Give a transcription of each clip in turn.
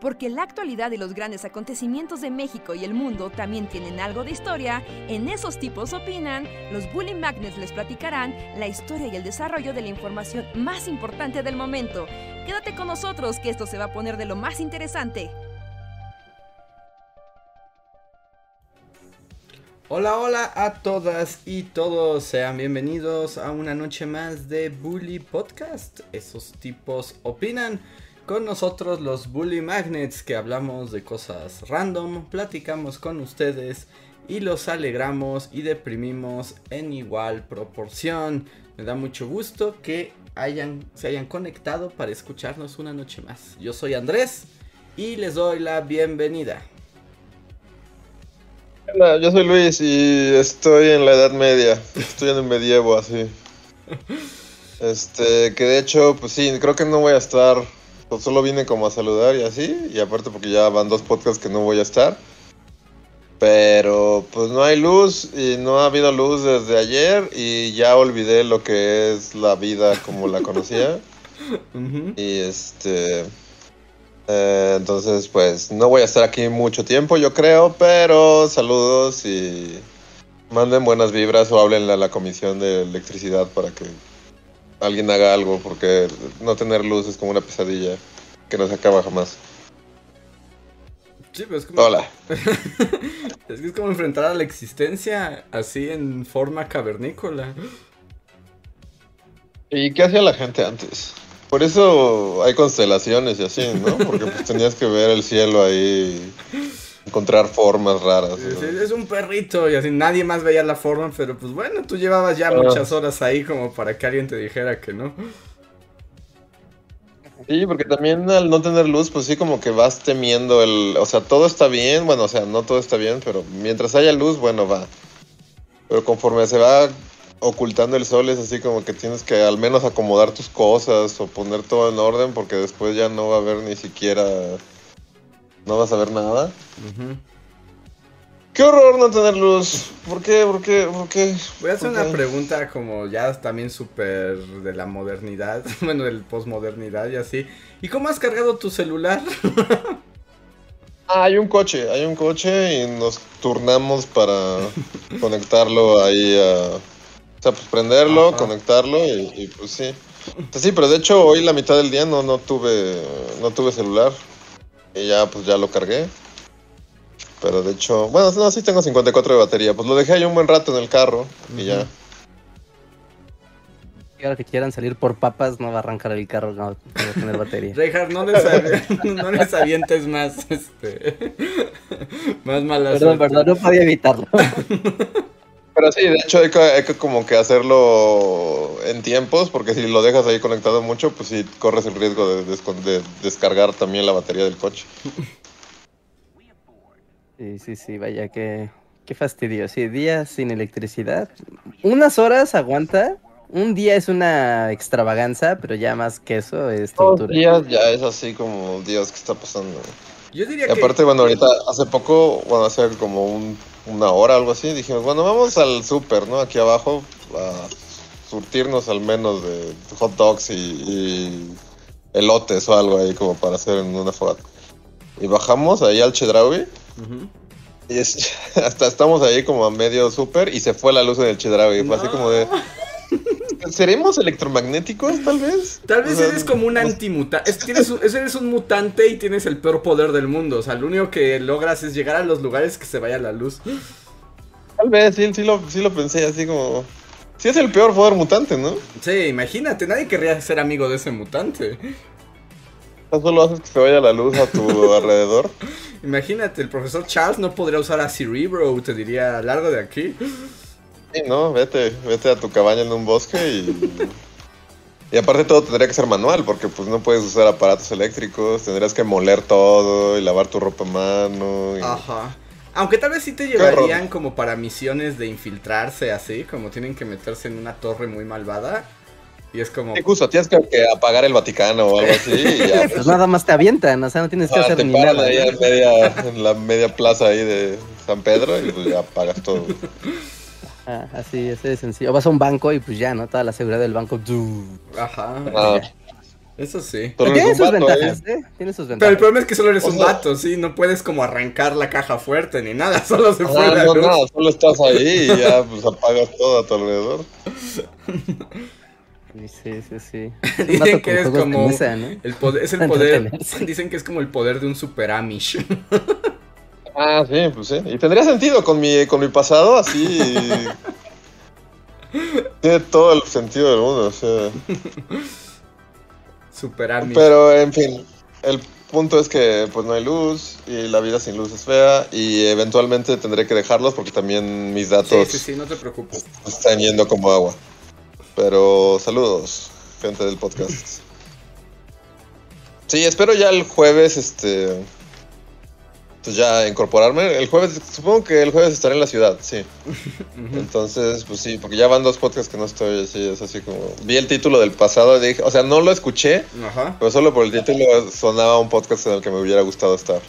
Porque la actualidad y los grandes acontecimientos de México y el mundo también tienen algo de historia, en esos tipos opinan, los Bully Magnets les platicarán la historia y el desarrollo de la información más importante del momento. Quédate con nosotros que esto se va a poner de lo más interesante. Hola, hola a todas y todos, sean bienvenidos a una noche más de Bully Podcast. Esos tipos opinan. Con nosotros los Bully Magnets que hablamos de cosas random, platicamos con ustedes y los alegramos y deprimimos en igual proporción. Me da mucho gusto que hayan, se hayan conectado para escucharnos una noche más. Yo soy Andrés y les doy la bienvenida. Hola, yo soy Luis y estoy en la Edad Media. Estoy en el medievo así. Este, que de hecho, pues sí, creo que no voy a estar pues solo vine como a saludar y así, y aparte porque ya van dos podcasts que no voy a estar. Pero pues no hay luz y no ha habido luz desde ayer y ya olvidé lo que es la vida como la conocía. Y este... Eh, entonces pues no voy a estar aquí mucho tiempo yo creo, pero saludos y manden buenas vibras o háblenle a la comisión de electricidad para que alguien haga algo, porque no tener luz es como una pesadilla que no se acaba jamás. Sí, es como... Hola. es que es como enfrentar a la existencia así en forma cavernícola. ¿Y qué hacía la gente antes? Por eso hay constelaciones y así, ¿no? Porque pues tenías que ver el cielo ahí encontrar formas raras. es un perrito y así nadie más veía la forma, pero pues bueno, tú llevabas ya ah. muchas horas ahí como para que alguien te dijera que no. Sí, porque también al no tener luz, pues sí como que vas temiendo el, o sea, todo está bien, bueno, o sea, no todo está bien, pero mientras haya luz, bueno, va. Pero conforme se va ocultando el sol es así como que tienes que al menos acomodar tus cosas o poner todo en orden porque después ya no va a haber ni siquiera no vas a ver nada. Qué horror no tener luz. ¿Por qué? ¿Por qué? ¿Por qué? Voy a hacer una pregunta como ya también súper de la modernidad, bueno, del posmodernidad y así. ¿Y cómo has cargado tu celular? ah, hay un coche, hay un coche y nos turnamos para conectarlo ahí a... O sea, pues prenderlo, conectarlo y, pues sí. sí, pero de hecho hoy la mitad del día no, no tuve no tuve celular. Y ya, pues ya lo cargué. Pero de hecho, bueno, no, sí tengo 54 de batería. Pues lo dejé ahí un buen rato en el carro y ya. Y ahora que quieran salir por papas, no va a arrancar el carro, no, va a tener batería. Reinhardt, no les, no les avientes más, este, más malas. Perdón, perdón, no podía evitarlo. Pero sí, de hecho hay que, como que hacerlo en tiempos, porque si lo dejas ahí conectado mucho, pues sí corres el riesgo de, descargar también la batería del coche. Sí, sí, sí, vaya, qué, qué fastidio. Sí, días sin electricidad. Unas horas aguanta. Un día es una extravaganza, pero ya más que eso es tortura. Días ya es así como, Dios, ¿qué está pasando? Yo diría y aparte, bueno, ahorita hace poco, bueno, hace como un una hora, algo así, dijimos, bueno, vamos al súper, ¿no? Aquí abajo a surtirnos al menos de hot dogs y, elotes o algo ahí como para hacer en una fogata. Y bajamos ahí al Chedraui. Y hasta estamos ahí como a medio súper y se fue la luz en el Chedraui. Fue así como de... ¿Seremos electromagnéticos, tal vez? Tal vez eres como un antimutante. Eres un mutante y tienes el peor poder del mundo. O sea, lo único que logras es llegar a los lugares que se vaya la luz. Tal vez, sí, sí, lo, sí lo pensé así como... Sí es el peor poder mutante, ¿no? Sí, imagínate, nadie querría ser amigo de ese mutante. Solo haces que se vaya la luz a tu alrededor. Imagínate, el profesor Charles no podría usar a Cerebro, te diría, largo de aquí. Sí, no, vete, vete a tu cabaña en un bosque y... y aparte todo tendría que ser manual, porque pues no puedes usar aparatos eléctricos, tendrías que moler todo y lavar tu ropa a mano. Ajá. Aunque tal vez sí te llevarían como para misiones de infiltrarse así, como tienen que meterse en una torre muy malvada. Y es como. Incluso tienes que, apagar el Vaticano o algo así. Y ya, pues, nada más te avientan, o sea, no tienes que ah, hacer ni nada. Ahí en, media, en la media plaza ahí de San Pedro y pues ya apagas todo. Ah, así, así de sencillo. Vas a un banco y pues ya, ¿no? Toda la seguridad del banco. Ajá. Ah. Eso sí. Pero Tiene sus vato, ¿eh? ventajas, ¿eh? Tiene sus Pero el ventajas. problema es que solo eres O un sea- vato, sí, no puedes como arrancar la caja fuerte ni nada, solo se fue la no, luz. solo estás ahí y ya pues apagas todo a tu alrededor. Sí, sí, sí. Dicen que eres como mesa, ¿no? el poder, es el poder, dicen que es como el poder de un super Amish. Ah, sí, pues sí. Y tendría sentido con mi, con mi pasado, así. Tiene todo el sentido del mundo, o sea. Super Amish. Pero, en fin, el punto es que pues no hay luz y la vida sin luz es fea y eventualmente tendré que dejarlos porque también mis Sí, datos sí, sí, no te preocupes. están yendo como agua. Pero saludos, gente del podcast. Sí, espero ya el jueves, este... Pues ya incorporarme. El jueves, supongo que el jueves estaré en la ciudad, sí. Entonces, pues sí, porque ya van dos podcasts que no estoy así, es así como... Vi el título del pasado y dije, o sea, no lo escuché, Ajá. pero solo por el título sonaba un podcast en el que me hubiera gustado estar.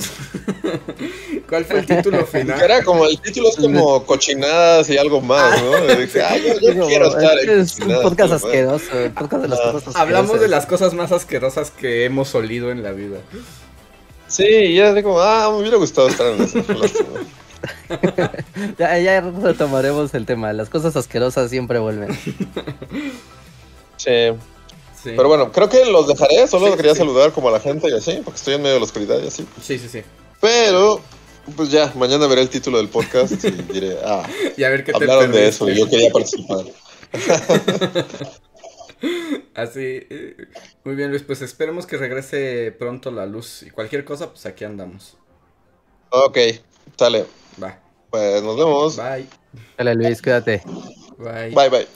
¿Cuál fue el título Que final? era como, el título es como cochinadas y algo más, ¿no? Y dije, ay, yo, quiero estar en es un podcast asqueroso, podcast de las Ah, cosas asquerosas. Hablamos de las cosas más asquerosas que hemos olido en la vida. Sí, y era así como, ah, me hubiera gustado estar en eso. Ya, ya retomaremos el tema. Las cosas asquerosas siempre vuelven. Sí. Sí. Pero bueno, creo que los dejaré. Solo Sí, quería sí. saludar como a la gente y así, porque estoy en medio de la oscuridad y así. Sí, sí, sí. Pero, pues ya, mañana veré el título del podcast y diré, ah, Y a ver qué te hablaron de eso y yo quería participar. Así. eh, Muy bien, Luis. Pues esperemos que regrese pronto la luz. Y cualquier cosa, pues aquí andamos. Ok, sale. Va. Pues nos vemos. Bye. Hola Luis, cuídate. Bye. Bye, bye.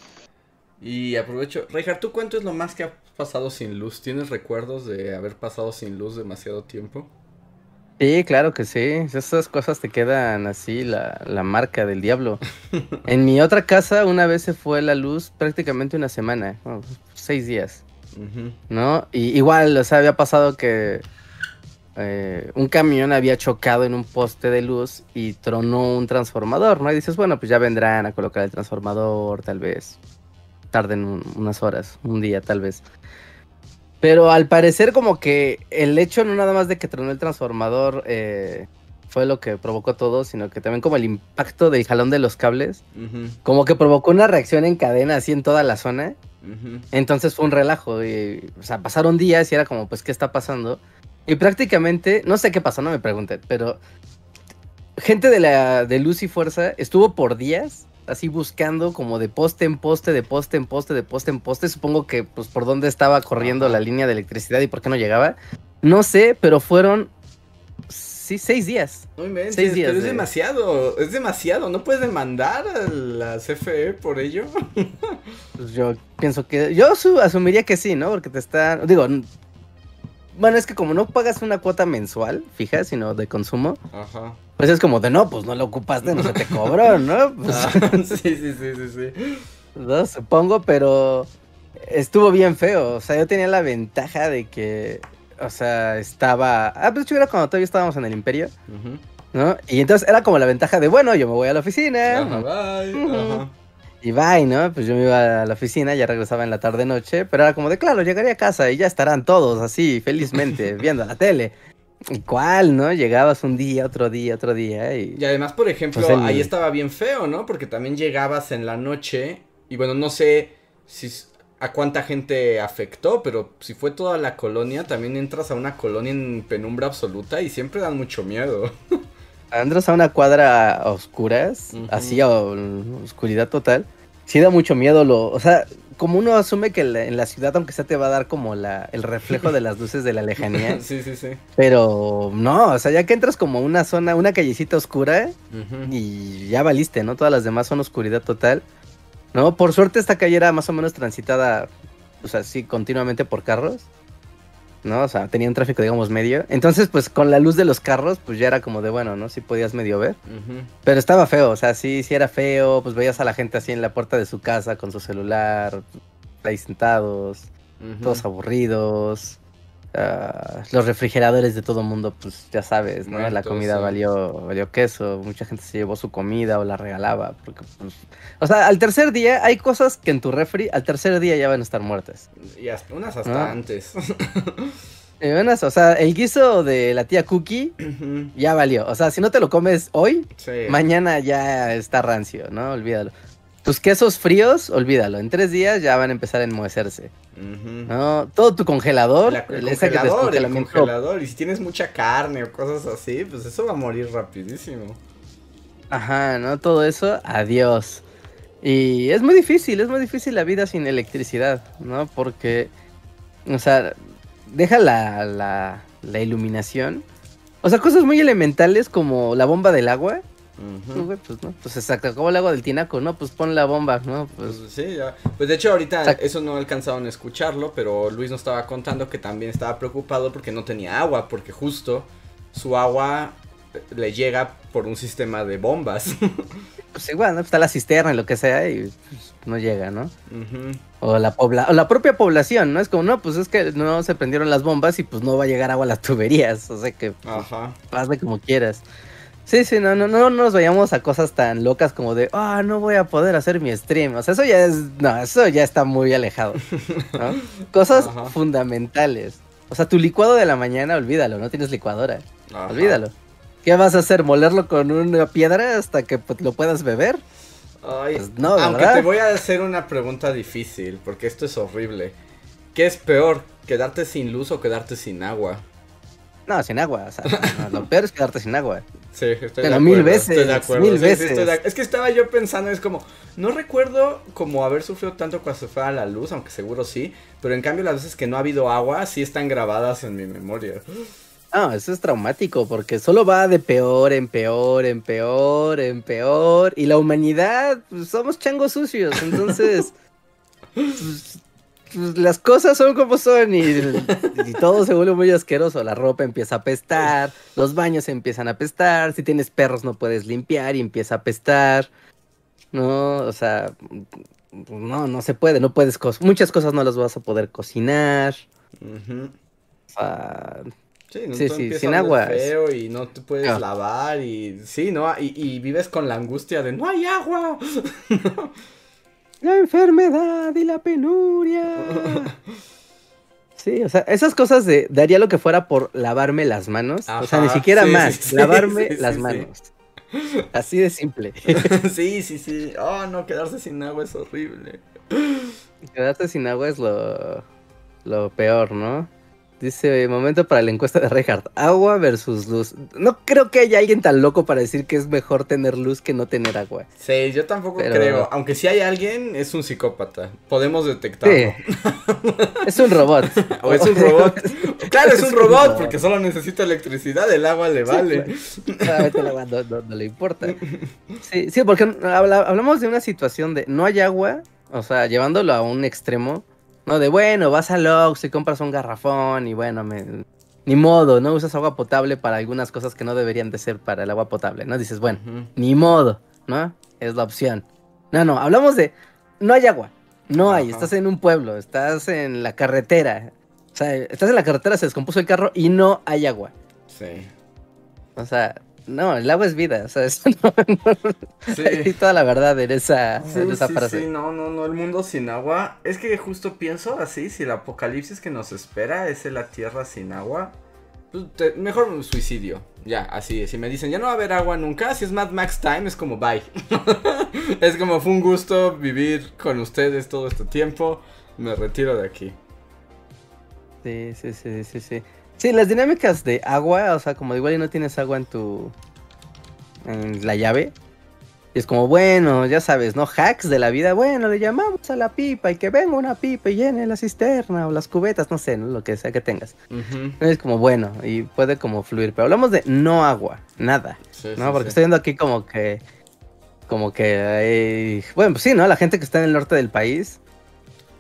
Y aprovecho. Reijard, ¿tú cuánto es lo más que has pasado sin luz? ¿Tienes recuerdos de haber pasado sin luz demasiado tiempo? Sí, claro que sí. Esas cosas te quedan así, la, la marca del diablo. En mi otra casa una vez se fue la luz prácticamente una semana, bueno, seis días. ¿no? Y igual, o sea, había pasado que eh, un camión había chocado en un poste de luz y tronó un transformador, ¿no? Y dices, bueno, pues ya vendrán a colocar el transformador, tal vez. Tarden un- unas horas, un día tal vez. Pero al parecer como que el hecho no nada más de que tronó el transformador eh, fue lo que provocó todo, sino que también como el impacto del jalón de los cables, como que provocó una reacción en cadena así en toda la zona. Entonces fue un relajo. Y, o sea, pasaron días y era como, pues, ¿qué está pasando? Y prácticamente, no sé qué pasó, no me pregunten, pero gente de la de Luz y Fuerza estuvo por días así buscando como de poste en poste, de poste en poste, de poste en poste. Supongo que pues por dónde estaba corriendo la línea de electricidad y por qué no llegaba. No sé, pero fueron sí seis días. No inventes, Seis días pero es de- demasiado, es demasiado, ¿no puedes demandar a la CFE por ello? Pues yo pienso que yo su- asumiría que sí, ¿no? Porque te están digo, bueno, es que como no pagas una cuota mensual fija, sino de consumo, Ajá. Pues es como de no, pues no lo ocupaste, no se te cobró, ¿no? Pues, Ah, sí, sí, sí, sí, sí. no, supongo, pero estuvo bien feo. O sea, yo tenía la ventaja de que, o sea, estaba. Ah, pues yo era cuando todavía estábamos en el Imperio. ¿no? Y entonces era como la ventaja de, bueno, yo me voy a la oficina. Ajá, bye. Ajá. Y bye, ¿no? Pues yo me iba a la oficina, ya regresaba en la tarde-noche, pero era como de, claro, llegaría a casa y ya estarán todos así, felizmente, viendo la tele. ¿Y cuál, no? Llegabas un día, otro día, otro día y... Y además, por ejemplo, Pues el- ahí estaba bien feo, ¿no? Porque también llegabas en la noche y bueno, no sé si a cuánta gente afectó, pero si fue toda la colonia, también entras a una colonia en penumbra absoluta y siempre dan mucho miedo. Andros a una cuadra a oscuras, así a oscuridad total, sí da mucho miedo lo, o sea, como uno asume que la- en la ciudad aunque sea te va a dar como la el reflejo de las luces de la lejanía, sí, sí, sí. pero no, o sea, ya que entras como una zona, una callecita oscura y ya valiste, ¿no? Todas las demás son oscuridad total. No, por suerte esta calle era más o menos transitada, o sea, sí, continuamente por carros. ¿No? O sea, tenía un tráfico, digamos, medio. Entonces, pues con la luz de los carros, pues ya era como de, bueno, ¿no? Sí podías medio ver. Pero estaba feo, o sea, sí, sí era feo. Pues veías a la gente así en la puerta de su casa con su celular, ahí sentados, todos aburridos. Ah, los refrigeradores de todo mundo, pues ya sabes, ¿no? la comida sí. valió, valió queso, mucha gente se llevó su comida o la regalaba, porque pues, o sea, al tercer día hay cosas que en tu refri al tercer día ya van a estar muertas. Y hasta, unas hasta antes. Y unas, o sea, el guiso de la tía Cookie ya valió, o sea, si no te lo comes hoy, sí. mañana ya está rancio, ¿no? Olvídalo. Tus quesos fríos, olvídalo, en tres días ya van a empezar a enmohecerse. ¿no? Todo tu congelador, La- el que congelador, el congelador. Y si tienes mucha carne o cosas así, pues eso va a morir rapidísimo. Ajá, ¿no? Todo eso, adiós. Y es muy difícil, es muy difícil la vida sin electricidad, ¿no? Porque, o sea, deja la, la, la iluminación. O sea, cosas muy elementales como la bomba del agua. Ujú. No, güey, pues no, pues exacto, como el agua del tinaco, ¿no? Pues pon la bomba, ¿no? Pues Pues sí, ya. Pues de hecho ahorita Exacto. eso no alcanzaron a escucharlo, pero Luis nos estaba contando que también estaba preocupado porque no tenía agua, porque justo su agua le llega por un sistema de bombas. pues igual, ¿no? Está la cisterna y lo que sea y pues, no llega, ¿no? O la, pobla o la propia población, ¿no? Es como, no, pues es que no se prendieron las bombas y pues no va a llegar agua a las tuberías. O sea que pues, Ajá. hazle como quieras. Sí, sí, no, no, no nos vayamos a cosas tan locas como de, ah, no voy a poder hacer mi stream. O sea, eso ya es, no, eso ya está muy alejado. ¿no? Cosas Ajá. fundamentales. O sea, tu licuado de la mañana, olvídalo, no tienes licuadora. Ajá. Olvídalo. ¿Qué vas a hacer? ¿Molerlo con una piedra hasta que pues, lo puedas beber? Ay, Pues no, aunque ¿verdad? te voy a hacer una pregunta difícil, porque esto es horrible. ¿Qué es peor, quedarte sin luz o quedarte sin agua? No, sin agua. O sea, no, lo peor es quedarte sin agua. Sí, estoy Pero de mil acuerdo, veces, estoy de acuerdo, mil sí, sí, veces. estoy de ac- es que estaba yo pensando, es como, no recuerdo como haber sufrido tanto cuando se fue a la luz, aunque seguro sí, pero en cambio las veces que no ha habido agua sí están grabadas en mi memoria. No, eso es traumático porque solo va de peor en peor, en peor, en peor. Y la humanidad, pues somos changos sucios. Entonces, pues, pues, las cosas son como son y, y todo se vuelve muy asqueroso. La ropa empieza a apestar, los baños empiezan a apestar. Si tienes perros no puedes limpiar y empieza a apestar. No, o sea, no, no se puede, no puedes, co- muchas cosas no las vas a poder cocinar. Sí, no, Sí, sin agua. feo y no te puedes Ah. lavar y sí, ¿no? Y, y vives con la angustia de no hay agua. La enfermedad y la penuria. Sí, o sea, esas cosas de daría lo que fuera por lavarme las manos. o sea, ni siquiera sí, más, sí, lavarme sí, las manos. Así de simple. sí, sí, sí. Oh, no, quedarse sin agua es horrible. Quedarte sin agua es lo, lo peor, ¿no? Dice, momento para la encuesta de Reinhardt. Agua versus luz. No creo que haya alguien tan loco para decir que es mejor tener luz que no tener agua. Sí, yo tampoco Pero- creo. Aunque si hay alguien, es un psicópata. Podemos detectarlo. Sí. Es un robot. O es un robot. claro, es Es un robot porque solo necesita electricidad. El agua le vale. Solamente el agua no, no- no le importa. Sí, sí, porque habla- hablamos de una situación de no hay agua, o sea, llevándolo a un extremo, no de bueno, vas al Oxxo y compras un garrafón y bueno, me, ni modo, no usas agua potable para algunas cosas que no deberían de ser para el agua potable, ¿no? Dices, bueno, ni modo, ¿no? Es la opción. No, no, hablamos de no hay agua, no hay, estás en un pueblo, estás en la carretera. O sea, estás en la carretera, se descompuso el carro y no hay agua. Sí. O sea, no, el agua es vida. O sea, eso no, Sí. hay toda la verdad en esa, Sí, en esa sí, frase. sí, no, no, no, el mundo sin agua. Es que justo pienso así, si el apocalipsis que nos espera es la tierra sin agua, pues te- mejor un suicidio. Ya, así, si me dicen, ya no va a haber agua nunca, si es Mad Max Time, es como bye. es como fue un gusto vivir con ustedes todo este tiempo, me retiro de aquí. Sí, sí, sí, sí, sí. Sí, las dinámicas de agua, o sea, como igual y no tienes agua en tu. en la llave. Y es como, bueno, ya sabes, ¿no? Hacks de la vida. Bueno, le llamamos a la pipa y que venga una pipa y llene la cisterna o las cubetas, no sé, ¿no? lo que sea que tengas. Es como, bueno, y puede como fluir. Pero hablamos de no agua, nada. sí, No, sí, porque sí. estoy viendo aquí como que. Como que hay. Bueno, pues sí, ¿no? La gente que está en el norte del país,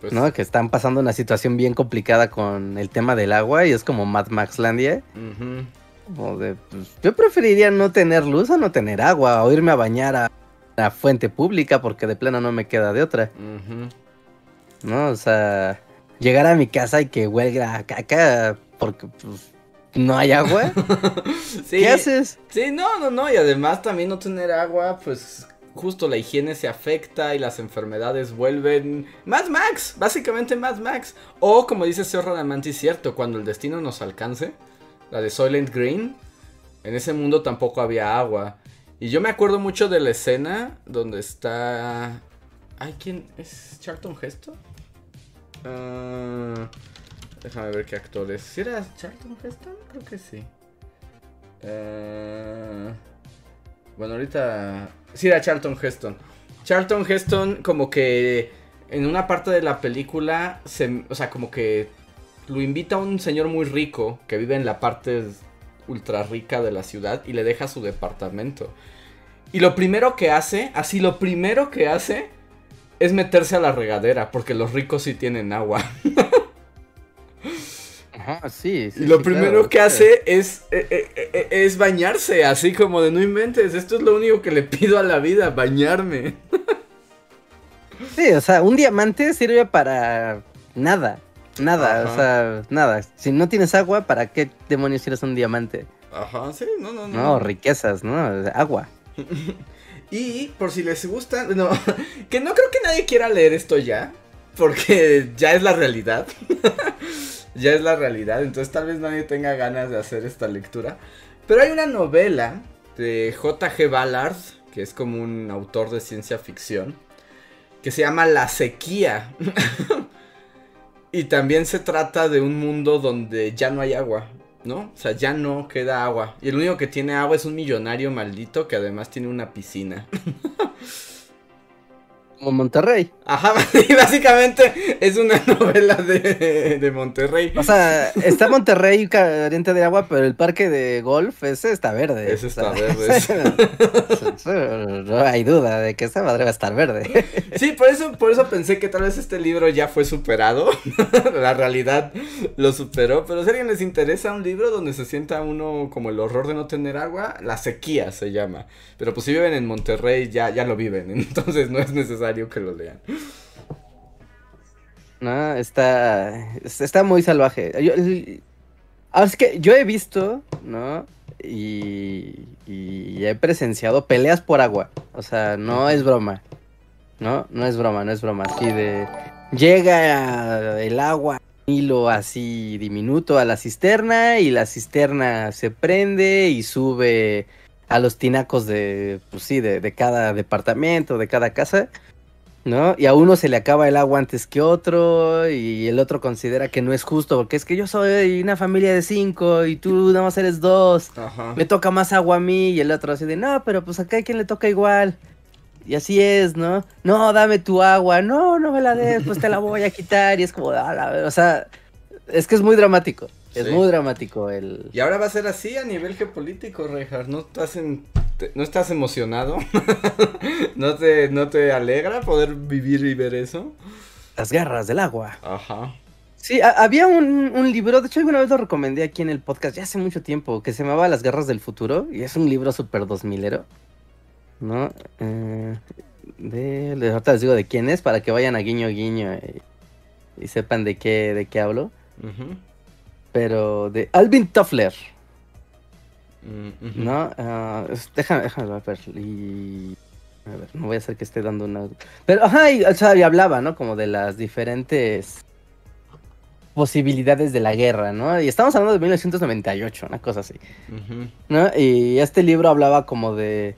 Pues, ¿no? Que están pasando una situación bien complicada con el tema del agua y es como Mad Maxlandia. ujú. Como de, pues, yo preferiría no tener luz a no tener agua, o irme a bañar a la fuente pública porque de plano no me queda de otra. ¿no? O sea, llegar a mi casa y que huelga a caca, porque pues, no hay agua. Sí, ¿Qué haces? Sí, no, no, no. Y además también no tener agua, pues justo la higiene se afecta y las enfermedades vuelven más Max, básicamente más Max. O como dice Sir Radamantis, cierto, cuando el destino nos alcance, la de Soylent Green, en ese mundo tampoco había agua. Y yo me acuerdo mucho de la escena donde está... Ay, ¿quién es? ¿Charlton Heston? Ah, déjame ver qué actor es. ¿Sí era Charlton Heston? Creo que sí. Eh, bueno, ahorita... Sí era Charlton Heston. Charlton Heston como que en una parte de la película, se, o sea, como que lo invita a un señor muy rico que vive en la parte ultra rica de la ciudad y le deja su departamento. Y lo primero que hace, así lo primero que hace, es meterse a la regadera, porque los ricos sí tienen agua. Ajá, sí. sí y lo sí, primero claro, que claro. hace es, eh, eh, eh, es bañarse, así como de no inventes, esto es lo único que le pido a la vida, bañarme. Sí, o sea, un diamante sirve para nada. Nada, Ajá. o sea, nada. Si no tienes agua, ¿para qué demonios quieres un diamante? Ajá, sí, no, no, no. No, riquezas, ¿no? Agua. Y por si les gusta, no, que no creo que nadie quiera leer esto ya, porque ya es la realidad. ya es la realidad, entonces tal vez nadie tenga ganas de hacer esta lectura. Pero hay una novela de J.G. Ballard, que es como un autor de ciencia ficción, que se llama La sequía. y también se trata de un mundo donde ya no hay agua. ¿no? O sea, ya no queda agua. Y el único que tiene agua es un millonario maldito que además tiene una piscina. Monterrey. Ajá, y básicamente es una novela de, de Monterrey. O sea, está Monterrey carente de agua, pero el parque de golf, ese está verde. Ese está O sea, verde. no hay duda de que esa madre va a estar verde. Sí, por eso, por eso pensé que tal vez este libro ya fue superado. La realidad lo superó. Pero si a alguien les interesa un libro donde se sienta uno como el horror de no tener agua, la sequía se llama. Pero pues si viven en Monterrey ya, ya lo viven. Entonces no es necesario que lo lean. No, está, está muy salvaje. Yo, ahora es que yo he visto, ¿no? Y, y he presenciado peleas por agua. O sea, no es broma. No, no es broma, no es broma. Así de... Llega el agua, hilo así diminuto a la cisterna y la cisterna se prende y sube a los tinacos de, pues sí, de, de cada departamento, de cada casa. ¿No? Y a uno se le acaba el agua antes que otro y el otro considera que no es justo porque es que yo soy una familia de cinco y tú nada más eres dos. Ajá. Me toca más agua a mí y el otro así de, no, pero pues acá hay quien le toca igual. Y así es, ¿no? No, dame tu agua. No, no me la des, pues te la voy a quitar. Y es como, "Ah, la- o sea, es que es muy dramático. Es Sí. muy dramático el... Y ahora va a ser así a nivel geopolítico, Rejar. ¿No estás, en- te- ¿no estás emocionado? ¿No, te, ¿No te alegra poder vivir y ver eso? Las guerras del agua. Ajá. Sí, ha- había un, un libro, de hecho alguna vez lo recomendé aquí en el podcast, ya hace mucho tiempo, que se llamaba Las Guerras del Futuro, y es un libro súper dos milero, ¿no? Eh, de, de- ahorita les digo de quién es, para que vayan a guiño guiño y, y sepan de qué, de qué hablo, Ujú. Pero de Alvin Toffler, Mm. ¿no? Ah, déjame, déjame ver, y... A ver, no voy a hacer que esté dando una... Pero, ajá, y, o sea, y hablaba, ¿no? Como de las diferentes posibilidades de la guerra, ¿no? Y estamos hablando de 1998, una cosa así. ¿no? Y este libro hablaba como de...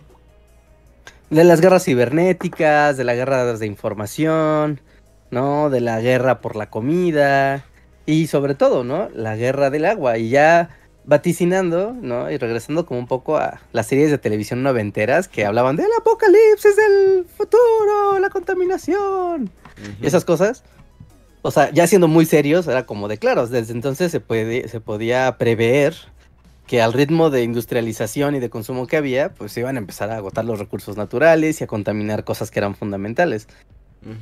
De las guerras cibernéticas, de la guerra de información, ¿no? De la guerra por la comida y sobre todo, ¿no? La guerra del agua. Y ya vaticinando, ¿no? Y regresando como un poco a las series de televisión noventeras que hablaban del apocalipsis del futuro, la contaminación esas cosas. O sea, ya siendo muy serios, era como de claros. Desde entonces se, puede, se podía prever que al ritmo de industrialización y de consumo que había, pues se iban a empezar a agotar los recursos naturales y a contaminar cosas que eran fundamentales.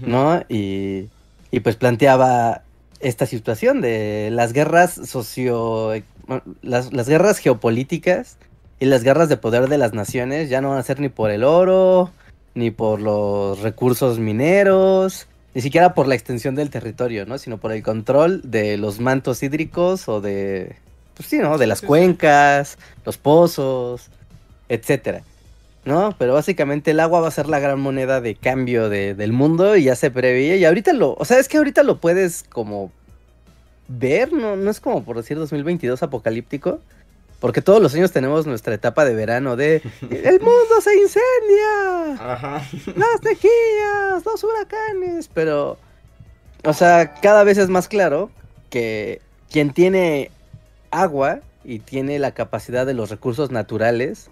¿no? Y, y pues planteaba esta situación de las guerras socio... Las, las guerras geopolíticas y las guerras de poder de las naciones ya no van a ser ni por el oro, ni por los recursos mineros, ni siquiera por la extensión del territorio, ¿no? Sino por el control de los mantos hídricos o de, pues sí, ¿no? De las cuencas, los pozos, etcétera. ¿No? Pero básicamente el agua va a ser la gran moneda de cambio del mundo y ya se preveía. Y ahorita lo, o sea, es que ahorita lo puedes como ver, no, no es como por decir 2022 apocalíptico. Porque todos los años tenemos nuestra etapa de verano de el mundo se incendia, Ajá. las sequías, los huracanes, pero, o sea, cada vez es más claro que quien tiene agua y tiene la capacidad de los recursos naturales,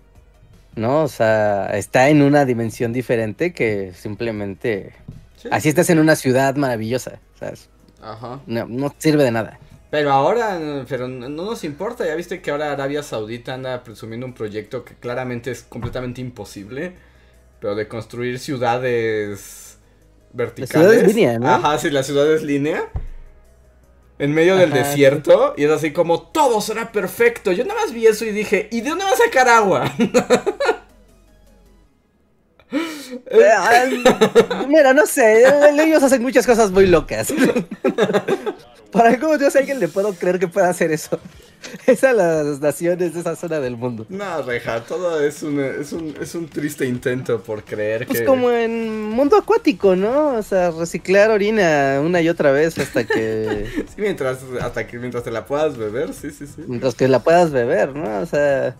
¿no? O sea, está en una dimensión diferente que simplemente... Así estás en una ciudad maravillosa, ¿sabes? Ajá. No, no sirve de nada. Pero ahora, pero no nos importa, ya viste que ahora Arabia Saudita anda presumiendo un proyecto que claramente es completamente imposible, pero de construir ciudades verticales. Ciudades línea, ¿no? Ajá, sí, la ciudad es línea. En medio del desierto, y es así como todo será perfecto. Yo nada más vi eso y dije, ¿y de dónde va a sacar agua? Mira, no sé, ellos hacen muchas cosas muy locas. Para cómo yo sé a alguien le puedo creer que pueda hacer eso. Es a las naciones de esa zona del mundo. No, Reja, todo es un, es un, es un triste intento por creer pues que. Es como en mundo acuático, ¿no? O sea, reciclar orina una y otra vez hasta que. sí, mientras, hasta que mientras te la puedas beber, sí, sí, sí. Mientras que la puedas beber, ¿no? O sea,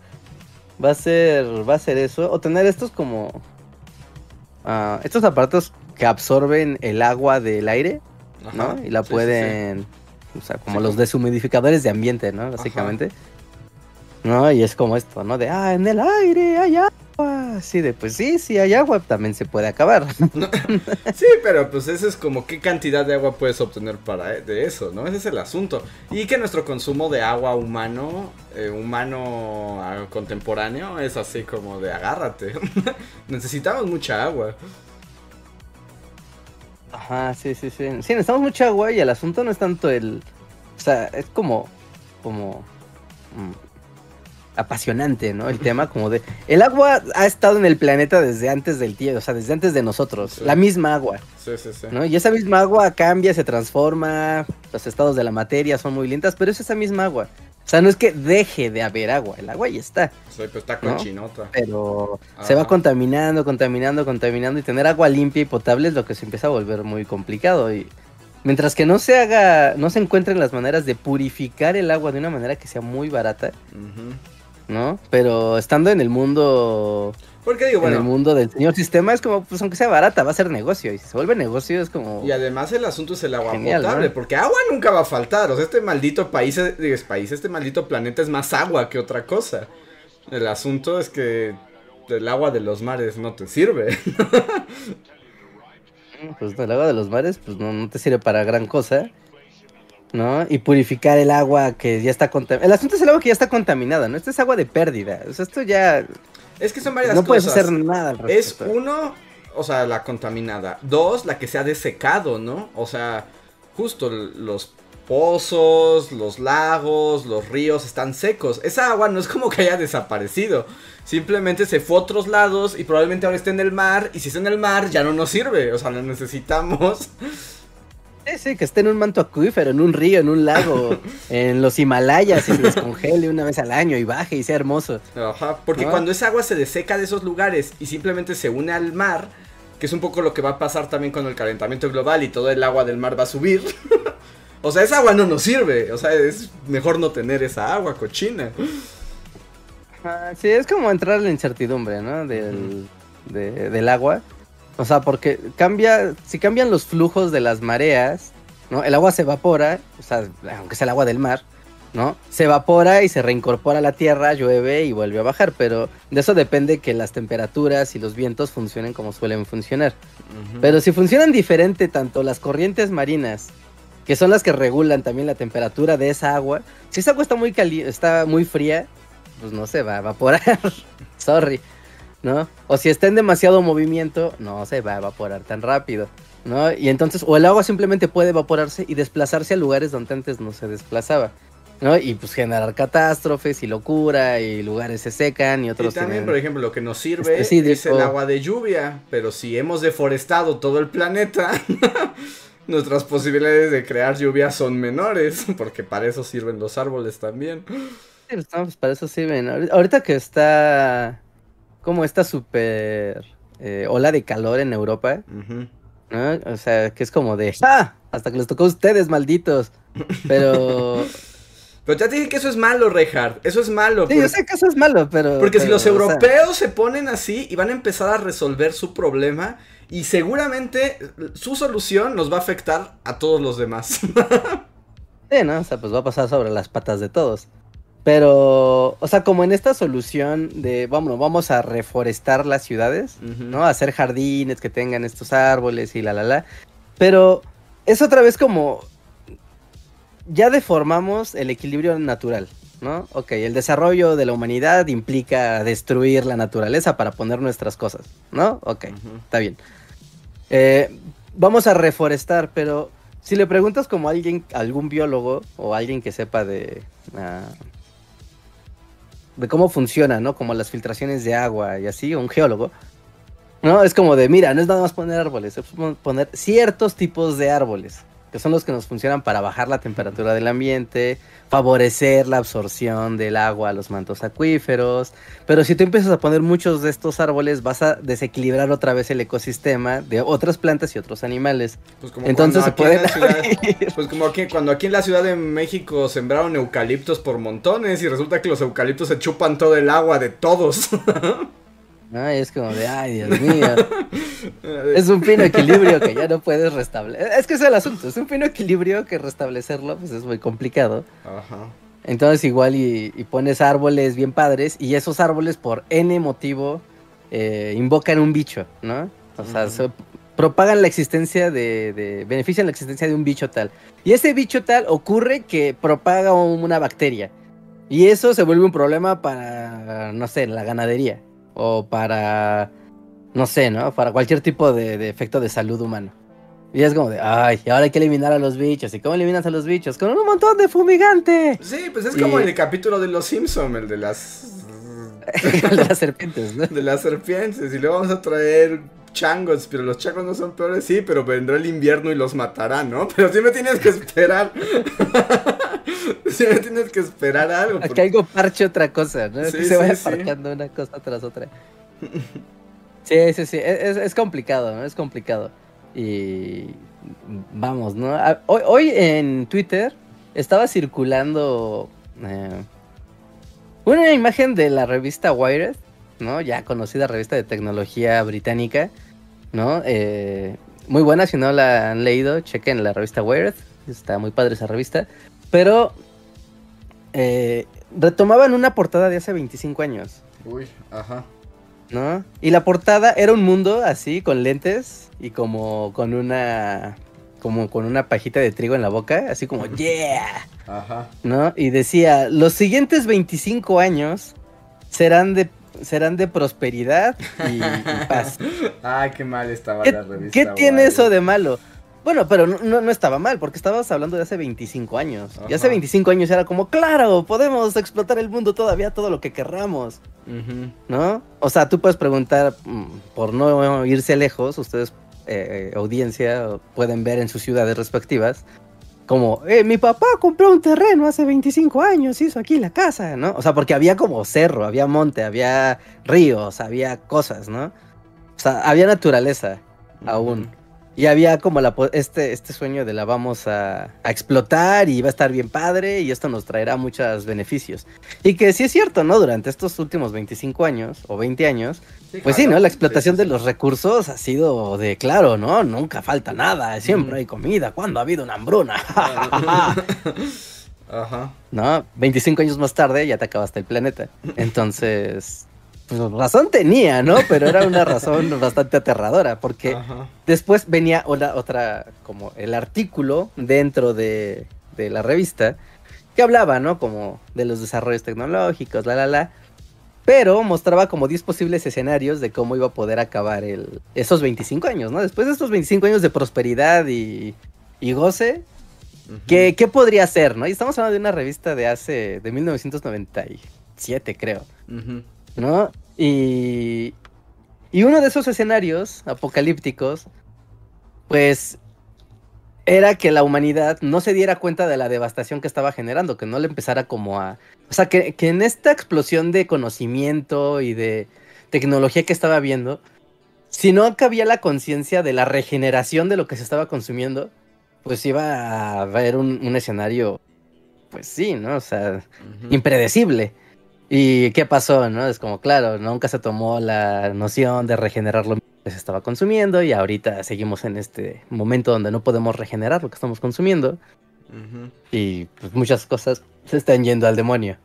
va a ser, va a ser eso. O tener estos como. Uh, estos aparatos que absorben el agua del aire, ¿no? Y la pueden. O sea, como los deshumidificadores de ambiente, ¿no? Básicamente. ¿No? Y es como esto, ¿no? De, ah, en el aire hay agua. Sí, de, pues sí, sí hay agua, también se puede acabar. sí, pero pues eso es como qué cantidad de agua puedes obtener para de eso, ¿no? Ese es el asunto. Y que nuestro consumo de agua humano, eh, humano ah, contemporáneo, es así como de agárrate. Necesitamos mucha agua. Ajá, sí, sí, sí. Sí, necesitamos mucha agua y el asunto no es tanto el. O sea, es como. como. Mm, apasionante, ¿no? El tema como de... El agua ha estado en el planeta desde antes del tiempo, o sea, desde antes de nosotros. La misma agua. Sí, sí, sí. ¿no? Y esa misma agua cambia, se transforma, los estados de la materia son muy lentas, pero es esa misma agua. O sea, no es que deje de haber agua, el agua ya está. Sí, pero está cochinota. Pero se va contaminando, contaminando, contaminando y tener agua limpia y potable es lo que se empieza a volver muy complicado. Y mientras que no se haga, no se encuentren las maneras de purificar el agua de una manera que sea muy barata, ¿no? Pero estando en el mundo porque digo, bueno. En el mundo del señor sistema es como, pues aunque sea barata, va a ser negocio. Y si se vuelve negocio es como. Y además el asunto es el agua potable, porque agua nunca va a faltar. O sea, este maldito país, es país, este maldito planeta es más agua que otra cosa. El asunto es que el agua de los mares no te sirve. pues el agua de los mares, pues no, no te sirve para gran cosa. ¿No? Y purificar el agua que ya está contaminada. El asunto es el agua que ya está contaminada, ¿no? Esto es agua de pérdida. O sea, esto ya es que son varias cosas. No puedes hacer nada al Es uno, o sea, la contaminada. Dos, la que se ha desecado, ¿no? O sea, justo los pozos, los lagos, los ríos están secos. Esa agua no es como que haya desaparecido. Simplemente se fue a otros lados y probablemente ahora esté en el mar. Y si está en el mar ya no nos sirve. O sea, la necesitamos. Sí, sí, que esté en un manto acuífero, en un río, en un lago, en los Himalayas y se descongele una vez al año y baje y sea hermoso. Ajá, porque cuando esa agua se deseca de esos lugares y simplemente se une al mar, que es un poco lo que va a pasar también con el calentamiento global y todo el agua del mar va a subir. o sea, esa agua no nos sirve, o sea, es mejor no tener esa agua cochina. sí, es como entrar en la incertidumbre, ¿no? Del, del agua. O sea, porque cambia, si cambian los flujos de las mareas, ¿no? El agua se evapora, o sea, aunque sea el agua del mar, ¿no? Se evapora y se reincorpora a la tierra, llueve y vuelve a bajar, pero de eso depende que las temperaturas y los vientos funcionen como suelen funcionar. Pero si funcionan diferente tanto las corrientes marinas, que son las que regulan también la temperatura de esa agua, si esa agua está muy caliente, está muy fría, pues no se va a evaporar. Sorry. ¿No? O si está en demasiado movimiento, no se va a evaporar tan rápido, ¿no? Y entonces, o el agua simplemente puede evaporarse y desplazarse a lugares donde antes no se desplazaba. ¿no? Y pues generar catástrofes y locura y lugares se secan y Y otros también, tienen- por ejemplo, lo que nos sirve Este es el agua de lluvia, pero si hemos deforestado todo el planeta, nuestras posibilidades de crear lluvia son menores, porque para eso sirven los árboles también. Sí, pues, no, pues para eso sirven. Ahori- Ahorita que está como esta super eh, ola de calor en Europa. ¿no? O sea, que es como de ¡Ah! Hasta que les tocó a ustedes, malditos. Pero. Pero ya te dije que eso es malo, Reinhardt, eso es malo. Sí, porque- yo sé que eso es malo, pero. Porque si los o sea, europeos se ponen así y van a empezar a resolver su problema y seguramente su solución nos va a afectar a todos los demás. Sí, ¿no? O sea, pues va a pasar sobre las patas de todos. Pero, o sea, como en esta solución de, vamos, vamos a reforestar las ciudades, ¿no? Hacer jardines que tengan estos árboles y la, la, la. Pero es otra vez como, ya deformamos el equilibrio natural, ¿no? Ok, el desarrollo de la humanidad implica destruir la naturaleza para poner nuestras cosas, ¿no? Ok, está bien. Eh, vamos a reforestar, pero si le preguntas como a alguien, algún biólogo o alguien que sepa de, ah, de cómo funciona, ¿no? Como las filtraciones de agua y así, un geólogo, ¿no? Es como de, mira, no es nada más poner árboles, es pon- poner ciertos tipos de árboles, que son los que nos funcionan para bajar la temperatura del ambiente, favorecer la absorción del agua a los mantos acuíferos, pero si tú empiezas a poner muchos de estos árboles, vas a desequilibrar otra vez el ecosistema de otras plantas y otros animales. Pues como Entonces se en pueden la ciudad- Pues como aquí, cuando aquí en la Ciudad de México sembraron eucaliptos por montones y resulta que los eucaliptos se chupan todo el agua de todos. ¿no? Y es como de, ay, Dios mío. Es un fino equilibrio que ya no puedes restablecer. Es que es el asunto, es un fino equilibrio que restablecerlo pues es muy complicado. Ajá. Entonces igual y, y pones árboles bien padres y esos árboles por N motivo eh, invocan un bicho, ¿no? O sea, se propagan la existencia de, de- benefician la existencia de un bicho tal. Y ese bicho tal ocurre que propaga una bacteria. Y eso se vuelve un problema para, no sé, la ganadería. O para, no sé, ¿no? Para cualquier tipo de, de efecto de salud humano. Y es como de, ay, ahora hay que eliminar a los bichos. ¿Y cómo eliminas a los bichos? Con un montón de fumigante. Sí, pues es como Y- el capítulo de los Simpson, el de las El de las serpientes, ¿no? de las serpientes y luego vamos a traer changos, pero los changos no son peores, sí, pero vendrá el invierno y los matará, ¿no? Pero sí me tienes que esperar. tienes que esperar algo. Aquí porque- algo parche otra cosa, ¿no? Sí, que se vaya sí, sí. parchando una cosa tras otra. Sí, sí, sí. Es, es complicado, ¿no? Es complicado. Y vamos, ¿no? A- Hoy, hoy en Twitter estaba circulando eh, una imagen de la revista Wired, ¿no? Ya conocida revista de tecnología británica, ¿no? Eh, muy buena, si no la han leído, chequen la revista Wired. Está muy padre esa revista. Pero eh, retomaban una portada de hace 25 años, Uy, ajá. ¿no? Y la portada era un mundo así, con lentes y como con una. como con una pajita de trigo en la boca, así como ¡Yeah! Ajá. ¿No? Y decía: los siguientes 25 años serán de. Serán de prosperidad y, y paz. Ay, qué mal estaba ¿Qué, la revista. qué tiene eso de malo? Bueno, pero no, no, no estaba mal, porque estabas hablando de hace 25 años. Y hace Ajá. 25 años era como, claro, podemos explotar el mundo todavía todo lo que querramos. ¿no? O sea, tú puedes preguntar, mm, por no irse lejos, ustedes, eh, eh, audiencia, pueden ver en sus ciudades respectivas, como, eh, mi papá compró un terreno hace 25 años, hizo aquí la casa, ¿no? O sea, porque había como cerro, había monte, había ríos, había cosas, ¿no? O sea, había naturaleza aún. Y había como la, este, este sueño de la vamos a, a explotar y va a estar bien padre y esto nos traerá muchos beneficios. Y que sí es cierto, ¿no? Durante estos últimos 25 años o 20 años, pues sí. ¿no? La explotación Sí, sí, de los recursos ha sido de claro, ¿no? Nunca falta nada, siempre Mm. hay comida. ¿Cuándo ha habido una hambruna? Ajá. ¿No? 25 años más tarde ya te acabaste el planeta. Entonces, pues razón tenía, ¿no? Pero era una razón bastante aterradora porque... Ajá. Después venía otra, otra, como el artículo dentro de, de la revista que hablaba, ¿no? Como de los desarrollos tecnológicos, la, la, la. Pero mostraba como 10 posibles escenarios de cómo iba a poder acabar el, esos 25 años, ¿no? Después de estos 25 años de prosperidad y, y goce, ¿Qué, ¿Qué podría ser, no? Y estamos hablando de una revista de hace, de 1997, creo, Ujú. ¿No? Y, y uno de esos escenarios apocalípticos, pues, era que la humanidad no se diera cuenta de la devastación que estaba generando, que no le empezara como a... O sea, que, que en esta explosión de conocimiento y de tecnología que estaba viendo, si no cabía la conciencia de la regeneración de lo que se estaba consumiendo, pues iba a haber un, un escenario, pues sí, ¿no? O sea, impredecible. ¿Y qué pasó? ¿No? Es como, claro, nunca se tomó la noción de regenerar lo que se estaba consumiendo y ahorita seguimos en este momento donde no podemos regenerar lo que estamos consumiendo y pues muchas cosas se están yendo al demonio.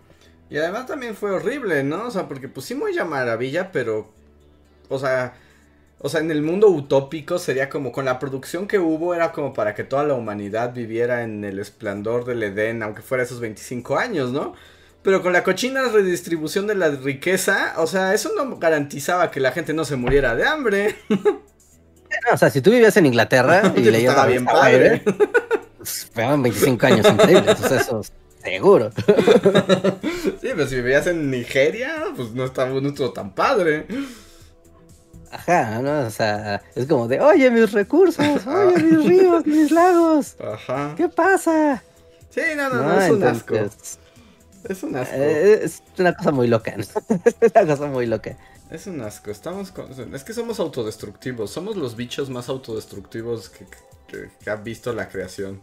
Y además también fue horrible, ¿no? O sea, porque sí muy ya maravilla, pero... O sea... O sea, en el mundo utópico sería como con la producción que hubo era como para que toda la humanidad viviera en el esplendor del Edén, aunque fuera esos 25 años, ¿no? Pero con la cochina redistribución de la riqueza, o sea, eso no garantizaba que la gente no se muriera de hambre. O sea, si tú vivías en Inglaterra y leías estaba bien padre. Pues, fueron 25 años increíbles, o sea, eso seguro. Sí, pero si vivías en Nigeria, pues no estaba no estuvo tan padre. Ajá, ¿no? O sea, es como de, oye, mis recursos, oye, mis ríos, mis lagos, Ajá. ¿qué pasa? Sí, no, no, No, no, es un asco. Es un asco. eh, es una cosa muy loca, ¿no? es una cosa muy loca. Es un asco. Estamos con... Es que somos autodestructivos. Somos los bichos más autodestructivos que, que- que ha visto la creación.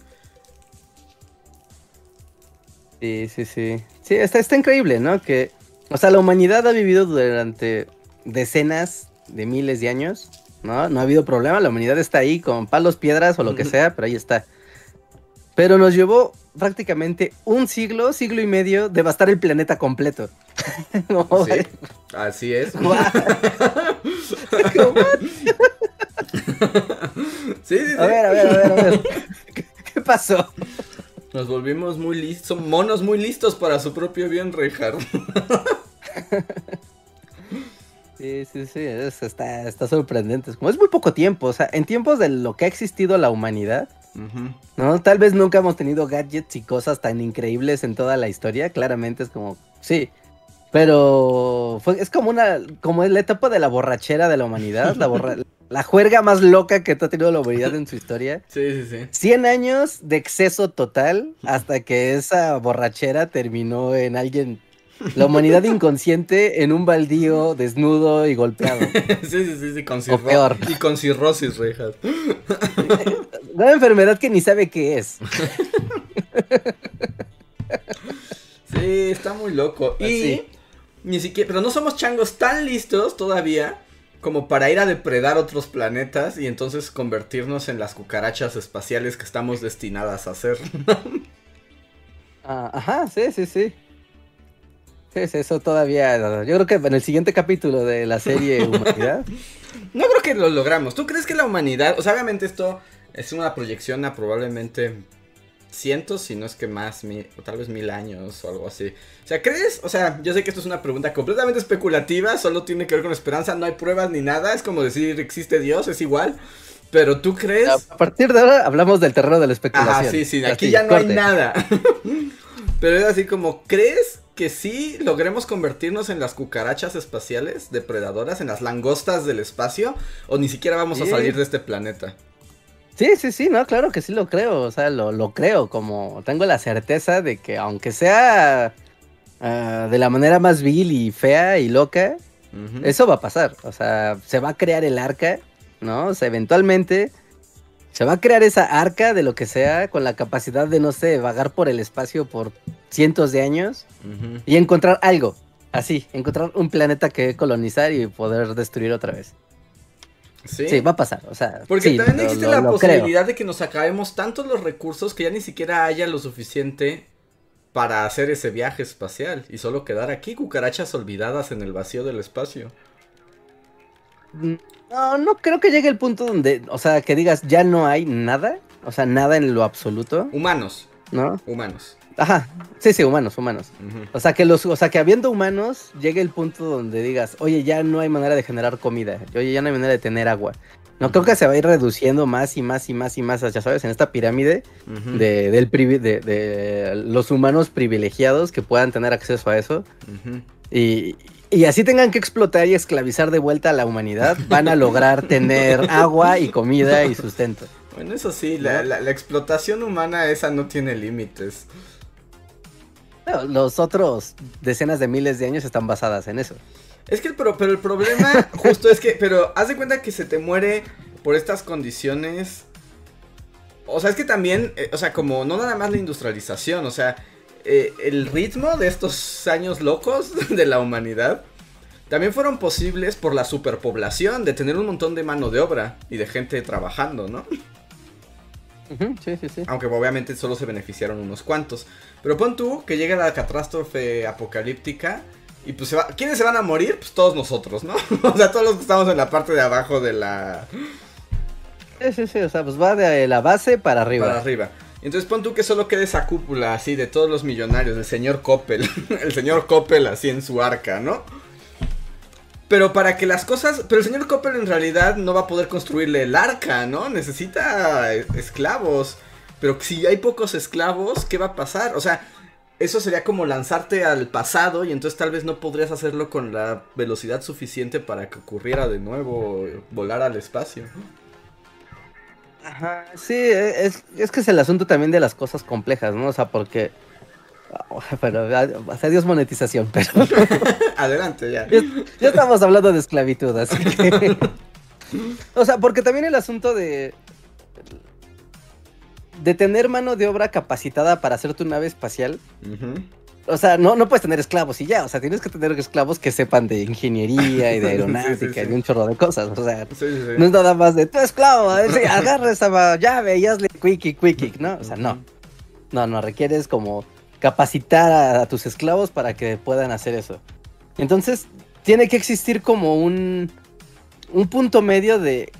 Sí, sí, sí. Sí, está, está increíble, ¿no? Que, o sea, la humanidad ha vivido durante decenas de miles de años, ¿no? No ha habido problema, la humanidad está ahí con palos, piedras o lo que sea, pero ahí está. Pero nos llevó prácticamente un siglo, siglo y medio, devastar el planeta completo. No, Sí, así es. Sí, sí, sí. A ver, a ver, a ver, a ver. ¿Qué, qué pasó? Nos volvimos muy listos. Son monos muy listos para su propio bien, Reinhardt. Sí, sí, sí, es- está, está sorprendente. Es como es muy poco tiempo, o sea, en tiempos de lo que ha existido la humanidad, ¿no? Tal vez nunca hemos tenido gadgets y cosas tan increíbles en toda la historia, claramente es como, sí. Pero fue, es como una, como es la etapa de la borrachera de la humanidad, la, borra- la juerga más loca que ha tenido la humanidad en su historia. Sí, sí, sí. 100 años de exceso total hasta que esa borrachera terminó en alguien, la humanidad inconsciente en un baldío desnudo y golpeado. Sí, sí, sí, sí, con O cirro- peor. Y con cirrosis, Reinhardt. Una enfermedad que ni sabe qué es. Sí, está muy loco. Y ni siquiera, pero no somos changos tan listos todavía como para ir a depredar otros planetas y entonces convertirnos en las cucarachas espaciales que estamos destinadas a ser. Ah, ajá, sí, sí, sí. Sí, sí, eso todavía. Yo creo que en el siguiente capítulo de la serie Humanidad. No creo que lo logramos. ¿Tú crees que la humanidad, o sea, obviamente esto es una proyección a probablemente cientos, si no es que más, mil, o tal vez mil años o algo así. O sea, ¿crees? O sea, yo sé que esto es una pregunta completamente especulativa, solo tiene que ver con esperanza, no hay pruebas ni nada, es como decir existe Dios, es igual. Pero tú crees... A partir de ahora hablamos del terreno de la especulación. Ajá, sí, sí, aquí ya no corte. hay nada. Pero es así como, ¿crees que sí logremos convertirnos en las cucarachas espaciales depredadoras, en las langostas del espacio? ¿O ni siquiera vamos a salir de este planeta? Sí, sí, sí, no, claro que sí lo creo. O sea, lo, lo creo. Como tengo la certeza de que, aunque sea ah, de la manera más vil y fea y loca. Eso va a pasar, o sea, se va a crear el arca, ¿no? O sea, eventualmente se va a crear esa arca de lo que sea con la capacidad de, no sé, vagar por el espacio por cientos de años y encontrar algo, así, encontrar un planeta que colonizar y poder destruir otra vez. ¿Sí? Sí, va a pasar, o sea, Porque sí, también existe lo- la lo creo. posibilidad de que nos acabemos tantos los recursos que ya ni siquiera haya lo suficiente para hacer ese viaje espacial y solo quedar aquí cucarachas olvidadas en el vacío del espacio. No, no creo que llegue el punto donde, o sea, que digas ya no hay nada, o sea, nada en lo absoluto, Humanos, ¿no? humanos. Ajá, sí, sí, humanos, humanos. O sea, que los, o sea, que habiendo humanos, llegue el punto donde digas, oye, ya no hay manera de generar comida, oye, ya no hay manera de tener agua. No creo que se va a ir reduciendo más y más y más y más, ya sabes, en esta pirámide de, del privi- de, de los humanos privilegiados que puedan tener acceso a eso. y así tengan que explotar y esclavizar de vuelta a la humanidad, van a lograr tener agua y comida y sustento. Bueno, eso sí, la, la- la explotación humana esa no tiene límites. Los otros decenas de miles de años están basadas en eso. Es que el, pro- pero el problema justo es que, pero haz de cuenta que se te muere por estas condiciones. O sea, es que también, eh, o sea, como no nada más la industrialización, o sea, eh, el ritmo de estos años locos de la humanidad también fueron posibles por la superpoblación, de tener un montón de mano de obra y de gente trabajando, ¿no? Ujú, sí, sí, sí. Aunque obviamente solo se beneficiaron unos cuantos. Pero pon tú que llega la catástrofe apocalíptica y pues se va... ¿Quiénes se van a morir? Pues todos nosotros, ¿no? o sea, todos los que estamos en la parte de abajo de la... Sí, sí, sí, o sea, pues va de la base para arriba. Para arriba. Entonces pon tú que solo quede esa cúpula así de todos los millonarios, del señor Coppel. el señor Coppel así en su arca, ¿no? Pero para que las cosas... Pero el señor Coppel en realidad no va a poder construirle el arca, ¿no? Necesita esclavos. Pero si hay pocos esclavos, ¿qué va a pasar? O sea, eso sería como lanzarte al pasado y entonces tal vez no podrías hacerlo con la velocidad suficiente para que ocurriera de nuevo volar al espacio. Ajá, sí, es, es que es el asunto también de las cosas complejas, ¿no? O sea, porque... Pero, o sea, Dios monetización, pero Adelante, ya. ya, ya estamos hablando de esclavitud, así que... O sea, porque también el asunto de... De tener mano de obra capacitada para hacer tu nave espacial. O sea, no, no puedes tener esclavos y ya. O sea, tienes que tener esclavos que sepan de ingeniería y de Sí, sí, aeronáutica sí. y un chorro de cosas. O sea, no es nada más de tu esclavo, a ver, sí, agarra esa llave y hazle quickie, quickie, ¿no? O sea, no. No, no, requieres como capacitar a, a tus esclavos para que puedan hacer eso. Entonces, tiene que existir como un, un punto medio de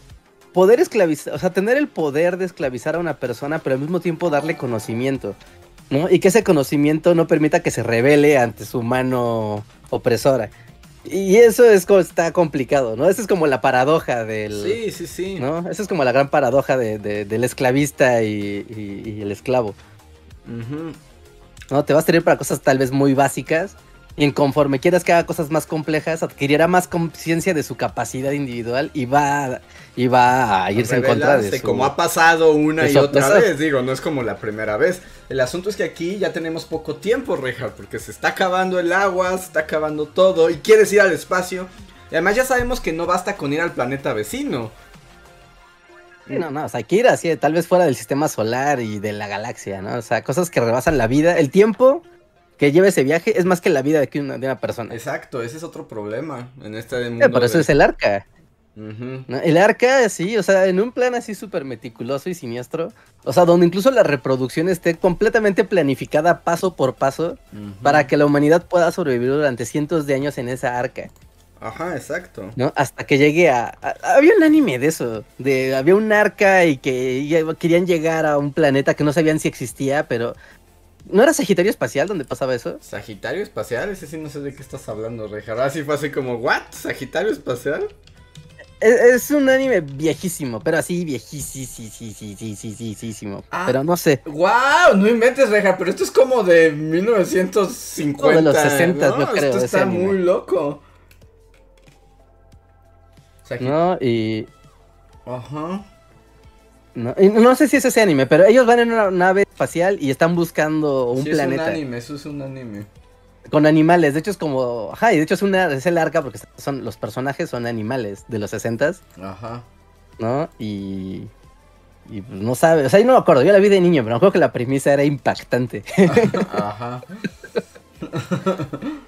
poder esclavizar, o sea, tener el poder de esclavizar a una persona, pero al mismo tiempo darle conocimiento, ¿no? Y que ese conocimiento no permita que se revele ante su mano opresora. Y eso es está complicado, ¿no? Esa es como la paradoja del... Sí, sí, sí. ¿no? Esa es como la gran paradoja de- de- del esclavista y, y- y el esclavo. Ujú. ¿No? Te vas a tener para cosas tal vez muy básicas. Y en conforme quieras que haga cosas más complejas, adquirirá más conciencia de su capacidad individual y va, y va a irse en contra de Revelarse, su... como ha pasado una y otra vez, digo, no es como la primera vez. El asunto es que aquí ya tenemos poco tiempo, Reja, porque se está acabando el agua, se está acabando todo y quieres ir al espacio. Y además ya sabemos que no basta con ir al planeta vecino. Sí, no, no, o sea, hay que ir así, tal vez fuera del sistema solar y de la galaxia, ¿no? O sea, cosas que rebasan la vida. El tiempo que lleva ese viaje es más que la vida de una, de una persona. Exacto, ese es otro problema en este mundo. Eh, por eso de- es el arca. El arca, sí, o sea, en un plan así súper meticuloso y siniestro. O sea, donde incluso la reproducción esté completamente planificada paso por paso para que la humanidad pueda sobrevivir durante cientos de años en esa arca, Ajá, exacto. ¿no? Hasta que llegue a... a- había un anime de eso, de había un arca y que querían llegar a un planeta que no sabían si existía, pero... ¿No era Sagitario Espacial donde pasaba eso? Sagitario espacial, ese sí no sé de qué estás hablando, Reja. Ahora sí fue así como, ¿what? ¿Sagitario espacial? Es, es un anime viejísimo, pero así viejísimo. Ah. Pero no sé. ¡Wow! No inventes, Reja, pero esto es como de 1950. No, de los 60, ¿no? yo creo, Esto está muy loco. ¿No? Y... Ajá. No, y no sé si es ese anime, pero ellos van en una nave espacial y están buscando un Sí, planeta Es un anime, eso es un anime. con animales. De hecho es como, ajá, y de hecho es una es el arca porque son los personajes son animales de los 60 Ajá. ¿no? Y y pues no sabe, o sea, yo no me acuerdo, yo la vi de niño, pero me acuerdo que la premisa era impactante. Ajá.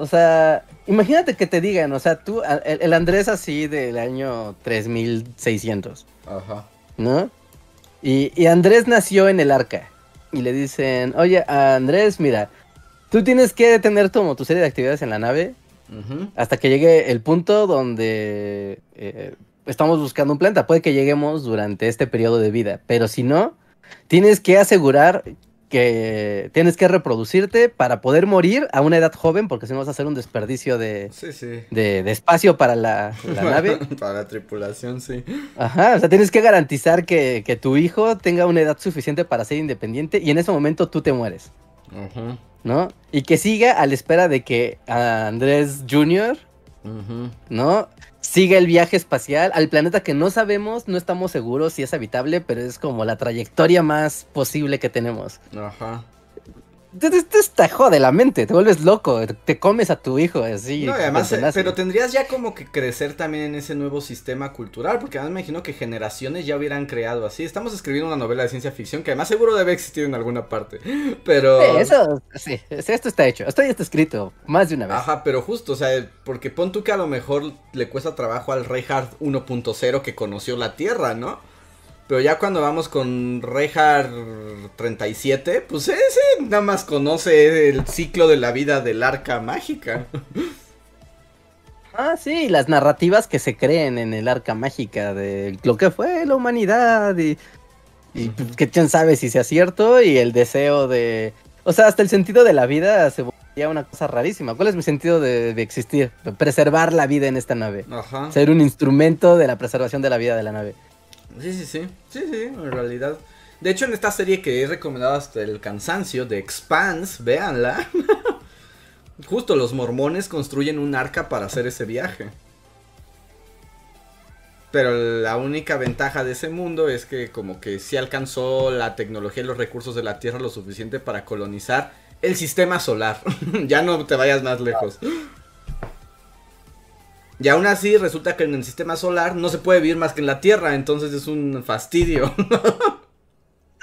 o sea, imagínate que te digan, o sea, tú el, el Andrés así del año 3600, Ajá. ¿no? Y, y Andrés nació en el arca. Y le dicen, oye, Andrés, mira, tú tienes que tener como tu serie de actividades en la nave hasta que llegue el punto donde eh, estamos buscando un planeta. Puede que lleguemos durante este periodo de vida, pero si no, tienes que asegurar que tienes que reproducirte para poder morir a una edad joven, porque si no vas a hacer un desperdicio de, Sí, sí. de, de espacio para la, la nave. Para la tripulación, sí. Ajá, o sea, tienes que garantizar que, que tu hijo tenga una edad suficiente para ser independiente y en ese momento tú te mueres, Ujú, ¿no? Y que siga a la espera de que Andrés Jr., ujú. ¿no? Siga el viaje espacial al planeta que no sabemos, no estamos seguros si es habitable, pero es como la trayectoria más posible que tenemos. Ajá. Entonces, Esto está jode la mente, te vuelves loco, te comes a tu hijo así. No, y además, pero tendrías ya como que crecer también en ese nuevo sistema cultural, porque además me imagino que generaciones ya hubieran creado así. Estamos escribiendo una novela de ciencia ficción que además seguro debe existir en alguna parte, pero... Sí, eso, sí, esto está hecho, esto ya está escrito más de una vez. Ajá, pero justo, o sea, porque pon tú que a lo mejor le cuesta trabajo al Reinhardt 1.0 que conoció la Tierra, ¿no? Pero ya cuando vamos con Reinhardt 37, pues ese nada más conoce el ciclo de la vida del arca mágica. Ah, sí, las narrativas que se creen en el arca mágica de lo que fue la humanidad y, y pues, que quién sabe si sea cierto y el deseo de... O sea, hasta el sentido de la vida se volvía una cosa rarísima. ¿Cuál es mi sentido de, de existir? Preservar la vida en esta nave. Ajá. Ser un instrumento de la preservación de la vida de la nave. Sí, sí, sí. Sí, sí, en realidad. De hecho, en esta serie que he recomendado hasta el cansancio de Expanse, véanla. Justo los mormones construyen un arca para hacer ese viaje. Pero la única ventaja de ese mundo es que como que sí alcanzó la tecnología y los recursos de la Tierra lo suficiente para colonizar el sistema solar. ya no te vayas más lejos. Y aún así resulta que en el sistema solar no se puede vivir más que en la Tierra, entonces es un fastidio.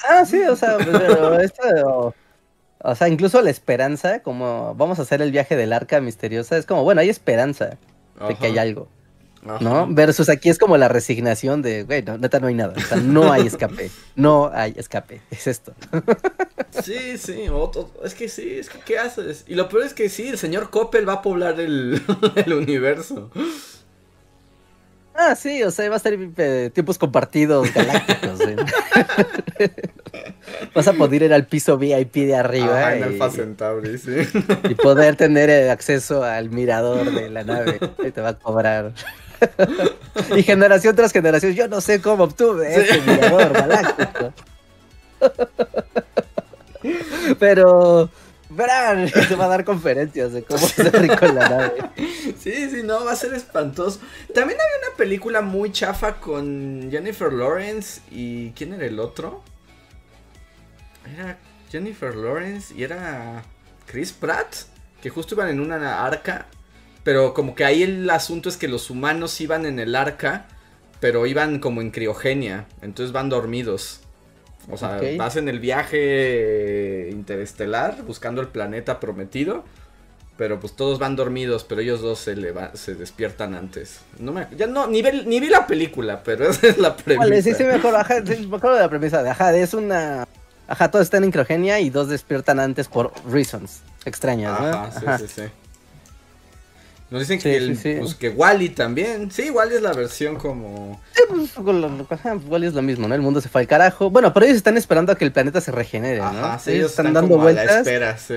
Ah, sí, o sea, pero esto... O sea, incluso la esperanza, como vamos a hacer el viaje del arca misteriosa, es como, bueno, hay esperanza de que hay algo. ¿No? Versus aquí es como la resignación de, güey, no, neta no hay nada, o sea, no hay escape, no hay escape, es esto. Sí, sí, otro- es que sí, es que ¿qué haces? Y lo peor es que sí, el señor Coppel va a poblar el, el universo. Ah, sí, o sea, va a ser eh, tiempos compartidos galácticos. ¿eh? Vas a poder ir al piso VIP de arriba Ajá, en y, Alpha Centauri, sí. y poder tener eh, acceso al mirador de la nave y te va a cobrar. y generación tras generación, yo no sé cómo obtuve Sí. este mirador galáctico. Pero Bran te va a dar conferencias de cómo ser rico en la nave. Sí, sí, no, va a ser espantoso. También había una película muy chafa con Jennifer Lawrence y ¿quién era el otro? Era Jennifer Lawrence y era Chris Pratt, que justo iban en una arca, pero como que ahí el asunto es que los humanos iban en el arca, pero iban como en criogenia, entonces van dormidos. O sea, Ok. vas en el viaje interestelar buscando el planeta prometido. Pero pues todos van dormidos, pero ellos dos se, leva- se despiertan antes. No me, ya no, ni, ve- ni vi la película, pero esa es la premisa. Vale, sí, sí, mejor, ajá, sí, me acuerdo de la premisa de, ajá, es una, ajá, todos están en criogenia y dos despiertan antes por reasons extrañas, ¿no? Ajá, sí, Ajá. sí, sí. Nos dicen Sí, que, el, sí, sí. Pues, que Wally también. Sí, Wally es la versión como... Sí, pues, igual es lo mismo, ¿no? El mundo se fue al carajo. Bueno, pero ellos están esperando a que el planeta se regenere, ¿no? Ajá, sí, ellos ellos están, están, dando como a la vueltas. espera, sí.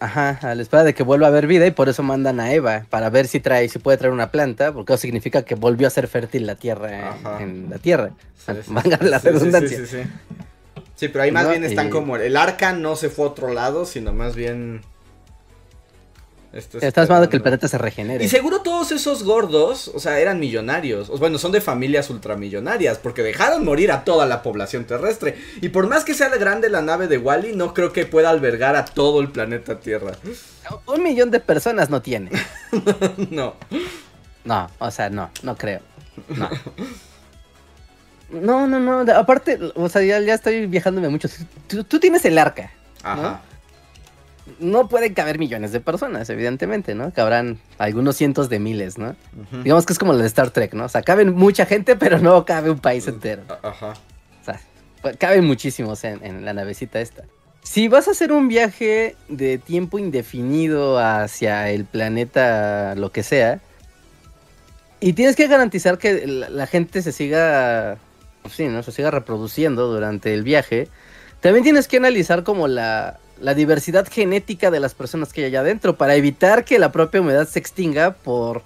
Ajá, a la espera de que vuelva a haber vida y por eso mandan a Eva para ver si trae, si puede traer una planta, porque eso significa que volvió a ser fértil la tierra en, Ajá. en la tierra. Sí, la redundancia. Sí, sí, sí. Sí, pero ahí más No, bien están y- como... El arca no se fue a otro lado, sino más bien... está Estás esperando que el planeta se regenere. Y seguro todos esos gordos, o sea, eran millonarios. O, bueno, son de familias ultramillonarias, porque dejaron morir a toda la población terrestre. Y por más que sea grande la nave de Wally, no creo que pueda albergar a todo el planeta Tierra. Un millón de personas no tiene. no. No, o sea, no, no creo. No. No, no, no. Aparte, o sea, ya, ya estoy viajándome mucho. Tú, tú tienes el arca. Ajá. No pueden caber millones de personas, evidentemente, ¿no? Cabrán algunos cientos de miles, ¿no? Digamos que es como lo de Star Trek, ¿no? O sea, caben mucha gente, pero no cabe un país entero. Ajá. O sea, pues, caben muchísimos en, en la navecita esta. Si vas a hacer un viaje de tiempo indefinido hacia el planeta, lo que sea, y tienes que garantizar que la, la gente se siga, pues sí, ¿no? Se siga reproduciendo durante el viaje, también tienes que analizar como la, la diversidad genética de las personas que hay allá adentro para evitar que la propia humedad se extinga por...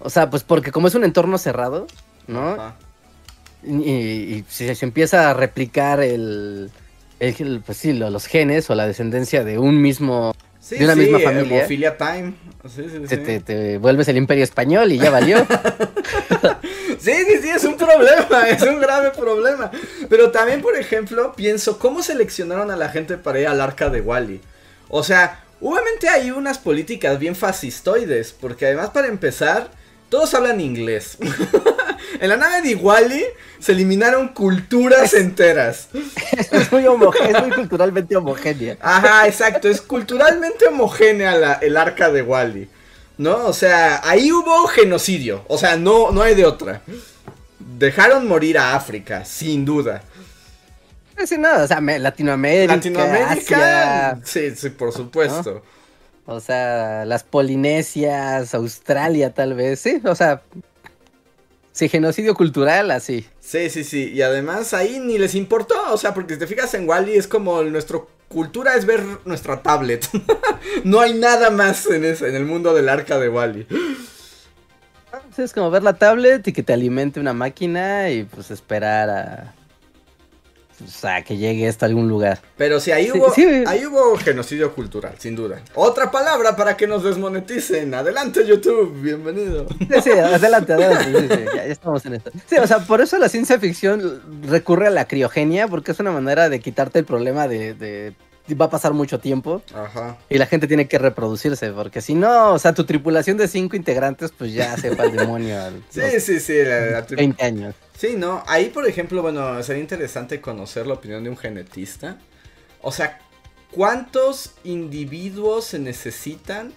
O sea, pues porque como es un entorno cerrado, ¿no? Ajá. Y, y si se empieza a replicar el, el- pues sí, lo- los genes o la descendencia de un mismo, Sí, de una sí, misma familia. hemofilia time. Sí. te- te vuelves el imperio español y ya valió. Sí, sí, sí, es un problema, es un grave problema. Pero también, por ejemplo, pienso, ¿cómo seleccionaron a la gente para ir al arca de Wally? O sea, obviamente hay unas políticas bien fascistoides, porque además, para empezar, todos hablan inglés. en la nave de Wally se eliminaron culturas enteras. es, muy es muy culturalmente homogénea. Ajá, exacto, es culturalmente homogénea la- el arca de Wally. ¿No? O sea, ahí hubo genocidio. O sea, no, no hay de otra. Dejaron morir a África, sin duda. Sí, no, o sea, Latinoamérica, Latinoamérica. Asia, Sí, sí, por supuesto. o sea, las Polinesias, Australia tal vez, sí, o sea, sí, genocidio cultural, así. Sí, sí, sí. Y además ahí ni les importó. O sea, porque si te fijas en Wally es como nuestra cultura es ver nuestra tablet. no hay nada más en, ese, en el mundo del arca de Wally. Es como ver la tablet y que te alimente una máquina y pues esperar a, pues, a que llegue esto a algún lugar. Pero sí, ahí hubo, sí. ahí hubo genocidio cultural, sin duda. Otra palabra para que nos desmoneticen. Adelante, YouTube, bienvenido. Sí, sí, adelante, adelante. sí, ya, ya estamos en esto. Sí, o sea, por eso la ciencia ficción recurre a la criogenia, porque es una manera de quitarte el problema de, de- va a pasar mucho tiempo Ajá. y la gente tiene que reproducirse, porque si no, o sea, tu tripulación de cinco integrantes, pues ya se va al demonio Sí, sí, sí. la- la tri- 20 años. Sí, ¿no? Ahí, por ejemplo, bueno, sería interesante conocer la opinión de un genetista. O sea, ¿cuántos individuos se necesitan,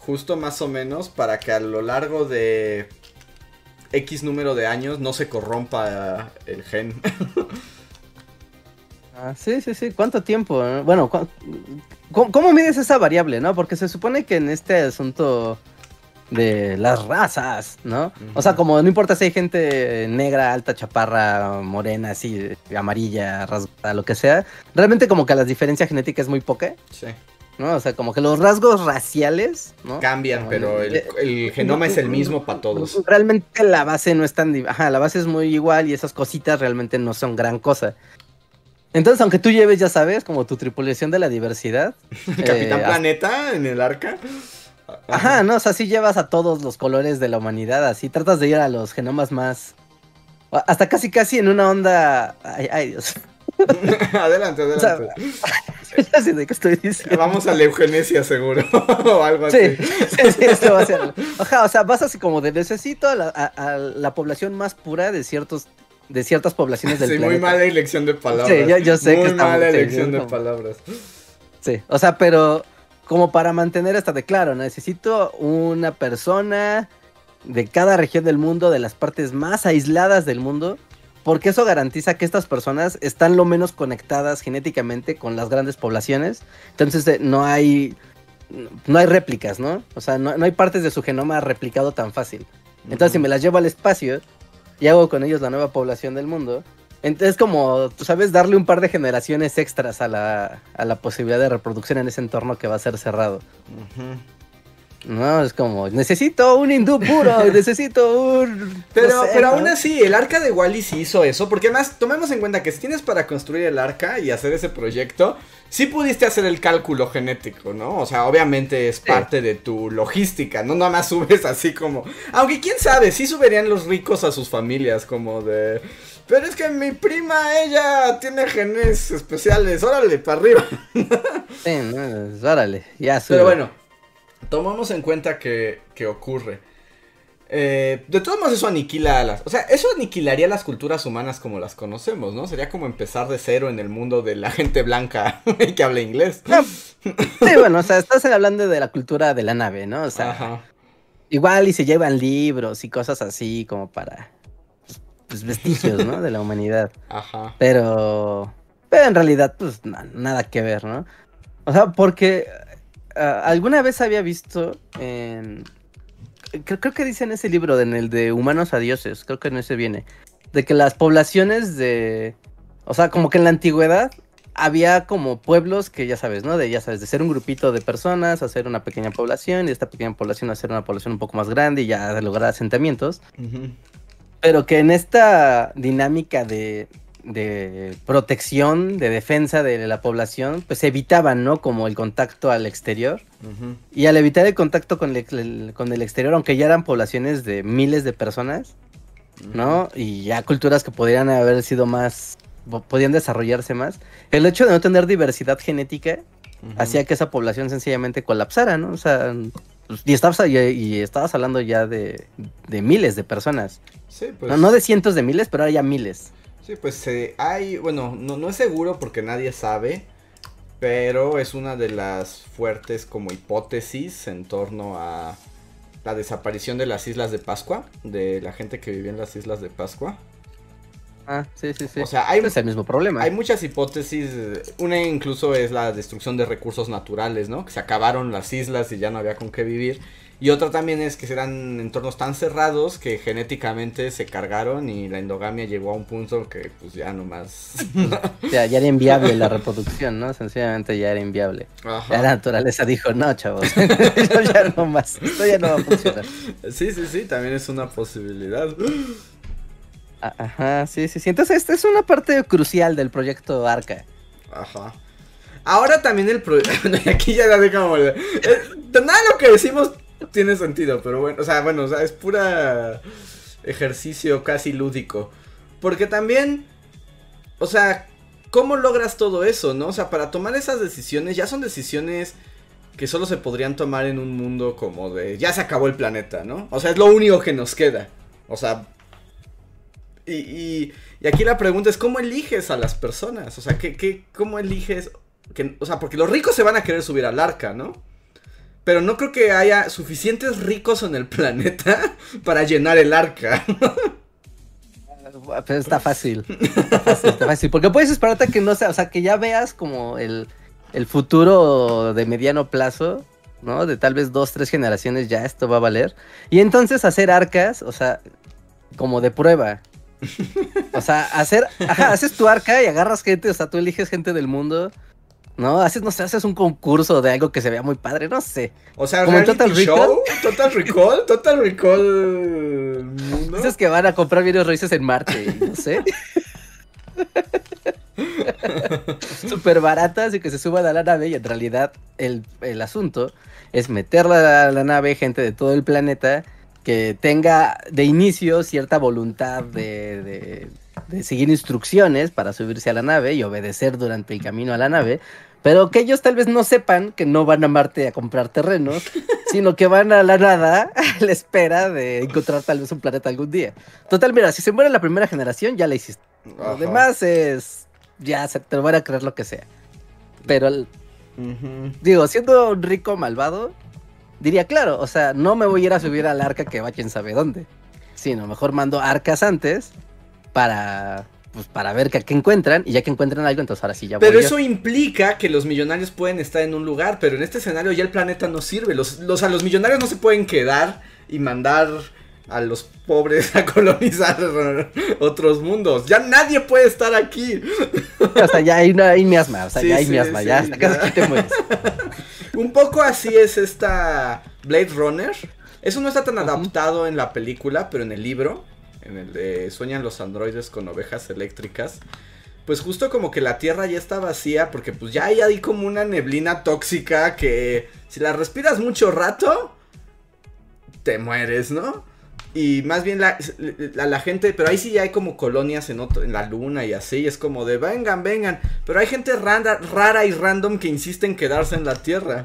justo más o menos, para que a lo largo de X número de años no se corrompa el gen? Ah, sí, sí, sí. ¿Cuánto tiempo? Bueno, ¿cómo, cómo mides esa variable, no? Porque se supone que en este asunto de las razas, ¿no? O sea, como no importa si hay gente negra, alta, chaparra, morena, así, amarilla, rasgada, lo que sea, realmente como que la diferencia genética es muy poca, sí. ¿no? O sea, como que los rasgos raciales, ¿no? Cambian, Como pero el, el genoma es el mismo para todos. Realmente la base no es tan... Ajá, la base es muy igual y esas cositas realmente no son gran cosa. Entonces, aunque tú lleves, ya sabes, como tu tripulación de la diversidad. Capitán eh, Planeta en el arca. Ajá, no, o sea, sí llevas a todos los colores de la humanidad, así tratas de ir a los genomas más... Hasta casi casi en una onda... Ay, ay Dios. adelante, O sea, adelante. ya sé de qué estoy diciendo. Vamos a la eugenesia seguro. o algo así. Sí, sí, sí, esto va a ser. Ajá, o sea, vas así como de necesito a la, a- a la población más pura de ciertos de ciertas poblaciones del Sí, muy planeta. mala elección de palabras. Sí, yo- yo sé muy que mala muy- sí, elección de como- palabras. Sí, o sea, pero como para mantener esta de claro, necesito una persona de cada región del mundo, de las partes más aisladas del mundo, porque eso garantiza que estas personas están lo menos conectadas genéticamente con las grandes poblaciones. Entonces eh, no hay no hay réplicas, ¿no? O sea, no, no hay partes de su genoma replicado tan fácil. Entonces, si me las llevo al espacio y hago con ellos la nueva población del mundo, entonces como, tú sabes, darle un par de generaciones extras a la, a la posibilidad de reproducción en ese entorno que va a ser cerrado. No, es como, necesito un hindú puro, necesito un... Pero, no sé, pero ¿no? aún así, el arca de Wally sí hizo eso. Porque además, tomemos en cuenta que si tienes para construir el arca y hacer ese proyecto, sí pudiste hacer el cálculo genético, ¿no? O sea, obviamente es parte de tu logística, no nada más subes así como. Aunque quién sabe, sí subirían los ricos a sus familias, como de. Pero es que mi prima, ella tiene genes especiales, órale, para arriba. Sí, no, órale, ya sube. Pero bueno, tomamos en cuenta que, que ocurre. Eh, de todos modos eso aniquila a las... O sea, eso aniquilaría las culturas humanas como las conocemos, ¿no? Sería como empezar de cero en el mundo de la gente blanca que habla inglés. Sí, bueno, o sea, estás hablando de la cultura de la nave, ¿no? O sea, Ajá. igual y se llevan libros y cosas así como para, pues, vestigios, ¿no? De la humanidad. Ajá. Pero, pero en realidad, pues na- nada que ver, ¿no? O sea, porque ah, alguna vez había visto en... Creo, creo que dice en ese libro, en el de Humanos a Dioses, creo que en ese viene, de que las poblaciones de... O sea, como que en la antigüedad había como pueblos que ya sabes, ¿no? De ya sabes, de ser un grupito de personas, hacer una pequeña población y esta pequeña población hacer una población un poco más grande y ya lograr asentamientos. Pero que en esta dinámica de, de protección, de defensa de la población, pues evitaban, ¿no? Como el contacto al exterior. Y al evitar el contacto con el, con el exterior, aunque ya eran poblaciones de miles de personas, ¿no? Y ya culturas que podrían haber sido más, podían desarrollarse más. El hecho de no tener diversidad genética hacía que esa población sencillamente colapsara, ¿no? O sea, pues, y estabas, y, estabas hablando ya de, de miles de personas. Sí, pues. No, no, de cientos de miles, pero ahora ya miles. Sí, pues eh, hay, bueno, no, no es seguro porque nadie sabe, pero es una de las fuertes como hipótesis en torno a la desaparición de las Islas de Pascua, de la gente que vivía en las Islas de Pascua. Ah, sí, sí, sí. O sea, hay, es el mismo problema. Hay muchas hipótesis. Una incluso es la destrucción de recursos naturales, ¿no? Que se acabaron las islas y ya no había con qué vivir. Y otra también es que eran entornos tan cerrados que genéticamente se cargaron y la endogamia llegó a un punto que pues ya nomás... ya, ya era inviable la reproducción, ¿no? Sencillamente ya era inviable. La naturaleza dijo, no, chavos, ya no más, esto ya no va a funcionar. Sí, sí, sí, también es una posibilidad. Ajá, sí, sí, sí. Entonces esta es una parte crucial del proyecto Arca. Ajá. Ahora también el proyecto... aquí ya la dejamos... Eh, nada lo que decimos tiene sentido, pero bueno, o sea, bueno, o sea, es pura ejercicio casi lúdico. Porque también, o sea, ¿cómo logras todo eso, no? O sea, para tomar esas decisiones, ya son decisiones que solo se podrían tomar en un mundo como de, ya se acabó el planeta, ¿no? O sea, es lo único que nos queda. O sea, y, y, aquí la pregunta es, ¿cómo eliges a las personas? O sea, ¿qué, qué, ¿cómo eliges? Que, o sea, porque los ricos se van a querer subir al arca, ¿no? Pero no creo que haya suficientes ricos en el planeta para llenar el arca. Pero está fácil. Está fácil, está fácil. Porque puedes esperarte que no sea, o sea, que ya veas como el, el futuro de mediano plazo, ¿no? De tal vez dos, tres generaciones ya esto va a valer. Y entonces hacer arcas, o sea, como de prueba. O sea, hacer, ajá, haces tu arca y agarras gente, o sea, tú eliges gente del mundo ¿no? Haces, no sé, haces un concurso de algo que se vea muy padre, no sé. O sea, como Total Show, Total Recall, Total Recall mundo. Dices que van a comprar videos raíces en Marte, no sé. Súper baratas y que se suban a la nave y en realidad el, asunto es meterla a la nave gente de todo el planeta que tenga de inicio cierta voluntad de, de seguir instrucciones para subirse a la nave y obedecer durante el camino a la nave, pero que ellos tal vez no sepan que no van a Marte a comprar terrenos, sino que van a la nada a la espera de encontrar tal vez un planeta algún día. Total, mira, si se muere la primera generación, ya la hiciste. Lo demás es. Ya se te van a creer lo que sea. Pero, digo, siendo un rico malvado, diría, claro, o sea, no me voy a ir a subir al arca que va quién sabe dónde. Sino mejor mando arcas antes para pues para ver qué, encuentran y ya que encuentran algo, entonces ahora sí ya Pero eso implica que los millonarios pueden estar en un lugar, pero en este escenario ya el planeta no sirve. Los, los, los millonarios no se pueden quedar y mandar a los pobres a colonizar otros mundos. Ya nadie puede estar aquí. O sea, ya hay, hay miasma, o sea, ya hay miasma, ya hasta te mueres. Un poco así es esta Blade Runner. Eso no está tan adaptado en la película, pero en el libro en el de Sueñan los androides con ovejas eléctricas, pues justo como que la Tierra ya está vacía porque pues ya hay ahí como una neblina tóxica que si la respiras mucho rato, te mueres, ¿no? Y más bien la, la, gente, pero ahí sí ya hay como colonias en, en la luna y así, es como de vengan, vengan, pero hay gente rara, rara y random que insiste en quedarse en la Tierra.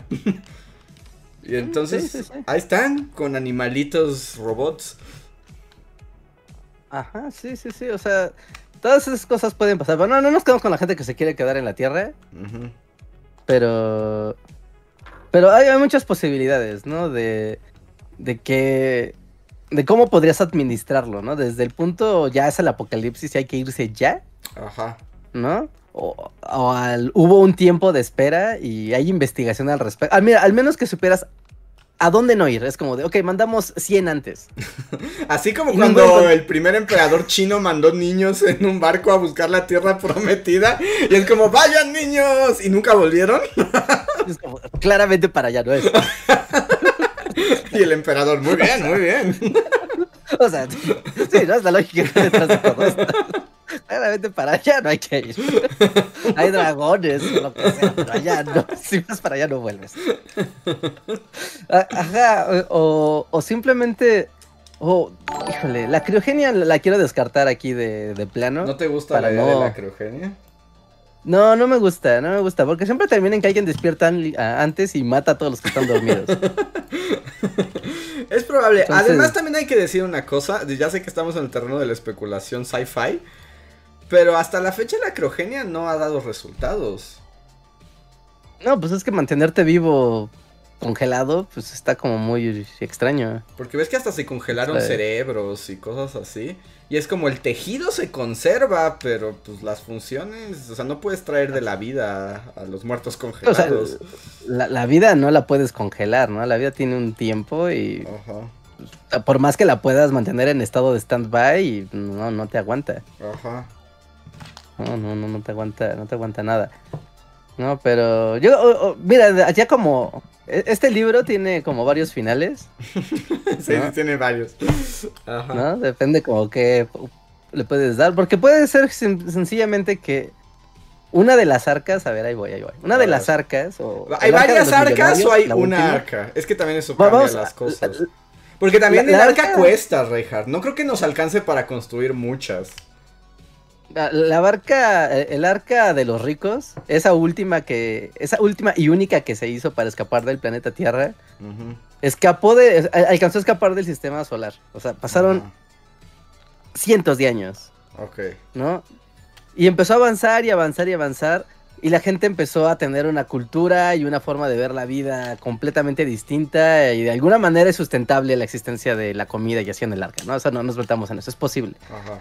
y entonces, ahí están, con animalitos robots. Ajá, sí, sí, sí, o sea, todas esas cosas pueden pasar. Bueno, no nos quedamos con la gente que se quiere quedar en la Tierra, pero... Pero hay, muchas posibilidades, ¿no? De, de que... De cómo podrías administrarlo, ¿no? Desde el punto ya es el apocalipsis y hay que irse ya. Ajá. ¿No? O, al, hubo un tiempo de espera y hay investigación al respecto. Al, ah, mira, al menos que supieras ¿a dónde no ir? Es como de, ok, mandamos 100 antes. Así como Y cuando el primer emperador chino mandó niños en un barco a buscar la tierra prometida. Y es como, vayan niños. Y nunca volvieron. Es como, claramente para allá no es. Y el emperador, muy bien, muy bien. O sea, sí, ¿no? Es la lógica que detrás de todo esto. Claramente para allá no hay que ir. Hay dragones, lo que sea, pero allá no. Si vas para allá no vuelves. A- Ajá, o, o simplemente. O, híjole, la criogenia la, quiero descartar aquí de, de plano. ¿No te gusta Para la idea de la criogenia? No, no me gusta, no me gusta. Porque siempre termina en que alguien despierta antes y mata a todos los que están dormidos. Es probable. Entonces- Además, también hay que decir una cosa. Ya sé que estamos en el terreno de la especulación sci-fi. Pero hasta la fecha la criogenia no ha dado resultados. No, pues es que mantenerte vivo congelado, pues está como muy extraño. Porque ves que hasta se congelaron Sí. cerebros y cosas así. Y es como el tejido se conserva, pero pues las funciones, o sea, no puedes traer de la vida a los muertos O sea, congelados. la, la vida no la puedes congelar, ¿no? La vida tiene un tiempo y Ajá, por más que la puedas mantener en estado de stand-by, no, no te aguanta. ajá. No, no, no, no te aguanta, no te aguanta nada. No, pero yo, mira, ya como, este libro tiene como varios finales, Sí, ¿No? sí, tiene varios. Ajá. ¿no? Depende como que le puedes dar, porque puede ser sen- sencillamente que una de las arcas, a ver, ahí voy, ahí voy. Una de las arcas, o... ¿Hay arca varias arcas o hay una última. arca? Es que también eso cambia vamos las cosas. Porque también la- el la arca arca- cuesta, Reinhardt. No creo que nos alcance para construir muchas. La, la barca, eh, el arca de los ricos, esa última que, esa última y única que se hizo para escapar del planeta Tierra, escapó de, alcanzó a escapar del sistema solar. O sea, pasaron cientos de años, Ok. ¿no? Y empezó a avanzar y avanzar y avanzar. Y la gente empezó a tener una cultura y una forma de ver la vida completamente distinta. Y de alguna manera es sustentable la existencia de la comida y así en el arca, ¿no? O sea, no nos metamos en eso, es posible. Ajá.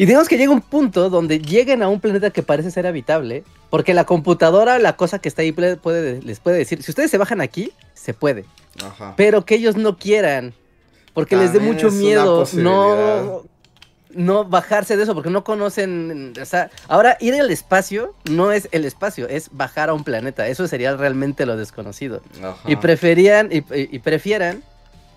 Y digamos que llega un punto donde lleguen a un planeta que parece ser habitable, porque la computadora, la cosa que está ahí, puede- les puede decir, si ustedes se bajan aquí, se puede, Ajá. pero que ellos no quieran, porque les dé mucho miedo no, no bajarse de eso, porque no conocen, o sea, ahora ir al espacio no es el espacio, es bajar a un planeta, eso sería realmente lo desconocido. Ajá. Y preferían, y, y- y prefieran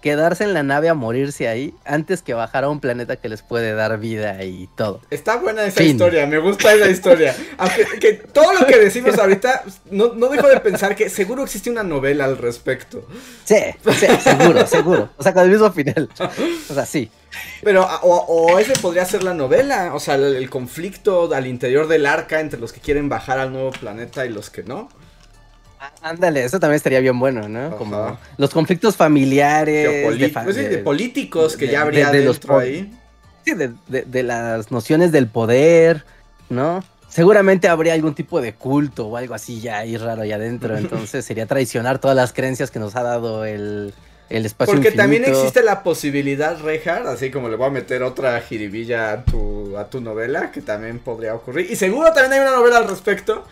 quedarse en la nave a morirse ahí antes que bajar a un planeta que les puede dar vida y todo. Está buena esa Fin. historia, me gusta esa historia. Aunque que todo lo que decimos ahorita, no, no dejo de pensar que seguro existe una novela al respecto. Sí, sí, seguro, seguro. O sea, con el mismo final. O sea, sí. Pero, o, o ese podría ser la novela, o sea, el, el conflicto al interior del arca entre los que quieren bajar al nuevo planeta y los que no. Ándale, eso también estaría bien bueno, ¿no? Ajá. Como los conflictos familiares. De fa- pues sí, de de- políticos que de- ya habría de- de los dentro po- ahí. sí, de, de- de las nociones del poder, ¿no? Seguramente habría algún tipo de culto o algo así ya ahí raro allá adentro. Entonces sería traicionar todas las creencias que nos ha dado el, el espacio Porque también existe la posibilidad, Reinhardt, así como le voy a meter otra jiribilla a tu, a tu novela, que también podría ocurrir. Y seguro también hay una novela al respecto.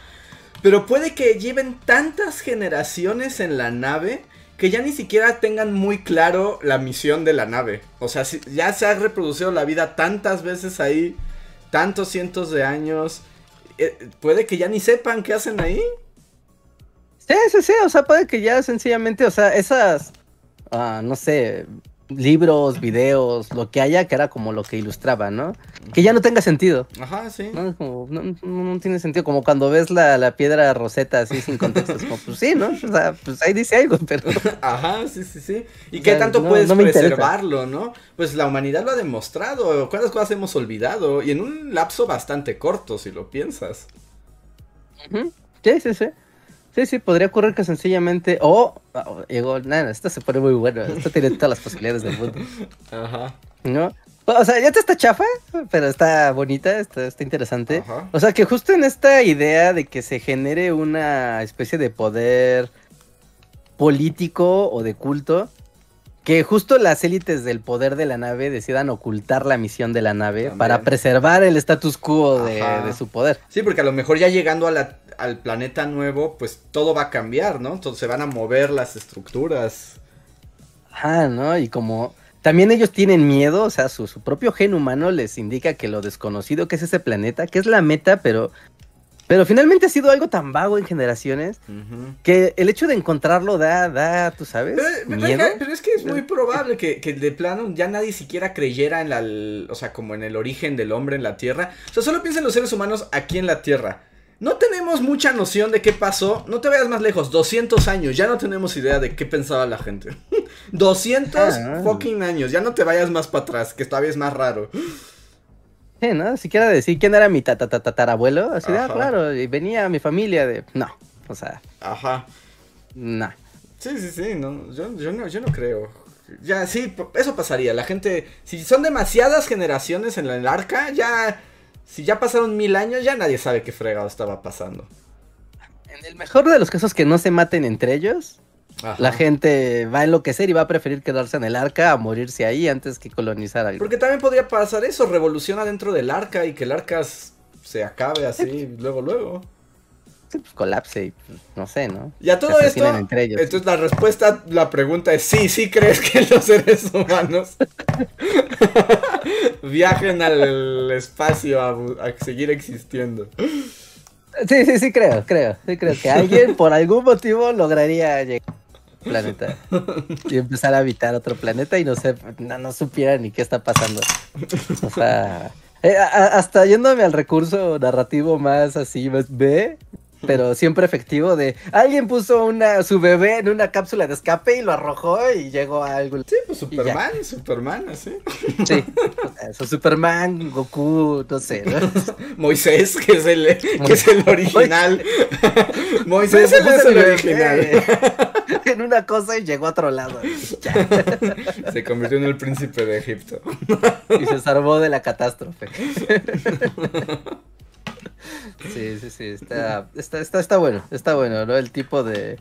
Pero puede que lleven tantas generaciones en la nave que ya ni siquiera tengan muy claro la misión de la nave. O sea, si- ya se ha reproducido la vida tantas veces ahí, tantos cientos de años. eh, puede que ya ni sepan qué hacen ahí. Sí, sí, sí, o sea, puede que ya sencillamente, o sea, esas, ah, no sé, libros, videos, lo que haya, que era como lo que ilustraba, ¿no? Que ya no tenga sentido, Ajá, sí. ¿no? Es Como, no, no- no tiene sentido, como cuando ves la, la piedra roseta así sin contexto, es como, pues sí, ¿no? O sea, pues ahí dice algo, pero... Ajá, sí, sí, sí. ¿Y O qué sea, tanto puedes interesa. preservarlo, no? Pues la humanidad lo ha demostrado. ¿Cuántas cosas hemos olvidado? Y en un lapso bastante corto, si lo piensas. Ujú. Sí, sí, sí. Sí, sí, podría ocurrir que sencillamente, o, oh, llegó, nada, esto se pone muy bueno, esto tiene todas las posibilidades del mundo. Ajá. ¿No? O sea, ya te está chafa, pero está bonita, está, está interesante. Ajá. O sea, que justo en esta idea de que se genere una especie de poder político o de culto, que justo las élites del poder de la nave decidan ocultar la misión de la nave También. para preservar el status quo de su poder. Sí, porque a lo mejor ya llegando a la- al planeta nuevo, pues todo va a cambiar, ¿no? Entonces se van a mover las estructuras. Ah, ¿no? Y como también ellos tienen miedo, o sea, su, su propio gen humano les indica que lo desconocido que es ese planeta, que es la meta, pero pero finalmente ha sido algo tan vago en generaciones que el hecho de encontrarlo da, da, tú sabes, Pero, pero- miedo. pero es que es muy probable que, que de plano ya nadie siquiera creyera en la, o sea, como en el origen del hombre en la Tierra. O sea, solo piensa en los seres humanos aquí en la Tierra. No tenemos mucha noción de qué pasó. No te vayas más lejos, 200 años, ya no tenemos idea de qué pensaba la gente. 200 Ah. fucking años, ya no te vayas más para atrás, que todavía es más raro. Sí, ¿no? Siquiera decir quién era mi tatarabuelo, así de, ah, claro, y venía mi familia de, no, o sea, Ajá. no. Sí, sí, sí, no, yo, yo no, yo no creo. Ya, sí, eso pasaría. La gente, si son demasiadas generaciones en el arca, ya, si ya pasaron mil años, ya nadie sabe qué fregado estaba pasando. En el mejor de los casos que no se maten entre ellos, Ajá. la gente va a enloquecer y va a preferir quedarse en el arca a morirse ahí antes que colonizar algo. Porque también podría pasar eso, revolución adentro del arca y que el arca se acabe así, luego, luego. Pues colapse y pues, no sé, ¿no? Y a todo esto, entre ellos. entonces la respuesta, la pregunta es sí, sí crees que los seres humanos viajen al espacio a, a seguir existiendo. Sí, sí, sí creo, creo, sí creo que alguien por algún motivo lograría llegar al planeta y empezar a habitar otro planeta y no sé, no, no supiera ni qué está pasando. O sea, eh, a- a- hasta yéndome al recurso narrativo más así, más B, pero siempre efectivo de alguien puso una su bebé en una cápsula de escape y lo arrojó y llegó a algo. Sí, pues Superman, Superman, así. Sí, o sea, eso, Superman, Goku, no sé, ¿no? Moisés, que es el, que es el original. Moisés puso es el original. En una cosa y llegó a otro lado. ya. Se convirtió en el príncipe de Egipto. Y se salvó de la catástrofe. Sí, sí, sí, está, está, está, está bueno, está bueno, ¿no? El tipo de,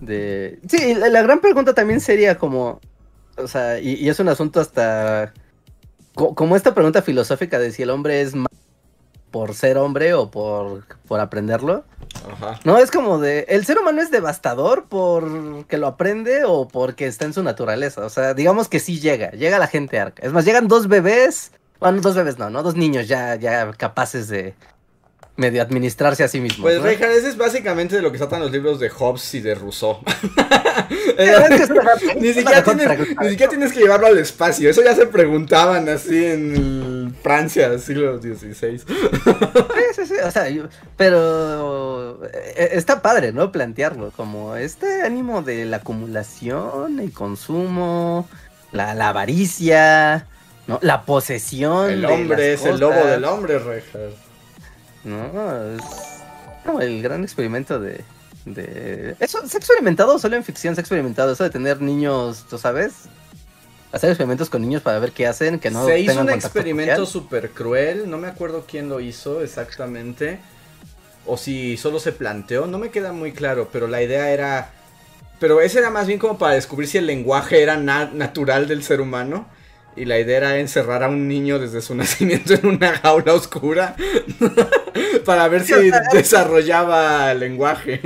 de... Sí, la, la gran pregunta también sería como, o sea, y, y es un asunto hasta, co- como esta pregunta filosófica de si el hombre es más por ser hombre o por, por aprenderlo. Ajá. No, es como de, el ser humano es devastador porque lo aprende o porque está en su naturaleza. O sea, digamos que sí llega, llega la gente arca. Es más, llegan dos bebés, bueno, dos bebés no, ¿no? Dos niños ya, ya capaces de medio administrarse a sí mismos. Pues ¿no? Ese es básicamente de lo que tratan los libros de Hobbes y de Rousseau. Ni, siquiera tienes, pregunta. ni siquiera tienes que llevarlo al espacio. Eso ya se preguntaban así en Francia, siglo XVI. Sí, sí, sí, o sea, yo- pero eh, está padre, ¿no? Plantearlo como este ánimo de la acumulación, el consumo, la, la avaricia, ¿no? La posesión. El hombre es el lobo del hombre, Reinhardt. No, es el gran experimento de, de... Eso se ha experimentado solo en ficción, se ha experimentado eso de tener niños, ¿tú sabes? Hacer experimentos con niños para ver qué hacen, que no Se hizo un experimento súper cruel, no me acuerdo quién lo hizo exactamente, o si solo se planteó, no me queda muy claro, pero la idea era, pero ese era más bien como para descubrir si el lenguaje era na- natural del ser humano, y la idea era encerrar a un niño desde su nacimiento en una jaula oscura, para ver si desarrollaba lenguaje.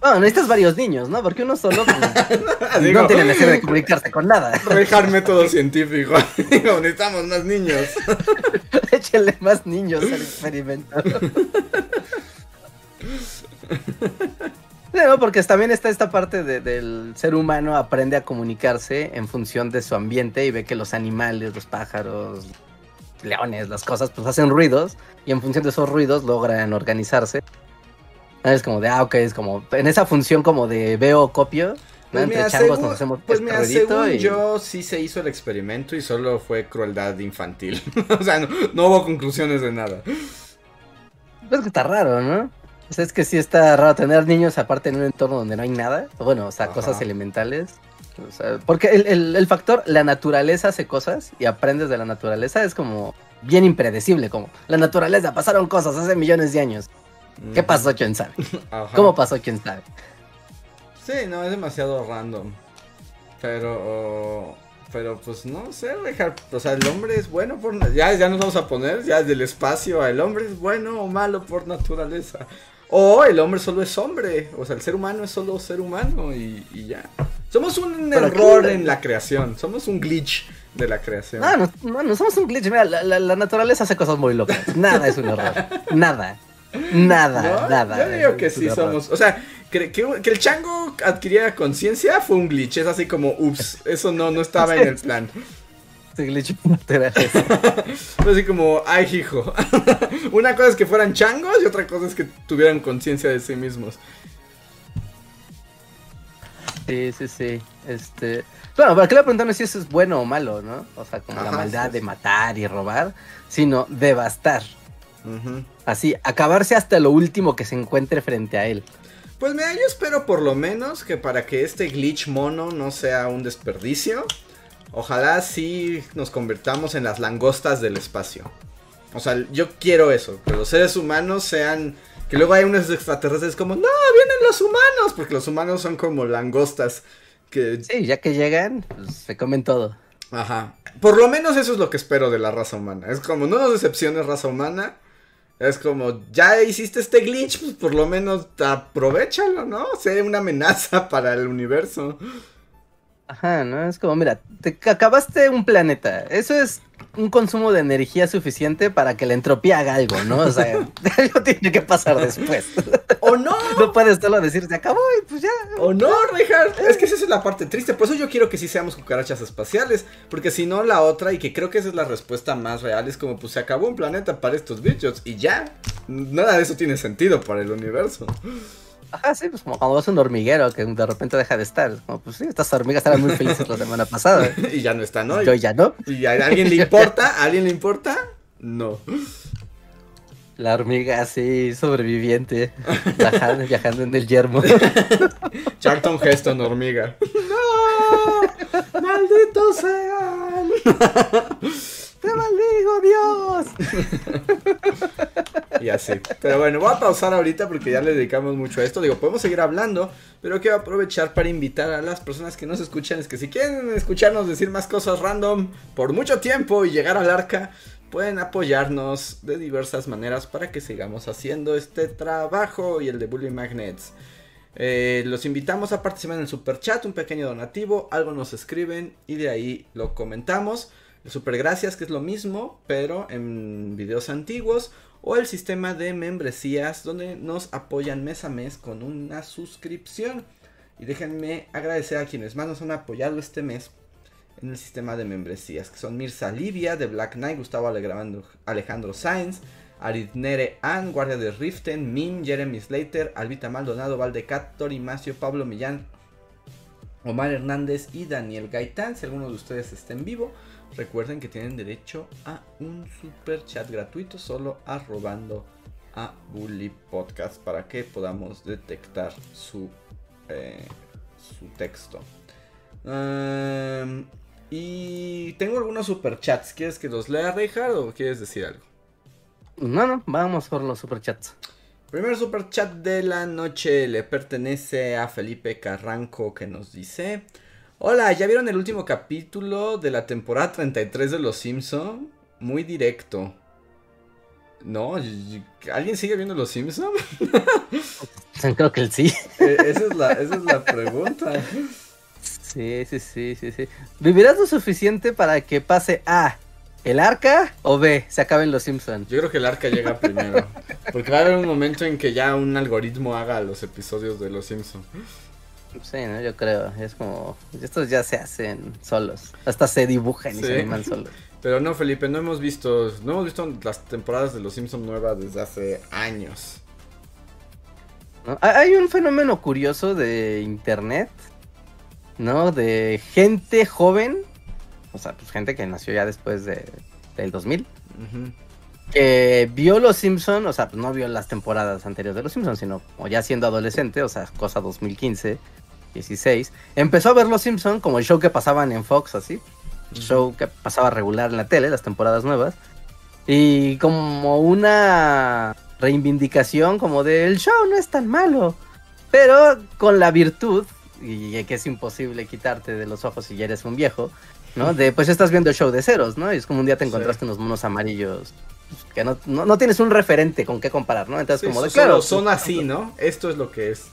Bueno, necesitas varios niños, ¿no? Porque uno solo pues, no tiene necesidad de comunicarse con nada. Rejar método científico, Digo, necesitamos más niños. Échenle más niños al experimento. No, porque también está esta parte de- del ser humano aprende a comunicarse en función de su ambiente y ve que los animales, los pájaros, leones, las cosas, pues hacen ruidos y en función de esos ruidos logran organizarse. Es como de, ah, ok, es como en esa función como de veo, copio. ¿no? Pues Entre changos nos hacemos pues mira, según y- yo sí se hizo el experimento y solo fue crueldad infantil. o sea, no, no hubo conclusiones de nada. Es que está raro, ¿no? O sea, es que sí está raro tener niños aparte en un entorno donde no hay nada. Bueno, o sea, Ajá. cosas elementales. O sea, porque el, el- el factor, la naturaleza hace cosas y aprendes de la naturaleza es como bien impredecible. Como la naturaleza, pasaron cosas hace millones de años. ¿Qué pasó? ¿Quién sabe? Ajá. ¿Cómo pasó? ¿Quién sabe? Sí, no, es demasiado random. Pero... Pero pues no sé, dejar, o sea, el hombre es bueno por... Ya, ya nos vamos a poner, ya del espacio, el hombre es bueno o malo por naturaleza. O el hombre solo es hombre, o sea, el ser humano es solo ser humano y, y ya. Somos un error aquí- en la creación. Somos un glitch de la creación. No, no, no, no somos un glitch. Mira, la, la- la naturaleza hace cosas muy locas. Nada es un error. Nada. Nada, ¿No? nada. Yo digo que sí error. somos. O sea, que, el chango adquiriera conciencia fue un glitch. Es así como, ups, eso no, no estaba en el plan. Sí, glitch. Fue así como, ay, hijo. Una cosa es que fueran changos y otra cosa es que tuvieran conciencia de sí mismos. Sí, sí, sí. Este. Bueno, pero aquí la pregunta no es si eso es bueno o malo, ¿no? O sea, como la maldad sí, de matar y robar, sino devastar. Así, acabarse hasta lo último que se encuentre frente a él. Pues mira, yo espero por lo menos que para que este glitch mono no sea un desperdicio, ojalá sí nos convertamos en las langostas del espacio. O sea, yo quiero eso, que los seres humanos sean... Que luego hay unos extraterrestres como, no, vienen los humanos, porque los humanos son como langostas. Que... Sí, ya que llegan, pues, se comen todo. Ajá. Por lo menos eso es lo que espero de la raza humana. Es como, no nos decepciones raza humana. Es como, ya hiciste este glitch, pues por lo menos aprovechalo, ¿no? Sea una amenaza para el universo. Ajá, ¿no? Es como, mira, te acabaste un planeta. Eso es un consumo de energía suficiente para que la entropía haga algo, ¿no? O sea, algo tiene que pasar después. ¡O no! No puedes solo decir, se acabó y pues ya. ¡O no, Richard! Es que esa es la parte triste. Por eso yo quiero que sí seamos cucarachas espaciales. Porque si no, la otra, y que creo que esa es la respuesta más real, es como, pues se acabó un planeta para estos bichos. Y ya. Nada de eso tiene sentido para el universo. Ajá, sí, pues como cuando vas a un hormiguero que de repente deja de estar. Es como, pues sí, estas hormigas estaban muy felices la semana pasada. y ya no está, ¿no? Yo ya no. ¿Y a alguien le importa? ¿A alguien le importa? No. La hormiga así, sobreviviente, viajando, viajando en el yermo. Charlton Heston, hormiga. ¡No! ¡Malditos sean! ¡Te maldigo, Dios! Y así. Pero bueno, voy a pausar ahorita porque ya le dedicamos mucho a esto. Digo, podemos seguir hablando, pero quiero aprovechar para invitar a las personas que nos escuchan. Es que si quieren escucharnos decir más cosas random por mucho tiempo y llegar al arca, pueden apoyarnos de diversas maneras para que sigamos haciendo este trabajo y el de Bully Magnets. Eh, los invitamos a participar en el super chat, un pequeño donativo, algo nos escriben y de ahí lo comentamos. El super gracias, que es lo mismo, pero en videos antiguos. O el sistema de membresías, donde nos apoyan mes a mes con una suscripción. Y déjenme agradecer a quienes más nos han apoyado este mes en el sistema de membresías, que son Mirza Livia de Black Knight, Gustavo Alejandro, Sainz, Aritnere Ann, Guardia de Riften, Mim, Jeremy Slater, Albita Maldonado, Valdecat, Tori Macio, Pablo Millán, Omar Hernández y Daniel Gaitán. Si alguno de ustedes está en vivo, recuerden que tienen derecho a un super chat gratuito solo arrobando a Bully Podcast para que podamos detectar su, eh, su texto. Um, y tengo algunos super chats. ¿Quieres que los lea, Richard, o quieres decir algo? No, no, vamos por los superchats. Primer super chat de la noche le pertenece a Felipe Carranco que nos dice: Hola, ¿ya vieron el último capítulo de la temporada 33 de Los Simpson? Muy directo. No, ¿alguien sigue viendo Los Simpson? Creo que sí. Eh, esa, es la, esa es la pregunta. Sí, sí, sí, sí, sí. ¿Vivirás lo suficiente para que pase A, el arca o B, se acaben los Simpsons? Yo creo que el arca llega primero. Porque va a haber un momento en que ya un algoritmo haga los episodios de Los Simpson. Sí, ¿no? Yo creo. Es como. Estos ya se hacen solos. Hasta se dibujan y Sí. se animan solos. Pero no, Felipe, no hemos visto, no hemos visto las temporadas de Los Simpson nuevas desde hace años. ¿no? Hay- un fenómeno curioso de internet, ¿no? De gente joven, o sea, pues gente que nació ya después de, del 2000, Ujú. que vio Los Simpson, o sea, pues no vio las temporadas anteriores de Los Simpson, sino como ya siendo adolescente, o sea, cosa 2015, 16, empezó a ver Los Simpson como el show que pasaban en Fox, así, show que pasaba regular en la tele, las temporadas nuevas, y como una reivindicación como de el show no es tan malo, pero con la virtud, y que es imposible quitarte de los ojos si ya eres un viejo, ¿no? De pues estás viendo el show de ceros, ¿no? Y es como un día te Sí. encontraste unos monos amarillos pues, que no, no, no tienes un referente con qué comparar, ¿no? Entonces Sí, como de claro, son pues, así, ¿no? Esto es lo que es.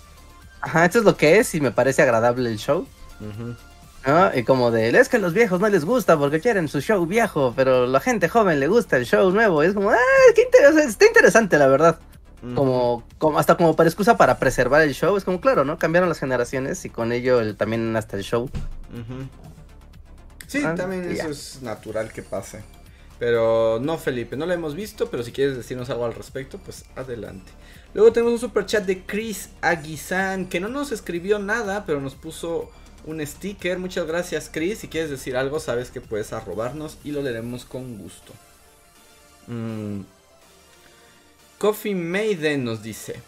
Ajá, esto es lo que es y me parece agradable el show. Y como de, es que a los viejos no les gusta porque quieren su show viejo, pero la gente joven le gusta el show nuevo. Y es como, ah, qué está interesante la verdad. Como, como, hasta como para excusa para preservar el show. Es como, claro, ¿no? Cambiaron las generaciones y con ello el, también hasta el show. Ujú. Sí, Ah, también eso ya. es natural que pase. Pero no, Felipe, no lo hemos visto, pero si quieres decirnos algo al respecto, pues adelante. Luego tenemos un super chat de Chris Aguizán, que no nos escribió nada, pero nos puso un sticker. Muchas gracias, Chris. Si quieres decir algo, sabes que puedes arrobarnos y lo leeremos con gusto. Mm. Coffee Maiden nos dice.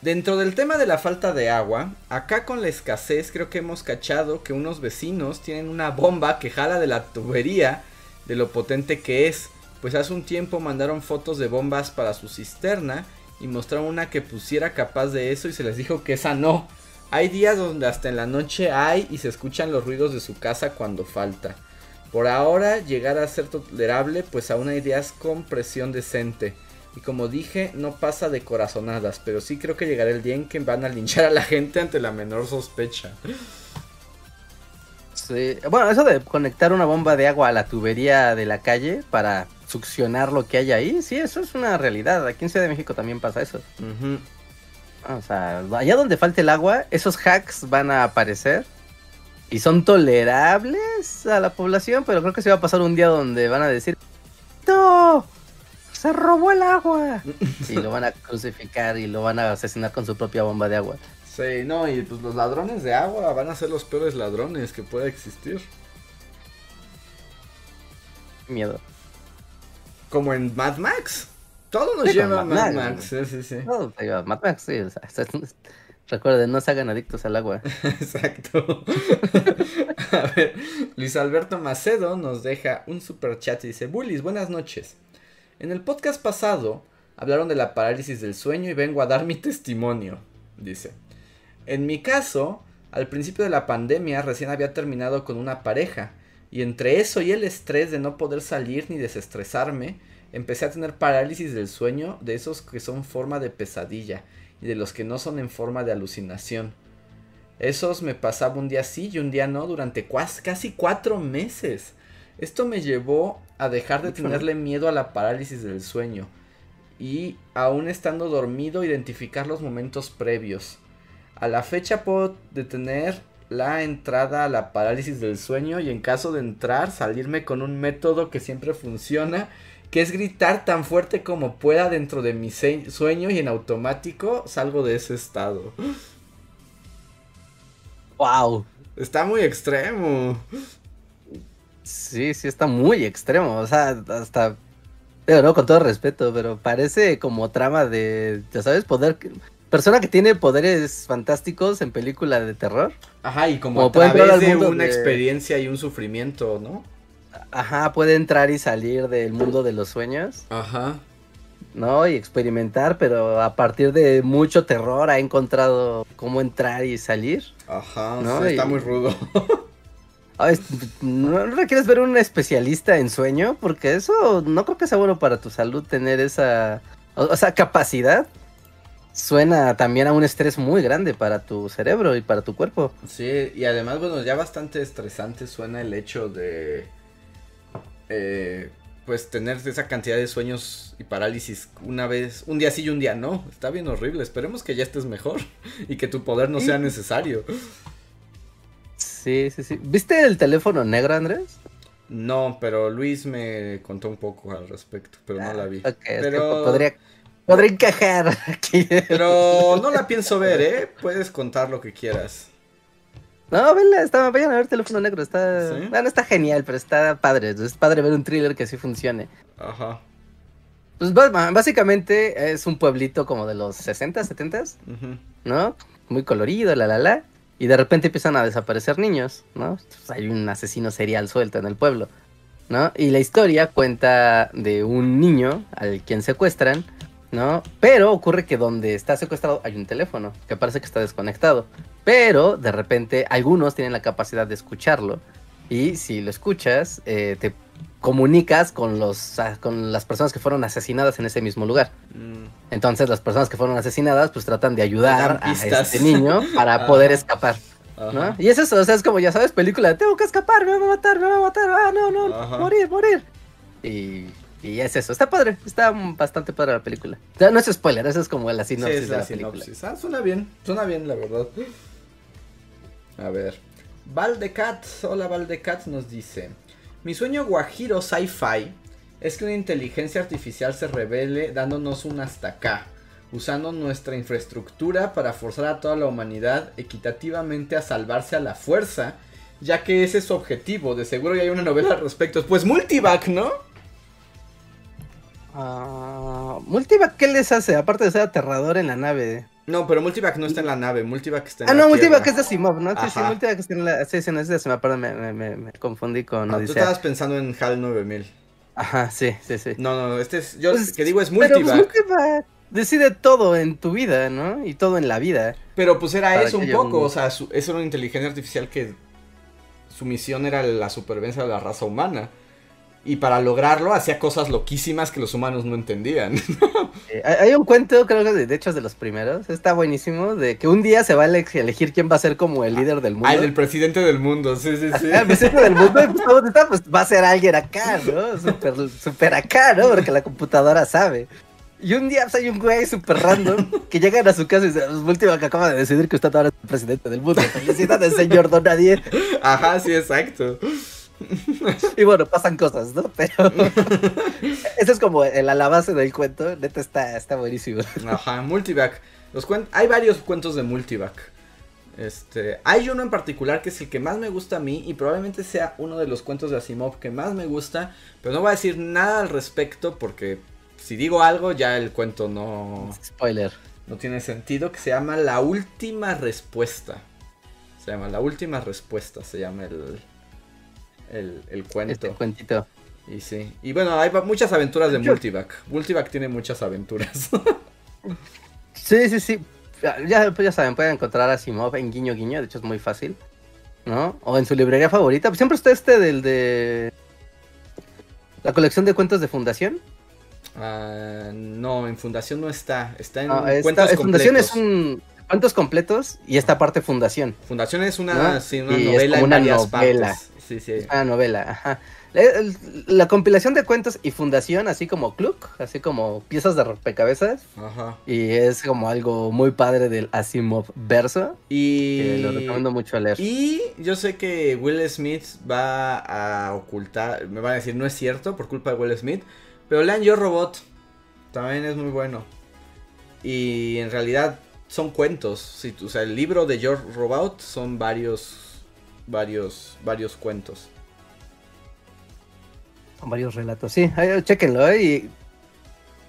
Dentro del tema de la falta de agua, acá con la escasez creo que hemos cachado que unos vecinos tienen una bomba que jala de la tubería de lo potente que es. Pues hace un tiempo mandaron fotos de bombas para su cisterna y mostraron una que pusiera capaz de eso y se les dijo que esa no. Hay días donde hasta en la noche hay y se escuchan los ruidos de su casa cuando falta. Por ahora llegar a ser tolerable pues aún hay días con presión decente. Y como dije, no pasa de corazonadas, pero sí creo que llegará el día en que van a linchar a la gente ante la menor sospecha. Sí. Bueno, eso de conectar una bomba de agua a la tubería de la calle para succionar lo que hay ahí, sí, eso es una realidad. Aquí en Ciudad de México también pasa eso. O sea, allá donde falte el agua, esos hacks van a aparecer y son tolerables a la población, pero creo que se va a pasar un día donde van a decir, ¡No! ¡Se robó el agua! Y lo van a crucificar y lo van a asesinar con su propia bomba de agua. Sí, no, y pues los ladrones de agua van a ser los peores ladrones que pueda existir. Miedo. Como en Mad Max. Todo nos Sí, lleva a Mad Mad Max. Max. Sí, sí, digo, Mad Max, sí, o sea, recuerden, no se hagan adictos al agua. Exacto. a ver, Luis Alberto Macedo nos deja un super chat y dice, Bullies, buenas noches. En el podcast pasado hablaron de la parálisis del sueño y vengo a dar mi testimonio, dice. En mi caso, al principio de la pandemia recién había terminado con una pareja y entre eso y el estrés de no poder salir ni desestresarme, empecé a tener parálisis del sueño de esos que son forma de pesadilla y de los que no son en forma de alucinación. Esos me pasaba un día sí y un día no durante casi cuatro meses. Esto me llevó a dejar de tenerle miedo a la parálisis del sueño y aún estando dormido identificar los momentos previos. A la fecha puedo detener la entrada a la parálisis del sueño y en caso de entrar salirme con un método que siempre funciona, que es gritar tan fuerte como pueda dentro de mi sueño y en automático salgo de ese estado. ¡Wow! Está muy extremo. Sí, sí, está muy extremo. O sea, hasta. Pero no, con todo respeto, pero parece como trama de. Ya sabes, poder. Persona que tiene poderes fantásticos en película de terror. Ajá, y como Como a través de una de- experiencia y un sufrimiento, ¿no? Ajá, puede entrar y salir del mundo de los sueños, Ajá. ¿no? Y experimentar, pero a partir de mucho terror ha encontrado cómo entrar y salir. Ajá, No, sí, está y- muy rudo. ¿No no requieres ver un especialista en sueño? Porque eso no creo que sea bueno para tu salud tener esa, o o sea, capacidad. Suena también a un estrés muy grande para tu cerebro y para tu cuerpo. Sí, y además, bueno, ya bastante estresante suena el hecho de. eh, pues tener esa cantidad de sueños y parálisis una vez, un día sí y un día no. Está bien horrible. Esperemos que ya estés mejor y que tu poder no Sí. sea necesario. Sí, sí, sí. ¿Viste el teléfono negro, Andrés? No, pero Luis me contó un poco al respecto, pero no la vi. Ok, es que pero, podría, podría encajar aquí. pero no la pienso ver, ¿eh? Puedes contar lo que quieras. No, venla, está, vayan a ver teléfono negro. Está, ¿Sí? bueno, está genial, pero está padre. Es padre ver un thriller que sí funcione. Ajá. Pues básicamente es un pueblito como de los 60, 70 ujú. ¿no? Muy colorido, la la la. Y de repente empiezan a desaparecer niños, ¿no? Pues hay un asesino serial suelto en el pueblo, ¿no? Y la historia cuenta de un niño al quien secuestran, ¿no? Pero ocurre que donde está secuestrado hay un teléfono que parece que está desconectado. Pero de repente algunos tienen la capacidad de escucharlo. Y si lo escuchas, eh, te comunicas con, los, ah, con las personas que fueron asesinadas en ese mismo lugar. Mm, Entonces las personas que fueron asesinadas pues tratan de ayudar a este niño para poder escapar. Ajá. Y es eso, o sea, es como, ya sabes, película, tengo que escapar, me va a matar, me va a matar, ah, no, no, Ajá. morir, morir. Y, y es eso, está padre, está bastante padre la película. No es spoiler, eso es como la Sí, sinopsis es de la la película. sinopsis. Ah, suena bien, suena bien, la verdad. A ver. Valdecat, hola Valdecat nos dice: Mi sueño guajiro sci-fi es que una inteligencia artificial se revele dándonos un hasta acá, usando nuestra infraestructura para forzar a toda la humanidad equitativamente a salvarse a la fuerza, ya que ese es su objetivo. De seguro ya hay una novela al respecto. Pues Multivac, ¿no? Ah, Multivac, ¿qué les hace? Aparte de ser aterrador en la nave. No, pero Multivac no está en la nave, Multivac está en Ah, la no, Multivac es de Asimov, ¿no? Sí, sí. Multivac está en la... Sí, sí, no es de Asimov, perdón, me, me, me, me confundí con No, tú estabas pensando en HAL 9000. Ajá, sí, sí, sí. No, no, este es. Yo Pues, que digo es Pero pues, Multivac. Multivac decide todo en tu vida, ¿no? Y todo en la vida. Pero pues era eso un poco. un- O sea, su- eso era una inteligencia artificial que. Su misión era la supervivencia de la raza humana. Y para lograrlo hacía cosas loquísimas que los humanos no entendían. Eh, hay un cuento, creo que de, de hecho es de los primeros, está buenísimo, de que un día se va a ele- elegir quién va a ser como el líder del mundo. Ah, el del presidente del mundo, sí, sí, sí. Ah, pues, ese del mundo, pues, todo está, pues, va a ser alguien acá, ¿no? Super, super acá, ¿no? Porque la computadora sabe. Y un día pues, hay un güey super random que llegan a su casa y dice, pues Multivac acaba de decidir que usted ahora es el presidente del mundo. Felicidades, señor Don Nadie. Ajá, sí, exacto. Y bueno, pasan cosas, ¿no? Pero ese es como el, a la base del cuento. Neta está, está buenísimo. Ajá, Multivac. Los cuen- hay varios cuentos de Multivac. Este, hay uno en particular que es el que más me gusta a mí y probablemente sea uno de los cuentos de Asimov que más me gusta, pero no voy a decir nada al respecto porque si digo algo ya el cuento no, Spoiler. no tiene sentido, que se llama La Última Respuesta. Se llama La Última Respuesta, se llama el, el, el cuento. Este cuentito. Y sí, y bueno, hay muchas aventuras de Yo- Multivac. Multivac tiene muchas aventuras. Sí, sí, sí. Ya, pues ya saben, pueden encontrar a Simov en Guiño Guiño, de hecho es muy fácil. ¿No? O en su librería favorita. Siempre está este del de. La colección de cuentos de Fundación. Ah, no, en Fundación no está. Está en No, está- cuentos eh, Fundación completos. es un. Cuentos completos y esta parte Fundación. Fundación es una, ¿No? sí, una Y es novela en una varias novela. partes. Sí, sí. Es una novela, ajá. La, compilación de cuentos y Fundación, así como Cluck, así como piezas de rompecabezas. Ajá. Y es como algo muy padre del Asimov verso. Que Y lo recomiendo mucho leer. Y yo sé que Will Smith va a ocultar, me van a decir no es cierto por culpa de Will Smith, pero lean Yo Robot, también es muy bueno. Y en realidad son cuentos, sí, o sea, el libro de Yo Robot son varios, varios, varios cuentos. Varios relatos, sí, ahí, chéquenlo, ¿eh? Y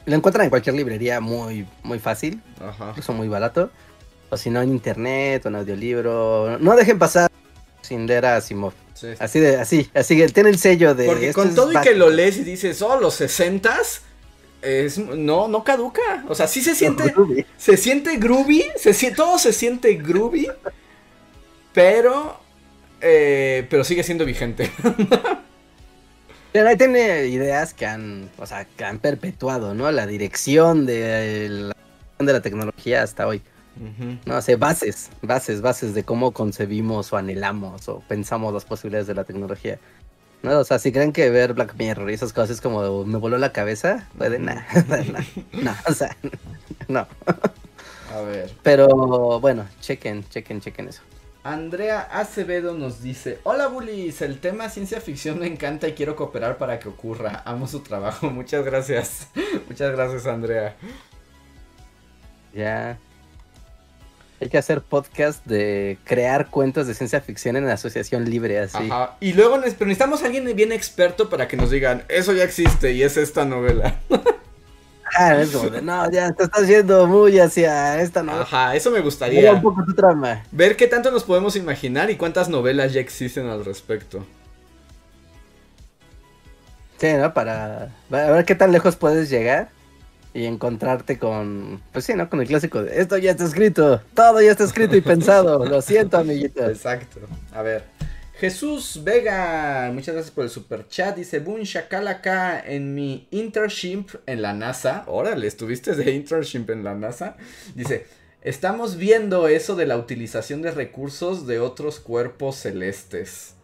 lo encuentran en cualquier librería muy, muy fácil, Ajá. incluso muy barato. O si no, en internet o en audiolibro. No dejen pasar sin leer a Asimov. sí. Así de, así, así que tiene el sello de. Porque con todo y que lo lees y dices, oh, los sesentas, es, no, no caduca. O sea, sí se siente, se siente groovy, se siente, todo se siente groovy, pero, eh, pero sigue siendo vigente. Pero ahí tiene ideas que han, o sea, que han perpetuado, ¿no? La dirección de la, de la tecnología hasta hoy. No o sea, bases, bases, bases de cómo concebimos o anhelamos o pensamos las posibilidades de la tecnología. ¿No? O sea, si creen que ver Black Mirror y esas cosas es como me voló la cabeza, puede, nah, nah, no, o sea, no. A ver. Pero bueno, chequen, chequen, chequen eso. Andrea Acevedo nos dice, hola bullies, el tema ciencia ficción me encanta y quiero cooperar para que ocurra. Amo su trabajo, muchas gracias. Muchas gracias Andrea. Ya. Hay que hacer podcast de crear cuentos de ciencia ficción en asociación libre, así. Ajá. Y luego pero necesitamos a alguien bien experto para que nos digan, eso ya existe y es esta novela. Es como de, no, ya te estás yendo muy hacia esta novela. Ajá, eso me Mira gustaría. un poco tu trama. Ver qué tanto nos podemos imaginar y cuántas novelas ya existen al respecto. Sí, ¿no? Para a ver qué tan lejos puedes llegar y encontrarte con, pues sí, ¿no? Con el clásico de, esto ya está escrito, todo ya está escrito y pensado, lo siento, amiguitos. Exacto. A ver. Jesús Vega, muchas gracias por el super chat. Dice, Boom Shakalaka en mi internship en la NASA. Órale, ¿estuviste de internship en la NASA? Dice, Estamos viendo eso de la utilización de recursos de otros cuerpos celestes.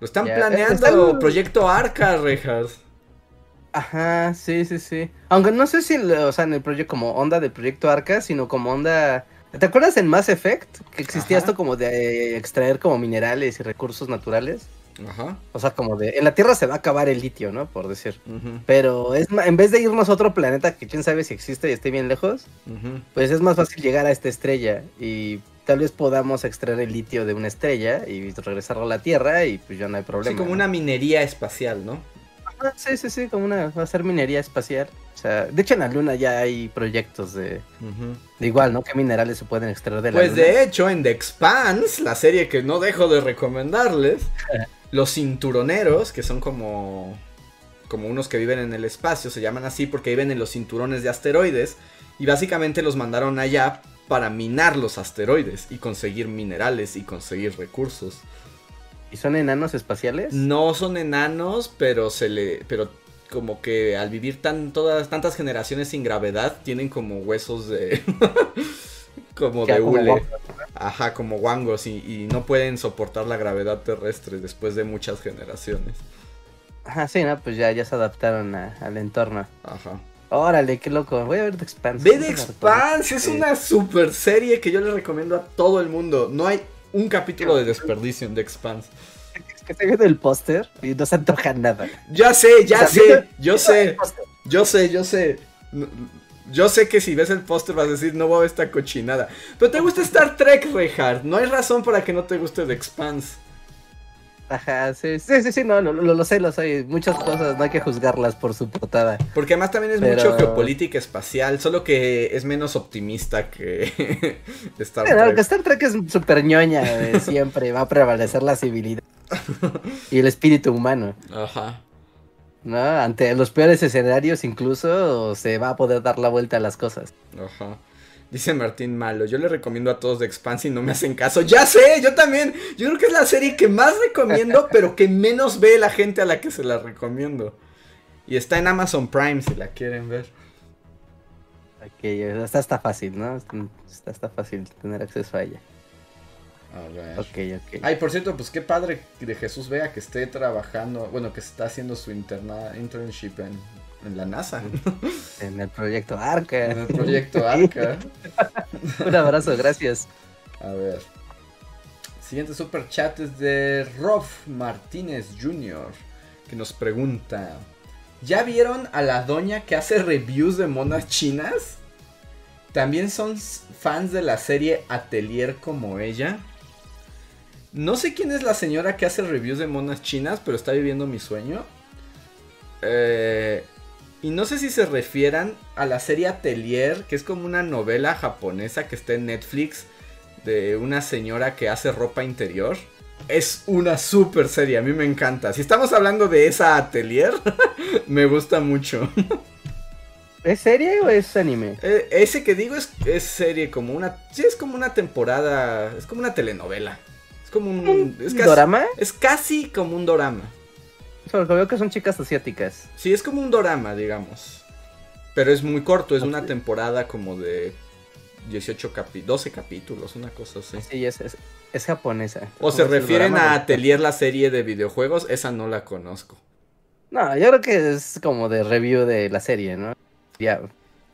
Lo están planeando, están- Proyecto Arca, Rejas. Ajá, sí, sí, sí. Aunque no sé si, o sea, en el proyecto como onda del proyecto Arca, sino como onda... ¿Te acuerdas en Mass Effect? Que existía Ajá. esto como de eh, extraer como minerales y recursos naturales. Ajá. O sea, como de... En la Tierra se va a acabar el litio, ¿no? Por decir. Pero es en vez de irnos a otro planeta que quién sabe si existe y esté bien lejos, pues es más fácil llegar a esta estrella y tal vez podamos extraer el litio de una estrella y regresarlo a la Tierra y pues ya no hay problema. Sí, como ¿no? una minería espacial, ¿no? Ah, Sí, sí, sí, como una, va a ser minería espacial. O sea, de hecho en la Luna ya hay proyectos de, igual, ¿no? ¿Qué minerales se pueden extraer de la Pues Luna? de hecho, en The Expanse, la serie que no dejo de recomendarles, los cinturoneros, que son como, como unos que viven en el espacio, se llaman así porque viven en los cinturones de asteroides, y básicamente los mandaron allá para minar los asteroides y conseguir minerales y conseguir recursos. ¿Y son enanos espaciales? No son enanos, pero se le. pero como que al vivir tan todas tantas generaciones sin gravedad, tienen como huesos de. como de como hule. Ajá, como guangos y, y no pueden soportar la gravedad terrestre después de muchas generaciones. Ajá, sí, ¿no? Pues ya, ya se adaptaron a- al entorno. Ajá. Órale, qué loco. Voy a ver The Expanse. Ve The. Expanse, es una super serie que yo le recomiendo a todo el mundo. No hay un capítulo de desperdicio en The Expanse. Es que estoy viendo el póster y no se antoja nada. Ya sé, ya O sea, sé, yo sé. Yo sé, yo sé. Yo sé que si ves el póster vas a decir, no voy a ver esta cochinada. Pero te gusta Star Trek, Reinhardt. No hay razón para que no te guste The Expanse. Ajá, sí, sí, sí, sí, no, lo, lo, lo sé, lo sé. Muchas cosas no hay que juzgarlas por su portada. Porque además también es Pero- mucho geopolítica espacial, solo que es menos optimista que Star Trek. que Star Trek es súper ñoña, de siempre va a prevalecer la civilidad y el espíritu humano, Ajá. ¿no? Ante los peores escenarios incluso se va a poder dar la vuelta a las cosas. Ajá. Dice Martín Malo, yo le recomiendo a todos The Expanse y no me hacen caso. Ya sé, yo también. Yo creo que es la serie que más recomiendo, pero que menos ve la gente a la que se la recomiendo. Y está en Amazon Prime si la quieren ver. Ok, está, está fácil, ¿no? Está, está fácil tener acceso a ella. A ver. Ok, ok. Ay, por cierto, pues qué padre de Jesús vea que esté trabajando, bueno, que está haciendo su interna internship en, en la NASA, En el proyecto Arca. en el proyecto ARCA. Un abrazo, gracias. A ver. Siguiente super chat es de Rolf Martínez Jr. que nos pregunta: ¿Ya vieron a la doña que hace reviews de monas chinas? ¿También son fans de la serie Atelier como ella? No sé quién es la señora que hace reviews de monas chinas, pero está viviendo mi sueño. Eh, y no sé si se refieran a la serie Atelier, que es como una novela japonesa que está en Netflix de una señora que hace ropa interior. Es una super serie, a mí me encanta. Si estamos hablando de esa Atelier, me gusta mucho. ¿Es serie o es anime? Eh, ese que digo es, es serie como una... Sí, es como una temporada, es como una telenovela. Es como un... Es casi, ¿Dorama? es casi como un dorama. Porque veo que son chicas asiáticas. Sí, es como un dorama, digamos. Pero es muy corto, es una temporada como de 18 capi 12 capítulos, una cosa así. Sí, es, es, es japonesa. O se refieren a Atelier, la serie de videojuegos, esa no la conozco. No, yo creo que es como de review de la serie, ¿no? Ya,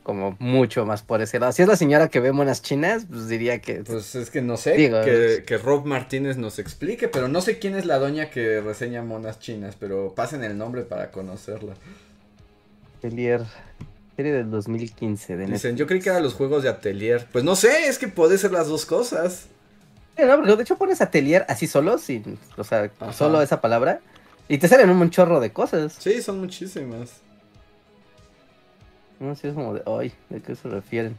como mucho más por ese lado. Si es la señora que ve monas chinas, pues diría que... Pues es que no sé, Digo, que, Rob Martínez nos explique, pero no sé quién es la doña que reseña monas chinas, pero pasen el nombre para conocerla. Atelier, serie del 2015 de Netflix. Dicen, yo creí que eran los juegos de Atelier. Pues no sé, es que puede ser las dos cosas. Sí, no, porque de hecho pones atelier así solo, sin, o sea, Ajá. solo esa palabra, y te salen un chorro de cosas. Sí, son muchísimas. No sé, es como de, ay, ¿de qué se refieren?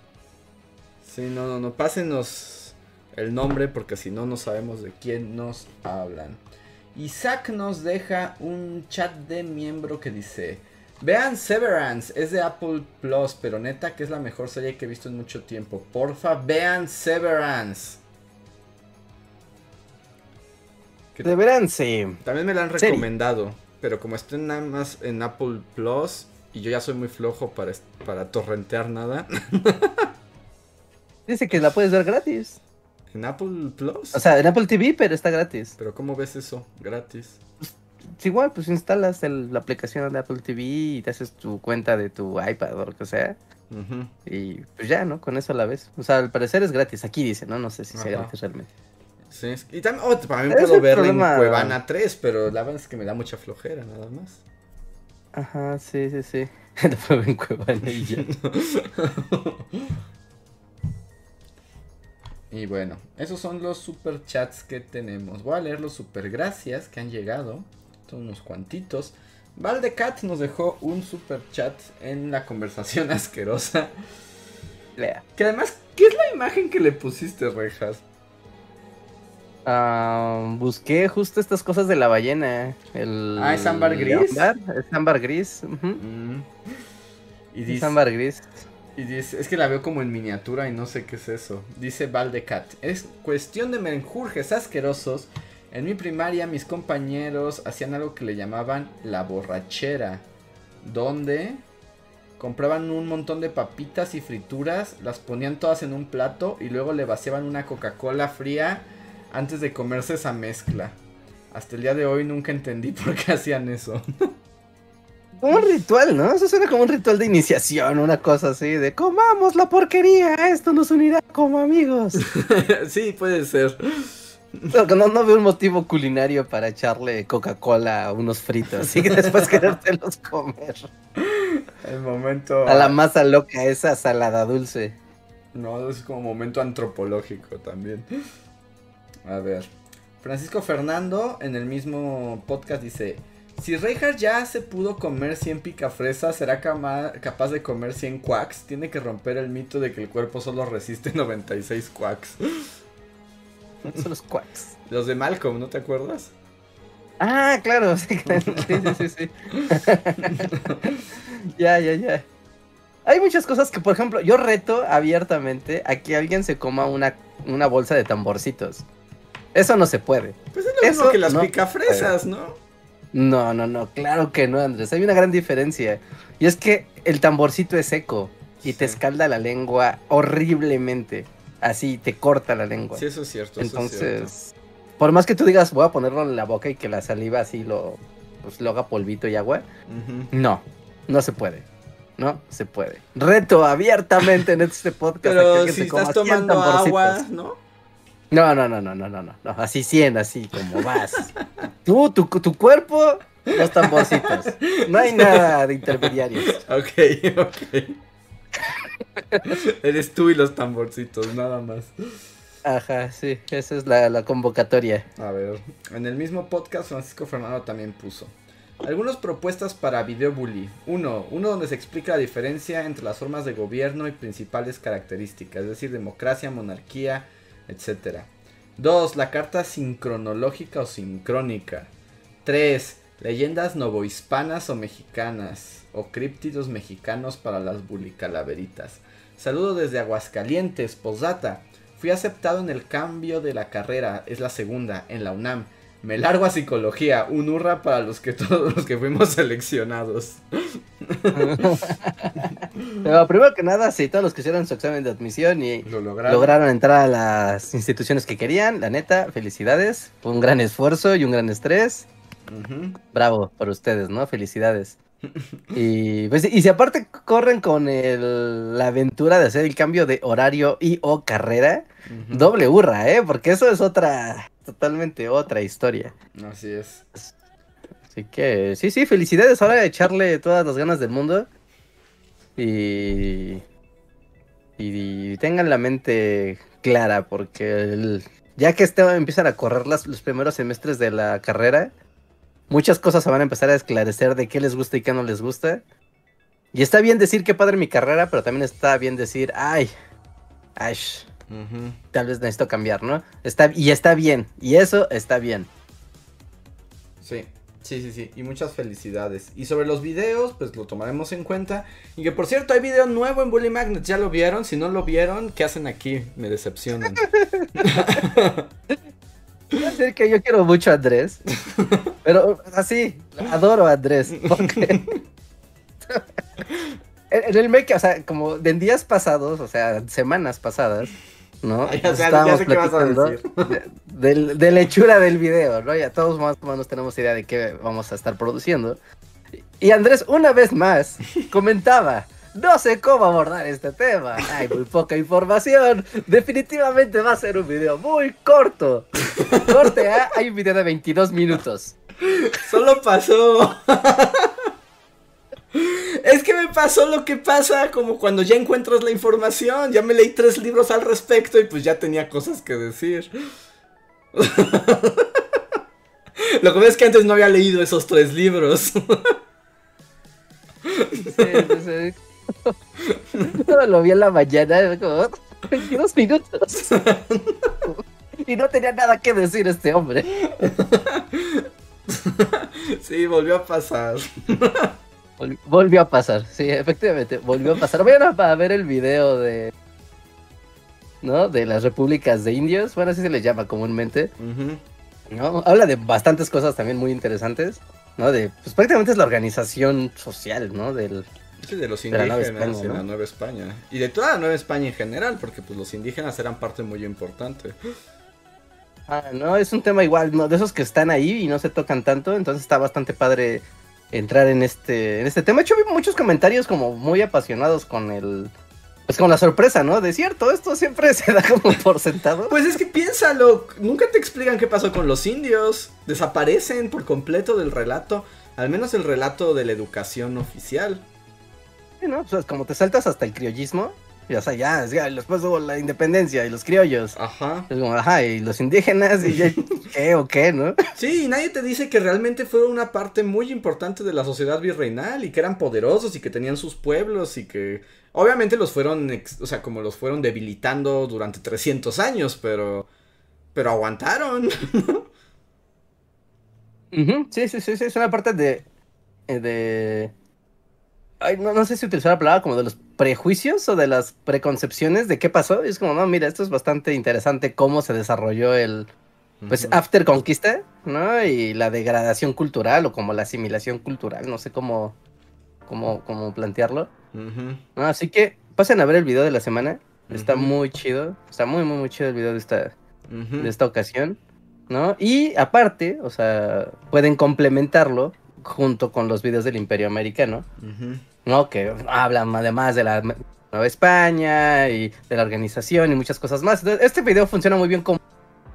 Sí, no, no, no, pásenos el nombre porque si no, no sabemos de quién nos hablan. Isaac nos deja un chat de miembro que dice: Vean Severance, es de Apple Plus, pero neta que es la mejor serie que he visto en mucho tiempo. Porfa, vean Severance. Sí. también me la han Serie. recomendado, pero como estoy nada más en Apple Plus y yo ya soy muy flojo para, para torrentear nada, Dice que la puedes ver gratis. ¿En Apple Plus? O sea, en Apple TV, pero está gratis. Pero ¿cómo ves eso? Gratis. Es igual, pues instalas el- la aplicación de Apple TV y te haces tu cuenta de tu iPad o lo que sea. Y pues ya, ¿no? Con eso la ves. O sea, al parecer es gratis. Aquí dice, ¿no? No sé si sea Ajá. gratis realmente. Sí, y también, oh, también puedo verla problema. en Cuevana 3, pero la verdad es que me da mucha flojera, nada más. Ajá, sí, sí, sí. Cuevana y ya. Y bueno, esos son los super chats que tenemos. Voy a leer los super gracias que han llegado. Son unos cuantitos. Valdecat nos dejó un super chat en la conversación asquerosa. Lea. Que además, ¿qué es la imagen que le pusiste, Rejas? Ah, busqué justo estas cosas de la ballena. El... Ah, ¿es ámbar gris? ámbar, Es ámbar gris. Mm. Y Es ámbar gris. y dice, es que la veo como en miniatura y no sé qué es eso. Dice Valdecat, es cuestión de menjurjes asquerosos. En mi primaria mis compañeros hacían algo que le llamaban la borrachera. Donde compraban un montón de papitas y frituras, las ponían todas en un plato y luego le vaciaban una Coca-Cola fría antes de comerse esa mezcla. Hasta el día de hoy nunca entendí por qué hacían eso. Como un ritual, ¿no? Eso suena como un ritual de iniciación, una cosa así de comamos la porquería, esto nos unirá como amigos. sí, puede ser. No, no, veo un motivo culinario para echarle Coca-Cola a unos fritos y después querértelos comer. El momento. A la masa loca, esa salada dulce. No, es como momento antropológico también. A ver. Francisco Fernando en el mismo podcast dice: Si Reinhardt ya se pudo comer 100 picafresas, ¿será capaz de comer 100 quacks? Tiene que romper el mito de que el cuerpo solo resiste 96 quacks. Son los quacks. Los de Malcolm, ¿no te acuerdas? Ah, claro, sí, sí, sí, sí. sí. ya, ya, ya. Hay muchas cosas que, por ejemplo, yo reto abiertamente a que alguien se coma una, una bolsa de tamborcitos. Eso no se puede. Pues es lo mismo Eso que las no picafresas, ¿no? No, no, no, claro que no, Andrés. Hay una gran diferencia. Y es que el tamborcito es seco y te escalda la lengua horriblemente. Así te corta la lengua. Sí, eso es cierto. eso es cierto. Entonces, por más que tú digas, voy a ponerlo en la boca y que la saliva así lo, pues, lo haga polvito y agua, no, no se puede. No se puede. Reto abiertamente en este podcast. Pero si estás 100 tomando agua, ¿no? No, no, no, no, no, no, no. Así 100, así como vas. Tú, tu, tu cuerpo, los tamborcitos. No hay nada de intermediarios. Ok, ok. Eres tú y los tamborcitos, nada más. Ajá, sí, esa es la, la convocatoria. A ver, en el mismo podcast Francisco Fernando también puso. Algunas propuestas para video bully. Uno, uno donde se explica la diferencia entre las formas de gobierno y principales características, es decir, democracia, monarquía, etc. Dos, la carta sincronológica o sincrónica. Tres, leyendas novohispanas o mexicanas, o críptidos mexicanos para las bulicalaveritas. Saludo desde Aguascalientes, posdata. Fui aceptado en el cambio de la carrera, es la segunda, en la UNAM. Me largo a psicología, un hurra para los que todos los que fuimos seleccionados. Pero primero que nada, sí, todos los que hicieron su examen de admisión y Lo lograron. lograron entrar a las instituciones que querían, la neta, felicidades. Fue un gran esfuerzo y un gran estrés. Bravo por ustedes, ¿no? Felicidades. Y, pues, y si aparte corren con el- la aventura de hacer el cambio de horario y o carrera, doble hurra, ¿eh? Porque eso es otra, totalmente otra historia. Así es. Así que, sí, sí, felicidades. Ahora echarle todas las ganas del mundo. Y. Y tengan la mente clara, porque el- ya que este, empiezan a correr las- los primeros semestres de la carrera, muchas cosas se van a empezar a esclarecer de qué les gusta y qué no les gusta. Y está bien decir qué padre mi carrera, pero también está bien decir, ay, tal vez necesito cambiar, ¿no? Está, y está bien, y eso está bien. Sí, sí, sí, sí. Y muchas felicidades. Y sobre los videos, pues lo tomaremos en cuenta. Y que por cierto, hay video nuevo en Bully Magnet. ¿Ya lo vieron? Si no lo vieron, ¿qué hacen aquí? Me decepcionan. Decir que yo quiero mucho a Andrés. Pero así, adoro a Andrés. Porque en el make, o sea, como en días pasados, o sea, semanas pasadas, ¿no? Ya, sé- ya sé qué vas a decir. de, de- de la hechura del video, ¿no? Ya todos más o menos tenemos idea de qué vamos a estar produciendo. Y Andrés, una vez más, comentaba. No sé cómo abordar este tema. Hay muy poca información. Definitivamente va a ser un video muy corto. Corte A, hay un video de 22 minutos. Solo pasó. Es que me pasó lo que pasa como cuando ya encuentras la información. Ya me leí tres libros al respecto y pues ya tenía cosas que decir. Lo que ves es que antes no había leído esos tres libros. Sí, sí, sí. Lo vi en la mañana, como 22 minutos. Y no tenía nada que decir este hombre. Sí, volvió a pasar. Vol- volvió a pasar, sí, efectivamente, volvió a pasar. Vayan a, a ver el video de. ¿No? De las repúblicas de indios. Bueno, así se les llama comúnmente. ¿no? Habla de bastantes cosas también muy interesantes. ¿No? De. Pues prácticamente es la organización social, ¿no? Del. Sí, de los De la indígenas España, en ¿no? la Nueva España. Y de toda la Nueva España en general, porque pues los indígenas eran parte muy importante. Ah, no, es un tema igual, ¿no? De esos que están ahí y no se tocan tanto. Entonces está bastante padre entrar en este, en este tema. De hecho, vi muchos comentarios como muy apasionados con el. Pues con la sorpresa, ¿no? De cierto, esto siempre se da como por sentado. Pues es que piénsalo, nunca te explican qué pasó con los indios. Desaparecen por completo del relato, al menos el relato de la educación oficial. Sí, ¿no? Pues como te saltas hasta el criollismo. Y, o sea, ya, ya, después hubo la independencia y los criollos. Ajá. Es como, ajá, y los indígenas, y ya, ¿qué o qué, no? Sí, y nadie te dice que realmente fueron una parte muy importante de la sociedad virreinal y que eran poderosos y que tenían sus pueblos y que obviamente los fueron, o sea, como los fueron debilitando durante 300 años, pero pero aguantaron. Sí, sí, sí, sí, es una parte de. eh, de. Ay, no, no sé si utilizar la palabra como de los prejuicios o de las preconcepciones de qué pasó. Y es como, no, mira, esto es bastante interesante cómo se desarrolló el. Pues after conquista, ¿no? Y la degradación cultural o como la asimilación cultural, no sé cómo, cómo, cómo plantearlo. Así que pasen a ver el video de la semana. Está muy chido. Está muy, muy, muy chido el video de esta, de esta ocasión, ¿no? Y aparte, o sea, pueden complementarlo junto con los videos del Imperio Americano. ¿No? Que hablan además de la Nueva España y de la organización y muchas cosas más. Entonces, Este video funciona muy bien como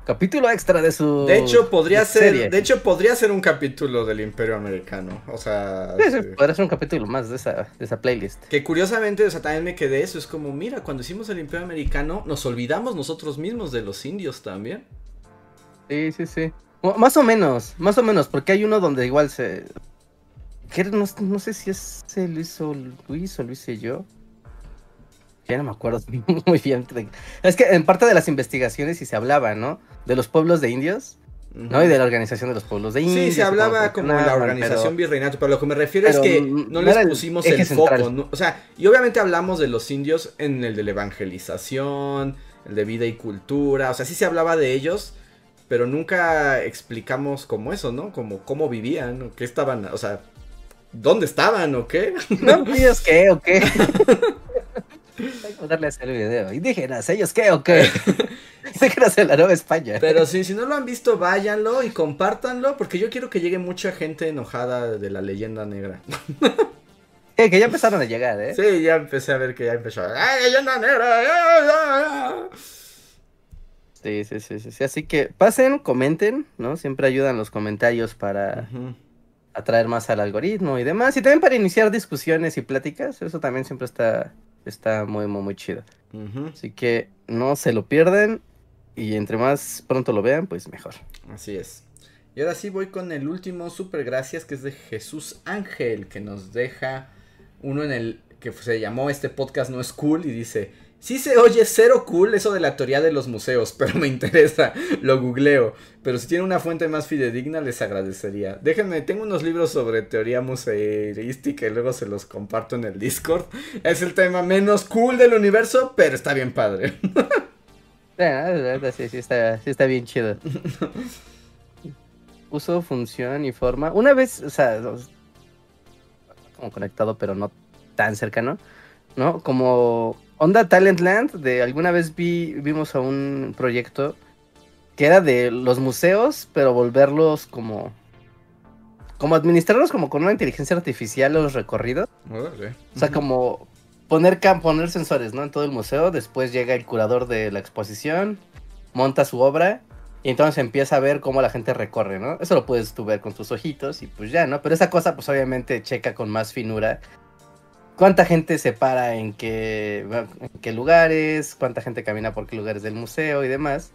capítulo extra de su De hecho, podría ser, de hecho, podría ser un capítulo del Imperio Americano. O sea, Sí, sí, sí. podría ser un capítulo más de esa, de esa playlist. que curiosamente, o sea, también me quedé eso. Es como, mira, cuando hicimos el Imperio Americano, nos olvidamos nosotros mismos de los indios también. Sí, sí, sí. O- más o menos, más o menos, porque hay uno donde igual se... que no, no sé si es se lo hizo Luis o lo hice yo. Ya no me acuerdo muy bien. Es que en parte de las investigaciones sí se hablaba, ¿no? De los pueblos de indios, ¿no? Y de la organización de los pueblos de indios. Sí, se hablaba como la funcionaban, organización pero- virreinato, pero lo que me refiero es que no les pusimos el foco, ¿no? o sea, y obviamente hablamos de los indios en el de la evangelización, el de vida y cultura, o sea, sí se hablaba de ellos, pero nunca explicamos como eso, ¿no? Como cómo vivían, o qué estaban, o sea, dónde estaban o qué. ¿No? ¿Ellos qué o qué? Hay que hacer el video. Indígenas, ¿ellos qué o qué? Indígenas en la Nueva España. Pero sí, si no lo han visto, váyanlo y compártanlo, porque yo quiero que llegue mucha gente enojada de la leyenda negra. Eh, que ya empezaron a llegar, ¿eh? Sí, ya empecé a ver que ya empezó. ¡Ay, leyenda negra! Sí, sí, sí, sí, sí. Así que pasen, comenten, ¿no? Siempre ayudan los comentarios para. Atraer más al algoritmo y demás. Y también para iniciar discusiones y pláticas. Eso también siempre está, está muy, muy, muy chido. Así que no se lo pierdan. Y entre más pronto lo vean, pues mejor. Así es. Y ahora sí voy con el último super gracias que es de Jesús Ángel que nos deja uno en el que se llamó este podcast no es cool y dice, sí se oye cero cool eso de la teoría de los museos, pero me interesa, lo googleo, pero si tiene una fuente más fidedigna les agradecería. Déjenme, tengo unos libros sobre teoría museística y luego se los comparto en el Discord. Es el tema menos cool del universo, pero está bien padre. Ah, sí, sí está, sí está bien chido. Uso, función y forma. Una vez, o sea, como conectado, pero no tan cercano, ¿no? Como Onda Talentland, de alguna vez vi, vimos a un proyecto que era de los museos, pero volverlos como como administrarlos como con una inteligencia artificial los recorridos. O sea, como poner, poner sensores, ¿no? En todo el museo. Después llega el curador de la exposición, monta su obra y entonces empieza a ver cómo la gente recorre, ¿no? Eso lo puedes tú ver con tus ojitos y pues ya, ¿no? Pero esa cosa pues obviamente checa con más finura cuánta gente se para en qué, en qué lugares, cuánta gente camina por qué lugares del museo y demás.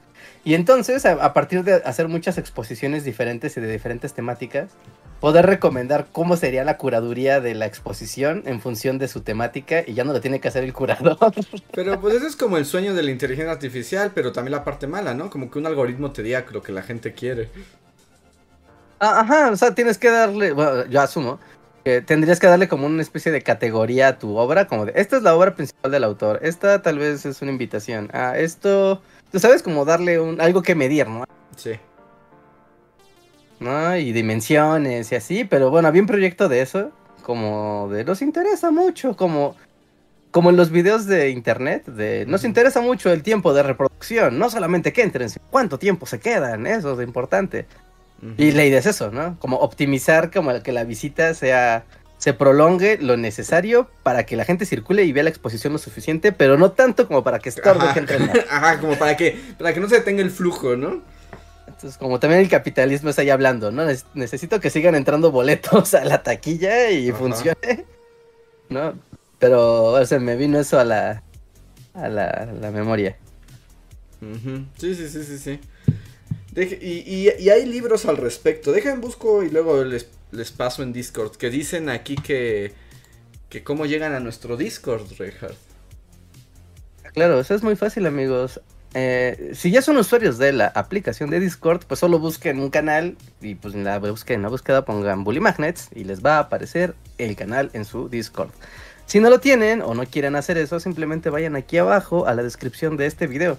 Y entonces, a, partir de hacer muchas exposiciones diferentes y de diferentes temáticas, poder recomendar cómo sería la curaduría de la exposición en función de su temática y ya no lo tiene que hacer el curador. Pero pues eso es como el sueño de la inteligencia artificial, pero también la parte mala, ¿no? Como que un algoritmo te diga lo que la gente quiere. Ah, ajá, o sea, tienes que darle, bueno, yo asumo, que tendrías que darle como una especie de categoría a tu obra, como de, esta es la obra principal del autor, esta tal vez es una invitación, ah, esto, tú sabes, como darle un, algo que medir, ¿no? Sí. ¿no? Y dimensiones y así, pero bueno, había un proyecto de eso, como de nos interesa mucho, como como en los videos de internet, de nos interesa mucho el tiempo de reproducción, no solamente que entren, sino cuánto tiempo se quedan, eso es importante. Y la idea es eso, ¿no? Como optimizar como que la visita sea se prolongue lo necesario para que la gente circule y vea la exposición lo suficiente, pero no tanto como para que estorbe que entre. Ajá, como para que para que no se detenga el flujo, ¿no? Entonces, como también el capitalismo está ahí hablando, ¿no? necesito que sigan entrando boletos a la taquilla y funcione, ¿no? Pero, o sea, me vino eso a la, a la, memoria. Sí, sí, sí, sí, sí. Y, hay libros al respecto. Dejen busco y luego les, les paso en Discord. Que dicen aquí que, que cómo llegan a nuestro Discord, Reinhardt. Claro, eso es muy fácil, amigos. Eh, si ya son usuarios de la aplicación de Discord, pues solo busquen un canal y pues en la, busquen, en la búsqueda pongan Bully Magnets y les va a aparecer el canal en su Discord. Si no lo tienen o no quieren hacer eso, simplemente vayan aquí abajo a la descripción de este video.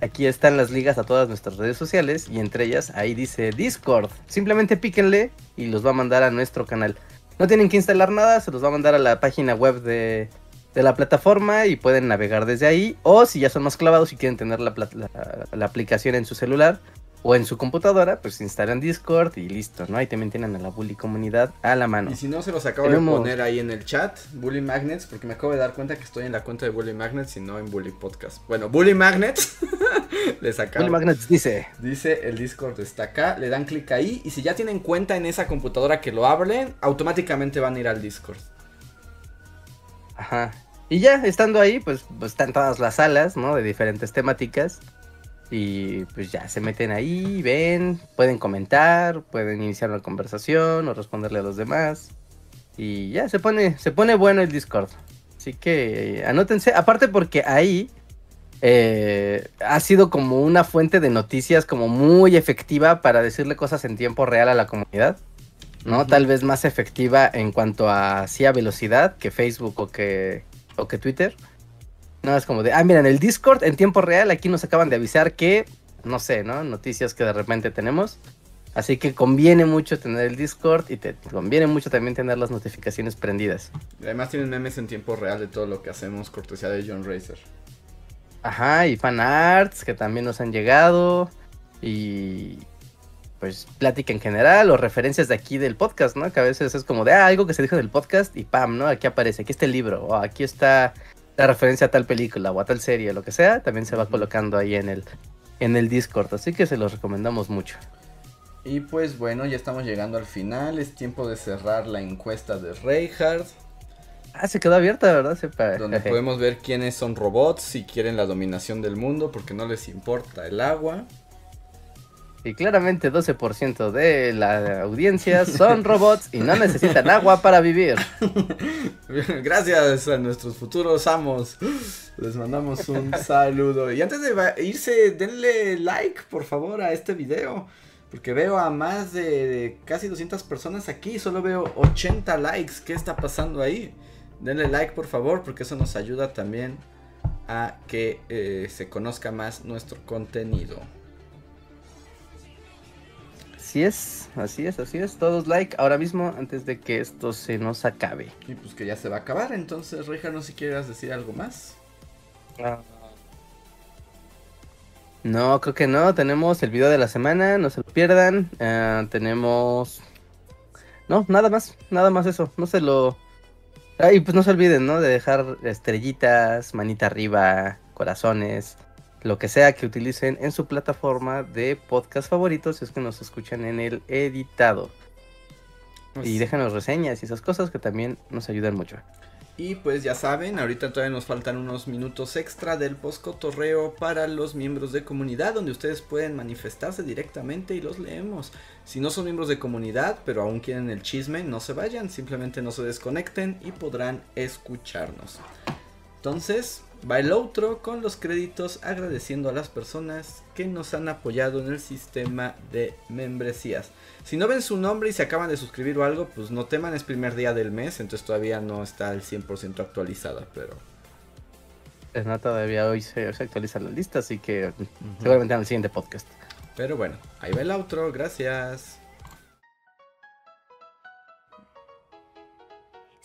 Aquí están las ligas a todas nuestras redes sociales y entre ellas ahí dice Discord. Simplemente píquenle y los va a mandar a nuestro canal. No tienen que instalar nada, se los va a mandar a la página web de, la plataforma y pueden navegar desde ahí. O si ya son más clavados y quieren tener la, aplicación en su celular o en su computadora, pues instalan Discord y listo, ¿no? Ahí también tienen a la Bully comunidad a la mano. Y si no, se los acabo de poner ahí en el chat, Bully Magnets, porque me acabo de dar cuenta que estoy en la cuenta de Bully Magnets y no en Bully Podcast. Bueno, Bully Magnets, les acabo. Bully Magnets dice. Dice, el Discord está acá, le dan clic ahí y si ya tienen cuenta en esa computadora que lo abren, automáticamente van a ir al Discord. Ajá. Y ya, estando ahí, pues, pues, están todas las salas, ¿no? De diferentes temáticas. Y pues ya se meten ahí, ven, pueden comentar, pueden iniciar una conversación o responderle a los demás. Y ya se pone, se pone bueno el Discord. Así que anótense. Aparte porque ahí eh, ha sido como una fuente de noticias como muy efectiva para decirle cosas en tiempo real a la comunidad. ¿no? Tal vez más efectiva en cuanto a sí a velocidad que Facebook o que, o que Twitter. No, es como de, ah, mira, en el Discord en tiempo real aquí nos acaban de avisar que, no sé, ¿no? Noticias que de repente tenemos. Así que conviene mucho tener el Discord y te conviene mucho también tener las notificaciones prendidas. Además tienen memes en tiempo real de todo lo que hacemos, cortesía de John Racer. Ajá, y fanarts que también nos han llegado. Y, pues plática en general o referencias de aquí del podcast, ¿no? Que a veces es como de ah, algo que se dijo del podcast y pam, ¿no? Aquí aparece, aquí está el libro, o aquí está la referencia a tal película o a tal serie, lo que sea, también se va colocando ahí en el, en el Discord, así que se los recomendamos mucho. Y pues bueno, ya estamos llegando al final, es tiempo de cerrar la encuesta de Reinhardt. Ah, se quedó abierta, ¿verdad? Donde podemos ver quiénes son robots, si quieren la dominación del mundo, porque no les importa el agua. Y claramente 12% de la audiencia son robots y no necesitan agua para vivir. Gracias a nuestros futuros amos. Les mandamos un saludo. Y antes de irse, denle like, por favor, a este video. Porque veo a más de casi 200 personas aquí. Solo veo 80 likes. ¿Qué está pasando ahí? Denle like, por favor, porque eso nos ayuda también a que eh, se conozca más nuestro contenido. Así es. Así es, así es. Todos like ahora mismo antes de que esto se nos acabe. Y pues que ya se va a acabar, entonces Reja, no si quieras decir algo más. No, creo que no. Tenemos el video de la semana, no se lo pierdan. Ah, tenemos... No, nada más, nada más eso. No se lo... Ah, y pues no se olviden, ¿no? De dejar estrellitas, manita arriba, corazones, lo que sea que utilicen en su plataforma de podcast favoritos si es que nos escuchan en el editado. Pues Y déjanos reseñas y esas cosas que también nos ayudan mucho. Y pues ya saben, ahorita todavía nos faltan unos minutos extra del postcotorreo para los miembros de comunidad, donde ustedes pueden manifestarse directamente y los leemos. Si no son miembros de comunidad, pero aún quieren el chisme, no se vayan, simplemente no se desconecten y podrán escucharnos. Entonces, va el outro con los créditos agradeciendo a las personas que nos han apoyado en el sistema de membresías. Si no ven su nombre y se acaban de suscribir o algo, pues no teman, es primer día del mes, entonces todavía no está al 100% actualizada, pero... Es nada, todavía hoy se, se actualiza la lista, así que seguramente en el siguiente podcast. Pero bueno, ahí va el outro, gracias.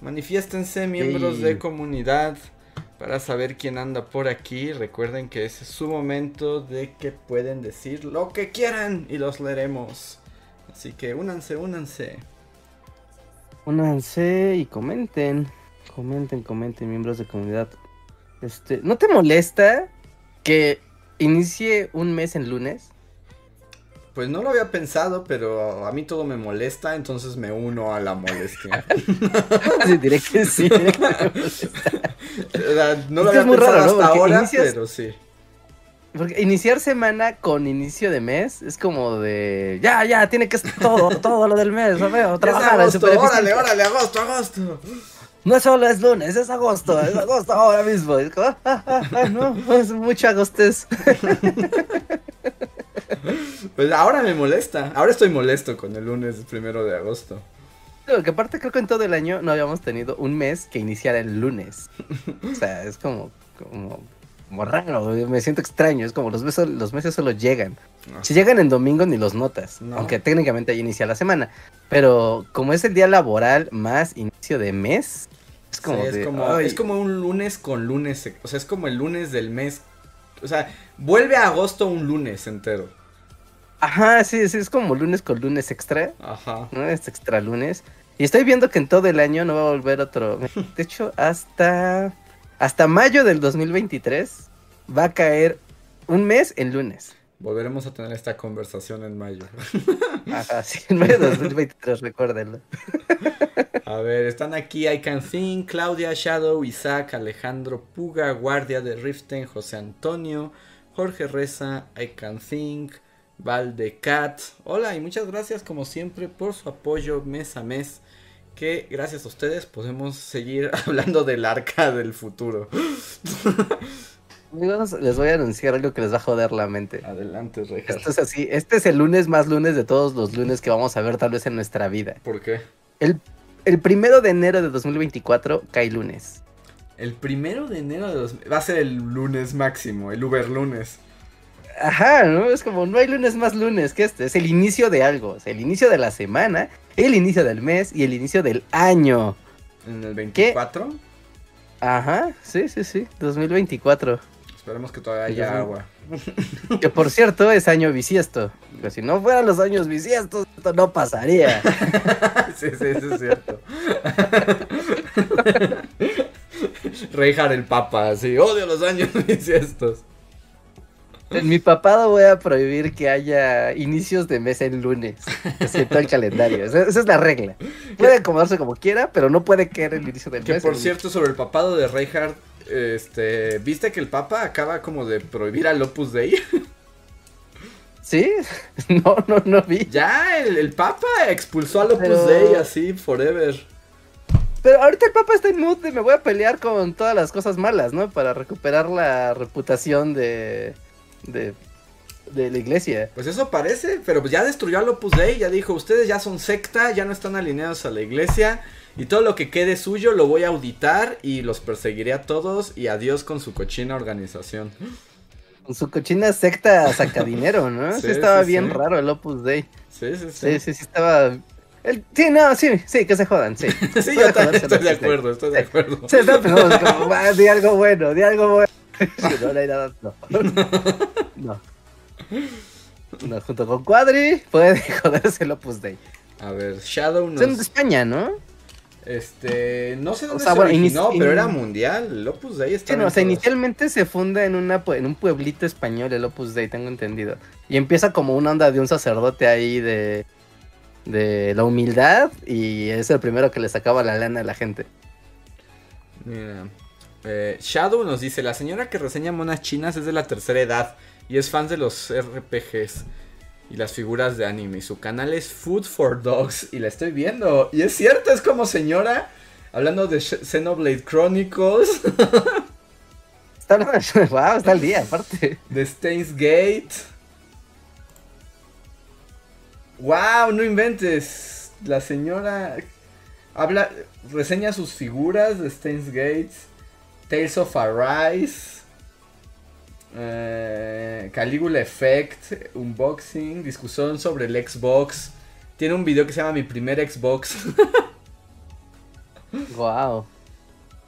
Manifiéstense miembros Sí. de comunidad para saber quién anda por aquí. Recuerden que ese es su momento de que pueden decir lo que quieran y los leeremos. Así que únanse, únanse. Únanse y comenten. Comenten, comenten, miembros de comunidad. Este, ¿no te molesta que inicie un mes en lunes? Pues no lo había pensado, pero a mí todo me molesta, entonces me uno a la molestia. Sí, diré que sí. diré que no lo había es muy pensado raro, hasta ahora, inicias- pero sí. Porque iniciar semana con inicio de mes es como de. Ya, ya, tiene que ser todo, todo lo del mes, ¿no? Veo, trabajar agosto, órale, órale, agosto, agosto. No solo es lunes, es agosto, es agosto ahora mismo. Es como, ah, ah, ah, no, es mucho agostés. Pues ahora me molesta. Ahora estoy molesto con el lunes primero de agosto. Lo que aparte creo que en todo el año no habíamos tenido un mes que iniciara el lunes. O sea, es como, como, como raro, me siento extraño, es como los meses, los meses solo llegan. No. Si llegan en domingo ni los notas, No. aunque técnicamente ahí inicia la semana. Pero como es el día laboral más inicio de mes, es como Sí, es, de, como, ay, es como un lunes con lunes. O sea, es como el lunes del mes. O sea, vuelve a agosto un lunes entero. Ajá, sí, sí, es como lunes con lunes extra, Ajá. ¿no? Es extra lunes. Y estoy viendo que en todo el año no va a volver otro. De hecho, hasta hasta mayo del 2023 va a caer un mes en lunes. Volveremos a tener esta conversación en mayo. Ajá, sí, en mayo del 2023, recuérdenlo. A ver, están aquí I Can Think, Claudia, Shadow, Isaac, Alejandro Puga, Guardia de Riften, José Antonio, Jorge Reza, I Can Think, Valdecat. Hola y muchas gracias como siempre por su apoyo mes a mes. Que gracias a ustedes podemos seguir hablando del arca del futuro. Amigos, les voy a anunciar algo que les va a joder la mente. Adelante, Rejas. Esto es así, este es el lunes más lunes de todos los lunes que vamos a ver tal vez en nuestra vida. ¿Por qué? El, el primero de enero de 2024 cae lunes. El primero de enero de dos... va a ser el lunes máximo, el Uber lunes. Ajá, ¿no? Es como, no hay lunes más lunes que este. Es el inicio de algo. Es el inicio de la semana, el inicio del mes y el inicio del año. En el 24. Ajá, sí, sí, sí. 2024. Esperemos que todavía haya agua. Que por cierto es año bisiesto. Pero si no fueran los años bisiestos, esto no pasaría. sí, sí, eso es cierto. Reijar el Papa, sí, odio los años bisiestos. En mi papado voy a prohibir que haya inicios de mes en lunes. Todo el calendario. Esa, esa es la regla. Puede acomodarse como quiera, pero no puede caer el inicio del Que mes. por en- cierto, sobre el papado de Reinhardt, este, ¿viste que el Papa acaba como de prohibir al Opus Dei? ¿Sí? No, no, no vi. Ya, el, el Papa expulsó al Opus Pero- Dei así, forever. Pero ahorita el Papa está en mood de me voy a pelear con todas las cosas malas, ¿no? Para recuperar la reputación de, de, de la iglesia. Pues eso parece, pero pues ya destruyó al Opus Dei, ya dijo, ustedes ya son secta, ya no están alineados a la iglesia, y todo lo que quede suyo lo voy a auditar y los perseguiré a todos, y adiós con su cochina organización. Con su cochina secta saca dinero, ¿no? Sí, Sí, estaba sí, bien raro el Opus Dei. Sí, sí, sí. Sí, sí, sí, estaba... el- Sí, no, sí, sí, que se jodan, sí. Sí, yo también estoy de acuerdo, estoy de acuerdo. Sí, estaba pensando como, "Va, di algo bueno, di algo bueno. Sí, no, no nada, no. No. No, junto con Cuadri puede joderse el Opus Dei. A ver, Shadow nos... Son de España, ¿no? Este, no sé dónde sea, se bueno, originó, pero era mundial, el Opus Dei Sí, estaba no, o sea, inicialmente se funda en, una, en un pueblito español el Opus Dei, tengo entendido. Y empieza como una onda de un sacerdote ahí de, de la humildad y es el primero que le sacaba la lana a la gente. Mira, eh, Shadow nos dice, la señora que reseña monas chinas es de la tercera edad y es fan de los RPGs y las figuras de anime. Su canal es Food for Dogs y la estoy viendo. Y es cierto, es como señora hablando de Xenoblade Chronicles, Está, wow, está al día, aparte. de Stains Gate. Wow, no inventes. La señora habla, reseña sus figuras de Stains Gate, Tales of Arise, eh, Caligula Effect, unboxing, discusión sobre el Xbox. Tiene un video que se llama Mi primer Xbox. Wow.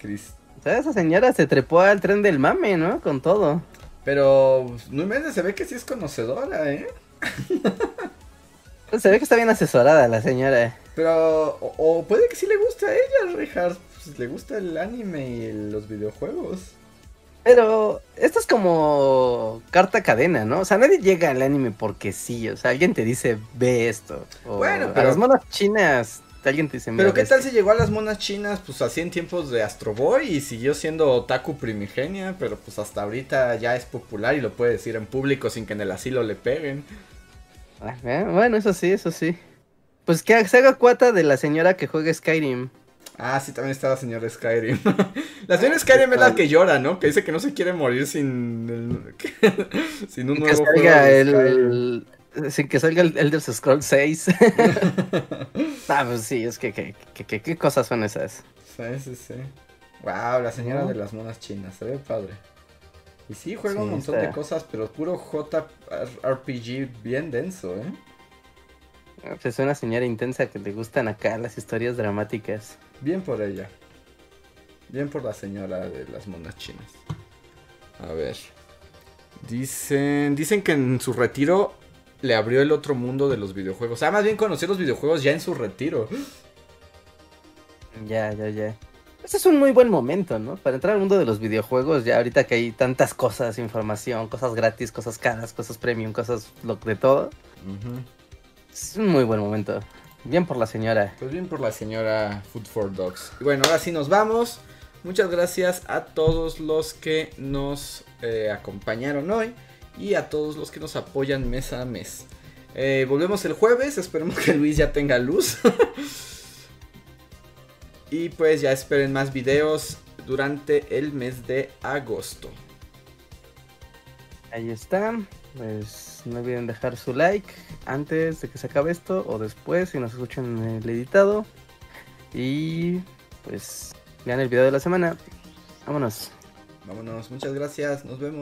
Cris- O sea, esa señora se trepó al tren del mame, ¿no? Con todo. Pero no inventes, se ve que sí es conocedora, ¿eh? Se ve que está bien asesorada la señora. Pero, o, o puede que sí le guste a ella, Richard. Pues, le gusta el anime y el- los videojuegos. Pero esto es como carta cadena, ¿no? O sea, nadie llega al anime porque sí. O sea, alguien te dice, ve esto. O Bueno, a pero- las monas chinas, alguien te dice, Pero "Mira, qué tal esto". si llegó a las monas chinas, pues así en tiempos de Astro Boy y siguió siendo otaku primigenia, pero pues hasta ahorita ya es popular y lo puede decir en público sin que en el asilo le peguen. Ah, eh, Bueno, eso sí, eso sí. Pues que se haga cuata de la señora que juega Skyrim. Ah, sí, también está la señora Skyrim. la señora Skyrim es la que llora, ¿no? Que dice que no se quiere morir sin, el- sin un Que nuevo juego Skyrim. el... Sin que salga el Elder Scrolls 6. ah, pues sí, es que, que, que- que- ¿qué cosas son esas? Sí, sí, sí. Wow, la señora ¿No? de las monas chinas, se ve padre. Y sí, juega un montón está. de cosas, pero puro JRPG bien denso, ¿eh? Ah, pues es una señora intensa que le gustan acá las historias dramáticas. Bien por ella. Bien por la señora de las monas chinas. A ver. Dicen, dicen que en su retiro le abrió el otro mundo de los videojuegos. O sea, más bien conoció los videojuegos ya en su retiro. Ya, ya, ya. Ese es un muy buen momento, ¿no? Para entrar al mundo de los videojuegos, ya ahorita que hay tantas cosas, información, cosas gratis, cosas caras, cosas premium, cosas lo de todo. Es un muy buen momento. Bien por la señora. Pues bien por la señora Food for Dogs. Y bueno, ahora sí nos vamos. Muchas gracias a todos los que nos eh, acompañaron hoy y a todos los que nos apoyan mes a mes. Eh, volvemos el jueves, esperemos que Luis ya tenga luz. y pues ya esperen más videos durante el mes de agosto. Ahí está. Pues no olviden dejar su like antes de que se acabe esto o después si nos escuchan el editado. Y pues vean el video de la semana. Vámonos. Vámonos, muchas gracias, nos vemos.